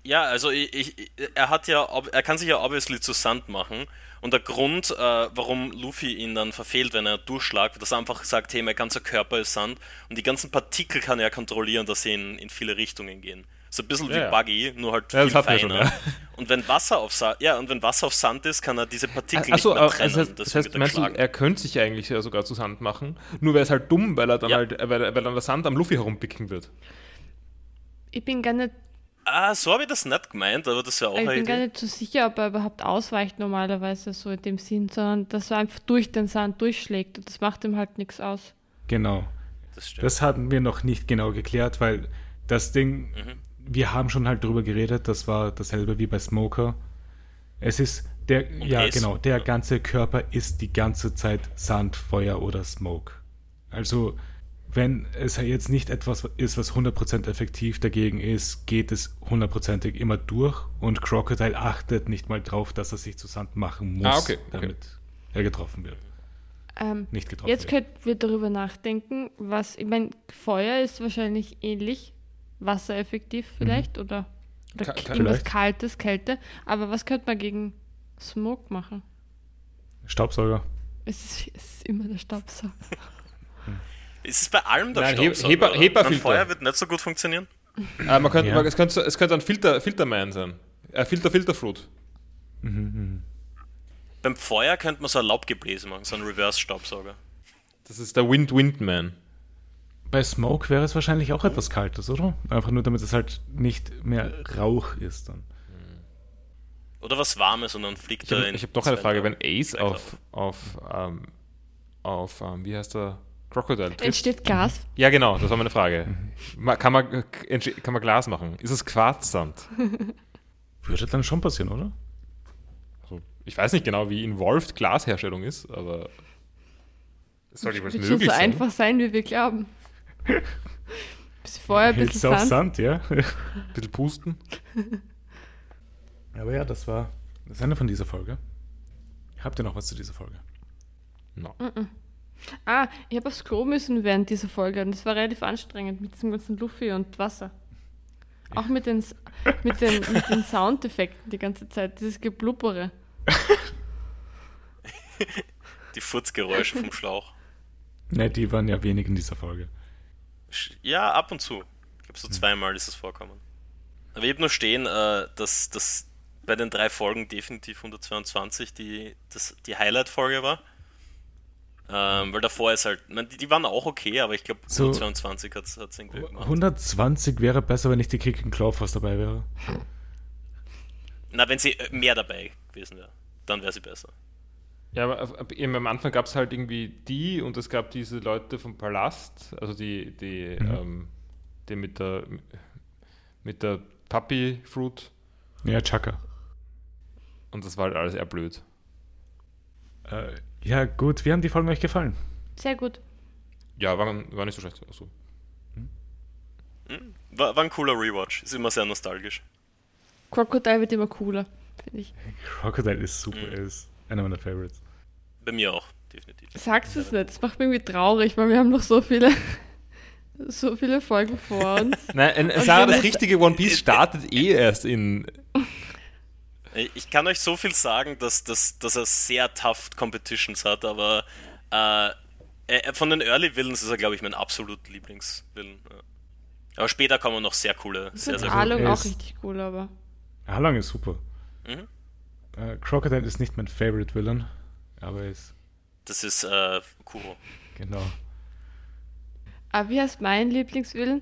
ja, also ich, ich, er hat ja, er kann sich ja obviously zu Sand machen. Und der Grund, äh, warum Luffy ihn dann verfehlt, wenn er durchschlagt, dass er einfach sagt, hey, mein ganzer Körper ist Sand und die ganzen Partikel kann er kontrollieren, dass sie in, in viele Richtungen gehen. So ein bisschen Ja, wie ja. Buggy, nur halt Ja, das viel wir schon, feiner. ja. Und wenn Wasser auf Sa ja, und wenn Wasser auf Sand ist, kann er diese Partikel Achso, nicht mehr aber trennen. das heißt, das heißt er meinst du, er könnte sich eigentlich ja sogar zu Sand machen, nur wäre es halt dumm, weil er dann Ja. halt, weil, weil dann der Sand am Luffy herumpicken wird. Ich bin gar nicht, Ah, so habe ich das nicht gemeint, aber das wäre auch ich eine bin gar Idee. nicht so sicher, ob er überhaupt ausweicht normalerweise so in dem Sinn, sondern dass er einfach durch den Sand durchschlägt und das macht ihm halt nichts aus. Genau. Das. Das hatten wir noch nicht genau geklärt, weil das Ding, Mhm. Wir haben schon halt drüber geredet, das war dasselbe wie bei Smoker. Es ist der, ja Ace. genau, der ganze Körper ist die ganze Zeit Sand, Feuer oder Smoke. Also, wenn es jetzt nicht etwas ist, was 100% effektiv dagegen ist, geht es hundertprozentig immer durch und Crocodile achtet nicht mal drauf, dass er sich zu Sand machen muss, Ah, okay, okay. damit er getroffen wird. Ähm, Nicht getroffen jetzt wird. könnten wir darüber nachdenken, was, ich meine, Feuer ist wahrscheinlich ähnlich, wassereffektiv vielleicht oder, oder Ka- ka- irgendwas vielleicht. Kaltes, Kälte, aber was könnte man gegen Smoke machen? Staubsauger. Es ist, es ist immer der Staubsauger. Ist es bei allem der Nein, Staubsauger? Heber-? Heberfilter. Mein Feuer wird nicht so gut funktionieren. Äh, man könnte, Ja. man, es, könnte, es könnte ein Filter, Filterman sein. Äh, Filter, Filterflut. Beim Feuer könnte man so ein Laubgebläse machen, so ein Reverse-Staubsauger. Das ist der Wind Windman. Bei Smoke wäre es wahrscheinlich auch etwas Kaltes, oder? Einfach nur, damit es halt nicht mehr Rauch ist dann. Oder was Warmes und dann fliegt Ich er habe in. hab noch eine ins Frage. Wenn Ace auf, auf, ähm, auf ähm, wie heißt der, Crocodile trifft. Entsteht Gas? Ja, genau, das war meine Frage. Kann man, kann man Glas machen? Ist es Quarzsand? Würde dann schon passieren, oder? Also, ich weiß nicht genau, wie involved Glasherstellung ist, aber es sollte was Wird schon möglich so sein. einfach sein, wie wir glauben. Bis vorher ein Hältst bisschen du auf Sand. Sand, ja? Ein bisschen pusten. Aber ja, das war das Ende von dieser Folge. Habt ihr noch was zu dieser Folge? No. Ah, ich habe aufs Klo müssen während dieser Folge und es war relativ anstrengend mit diesem ganzen Luffy und Wasser. Auch mit den, mit den, mit den Soundeffekten die ganze Zeit, dieses Geblubbere. Die Furzgeräusche vom Schlauch. Ne, die waren ja wenig in dieser Folge. Ja, ab und zu. Ich glaube, so zweimal ist es vorkommen. Aber ich habe nur stehen, äh, dass das bei den drei Folgen definitiv 122 die, das, die Highlight-Folge war. Ähm, weil davor ist halt, man, die, die waren auch okay, aber ich glaube So- 122 hat es irgendwie gemacht. 120 wäre besser, wenn nicht die Kick and Claw fast dabei wäre. Na, wenn sie äh, mehr dabei gewesen wäre, dann wäre sie besser. Ja, aber ab- ab- eben am Anfang gab es halt irgendwie die und es gab diese Leute vom Palast, also die, die, ähm, die mit der mit der Puppy Fruit Ja, Chaka. und das war halt alles eher blöd. Äh, ja, gut, wie haben die Folgen euch gefallen? Sehr gut. Ja, war, war nicht so schlecht. Also, Hm? War, war ein cooler Rewatch, ist immer sehr nostalgisch. Crocodile wird immer cooler, finde ich. Crocodile ist super, Mhm. ist einer meiner Favorites. Bei mir auch, definitiv. Sagst es nicht, das macht mich irgendwie traurig, weil wir haben noch so viele, so viele Folgen vor uns. Nein, Sarah, das richtige One Piece startet eh erst in. Ich kann euch so viel sagen, dass, dass, dass er sehr tough Competitions hat, aber äh, er- von den Early Villains ist er, glaube ich, mein absolut Lieblingsvillain. Ja. Aber später kommen noch sehr coole, sehr, sehr coole. Er auch richtig cool, aber Halong ist super. Mhm. Äh, Crocodile ist nicht mein Favorite Villain, aber er ist, Das ist äh, Kuro. genau. Ah, wie heißt mein Lieblingswillen?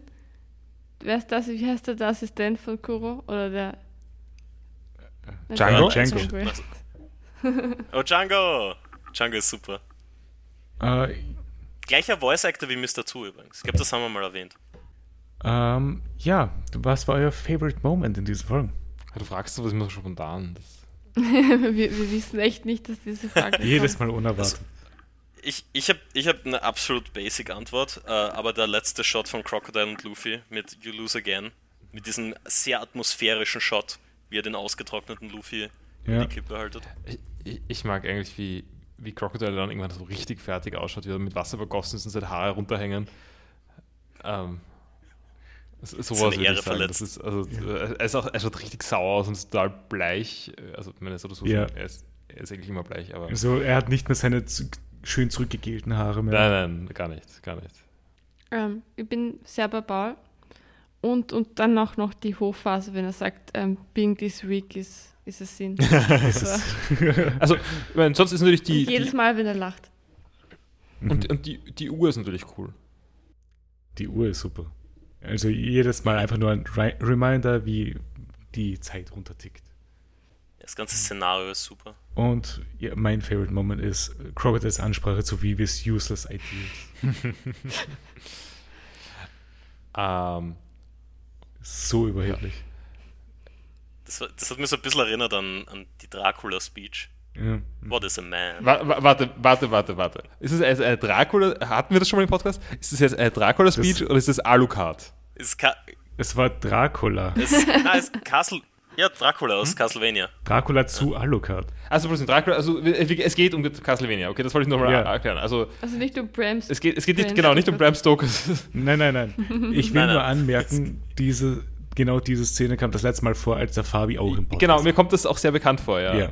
Wer ist das? Wie heißt der, der Assistent von Kuro? Oder der. Nein, Django? der- Django. Was? Oh, Django! Django ist super. Äh, Gleicher Voice Actor wie Mr. 2 übrigens. Ich glaube, das haben wir mal erwähnt. ähm, ja, was war euer Favorite Moment in diesen Folgen? Du fragst sowas immer spontan. Das, wir, wir wissen echt nicht, dass diese Frage Jedes. Mal unerwartet. Ich, ich habe ich hab eine absolut basic Antwort, äh, aber der letzte Shot von Crocodile und Luffy mit You Lose Again, mit diesem sehr atmosphärischen Shot, wie er den ausgetrockneten Luffy in Ja. die Kippe haltet. ich, ich- ich mag eigentlich, wie, wie Crocodile dann irgendwann so richtig fertig ausschaut, wie er mit Wasser übergossen ist und seine Haare runterhängen. Ähm, so- sowas eine würde Ehre ich sagen. Das ist, also, er, ist auch, er schaut richtig sauer aus und ist total bleich. Also, ich meine, so so, Ja. er, ist, er ist eigentlich immer bleich, aber. Also, er hat nicht mehr seine zu, schön zurückgegelten Haare mehr. Nein, nein, gar nicht, gar nicht. Ähm, ich bin sehr Paul. Und, und dann auch noch die Hochphase, wenn er sagt, ähm, being this week is, is a sin. Das So. ist, Also, ich meine, sonst ist natürlich die, und jedes die, Mal, wenn er lacht. und, und die, die Uhr ist natürlich cool. die Uhr ist super. Also jedes Mal einfach nur ein Reminder, wie die Zeit runtertickt. Das ganze Szenario ist super. Und ja, mein Favorite Moment ist Crocodiles Ansprache zu Vivis Useless Ideas. Ähm, So überheblich. Das, war- das hat mich so ein bisschen erinnert an, an die Dracula-Speech. Ja. What is a man? wa- wa- warte, warte, warte, warte. Ist es jetzt eine Dracula, hatten wir das schon mal im Podcast? Ist es jetzt eine Dracula-Speech oder ist es Alucard? Ka Es war Dracula. ist, na, ist Castle. Ja, Dracula aus Castlevania. Dracula zu Alucard. Also, bloß Dracula, also es geht um Castlevania, okay, das wollte ich nochmal Ja. erklären. Also, Also nicht um Brams. es geht, es geht nicht, Bram genau, nicht um Stoker. Bram Stoker. Nein, nein, nein. Ich will Nein, nur nein. anmerken, diese, genau diese Szene kam das letzte Mal vor, als der Fabi auch im Podcast genau, mir kommt das auch sehr bekannt vor, ja. Ja.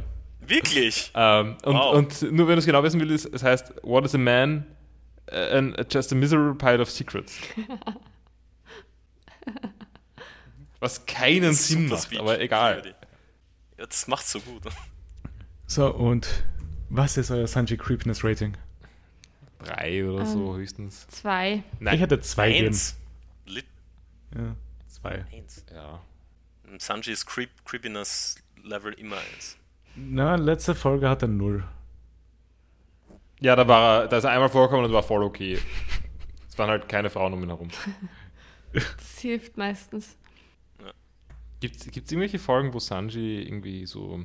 Wirklich? Ähm, und, Wow. und nur wenn du es genau wissen willst, es heißt, what is a man? And just a miserable pile of secrets. Was keinen Sinn macht, Speech. aber egal. Ja, das macht so gut. So, und was ist euer Sanji Creepiness Rating? Drei oder so Ähm. höchstens. Zwei. Nein. Ich hätte zwei. Eins. Ja, zwei. eins. ja. Sanjis Creep Creepiness Level immer eins. Na, letzte Folge hat er null. ja, da war er, da ist er einmal vorgekommen und war voll okay. Es waren halt keine Frauen um ihn herum. Das hilft meistens. Gibt es irgendwelche Folgen, wo Sanji irgendwie so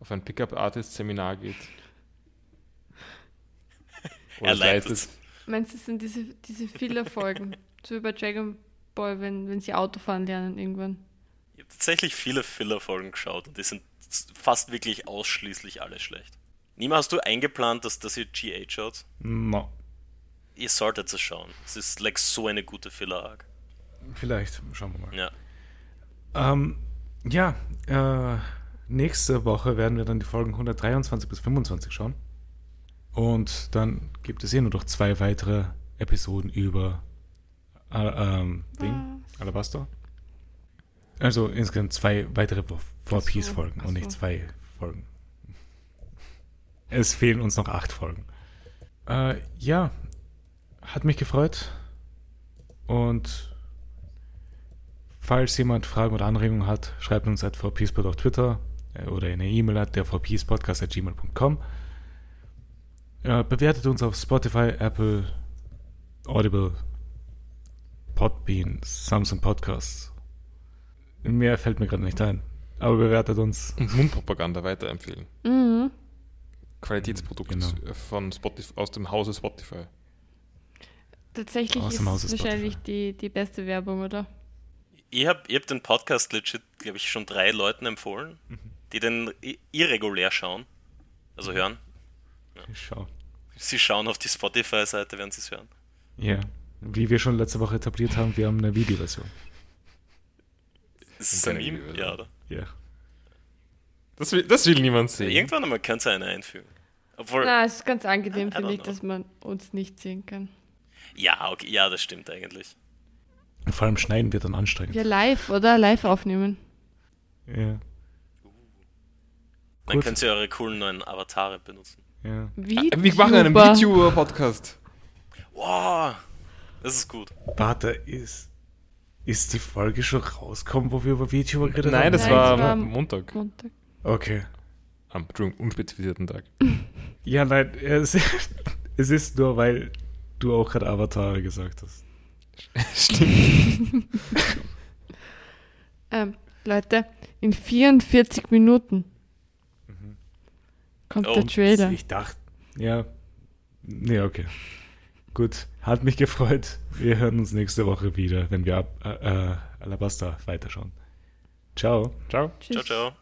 auf ein Pickup-Artist-Seminar geht? Er leitet. leitet? Meinst du, das sind diese, diese Filler-Folgen? so wie bei Dragon Ball, wenn, wenn sie Autofahren lernen irgendwann. Ich habe tatsächlich viele Filler-Folgen geschaut und die sind fast wirklich ausschließlich alle schlecht. Nima, hast du eingeplant, dass, dass ihr G8 schaut? No. Ihr solltet es schauen. Es ist like so eine gute Filler-Arc. Vielleicht, schauen wir mal. Ja. Ähm, ja, äh, nächste Woche werden wir dann die Folgen 123 bis 25 schauen. Und dann gibt es eh nur noch zwei weitere Episoden über äh, ähm, Ding, Alabaster. Also insgesamt zwei weitere Four so, Piece Folgen ach und nicht so. zwei Folgen. Es fehlen uns noch acht Folgen. Äh, ja, hat mich gefreut. Und falls jemand Fragen oder Anregungen hat, schreibt uns at vpspot auf Twitter äh, oder in der E-Mail at der vpspodcast.gmail.com. Äh, bewertet uns auf Spotify, Apple, Audible, Podbean, Samsung Podcasts. Mehr fällt mir gerade nicht ein. Aber bewertet uns. Und Mundpropaganda weiterempfehlen. Mhm. Qualitätsprodukt Genau. von Spotify, aus dem Hause Spotify. Tatsächlich Aus ist Hause wahrscheinlich Spotify. die, die beste Werbung, oder? Ihr habt, ihr habt den Podcast legit, glaube ich, schon drei Leuten empfohlen, die den irregulär schauen. Also hören. Schau. Sie schauen auf die Spotify-Seite, werden sie es hören. Ja. Wie wir schon letzte Woche etabliert haben, wir haben eine Videoversion. Ist es Und ein Meme? Videoversion. Ja, oder? Ja. Das will, das will niemand sehen. Irgendwann einmal könnte es eine einfügen. Obwohl, Na, es ist ganz angenehm, finde ich, know. dass man uns nicht sehen kann. ja, okay, ja, das stimmt eigentlich. Und vor allem schneiden wir dann anstrengend. Ja, live, oder? Live aufnehmen. Ja. Dann Gut. könnt ihr eure coolen neuen Avatare benutzen. ja. Wie? Wir machen einen VTuber-Podcast. Wow, das ist gut. Warte, ist, ist die Folge schon rausgekommen, wo wir über VTuber geredet Nein, haben? das Nein, war das war am Montag. Montag. Okay. Am Entschuldigung, unspezifizierten Tag. Ja, nein, es, es ist nur, weil du auch gerade Avatare gesagt hast. Stimmt. Ähm, Leute, in 44 Minuten kommt Oh, der Trailer. Ich dachte, ja. Nee, okay. Gut, hat mich gefreut. Wir hören uns nächste Woche wieder, wenn wir ab, äh, äh, Alabasta weiterschauen. Ciao. Ciao. Tschüss. Ciao, ciao.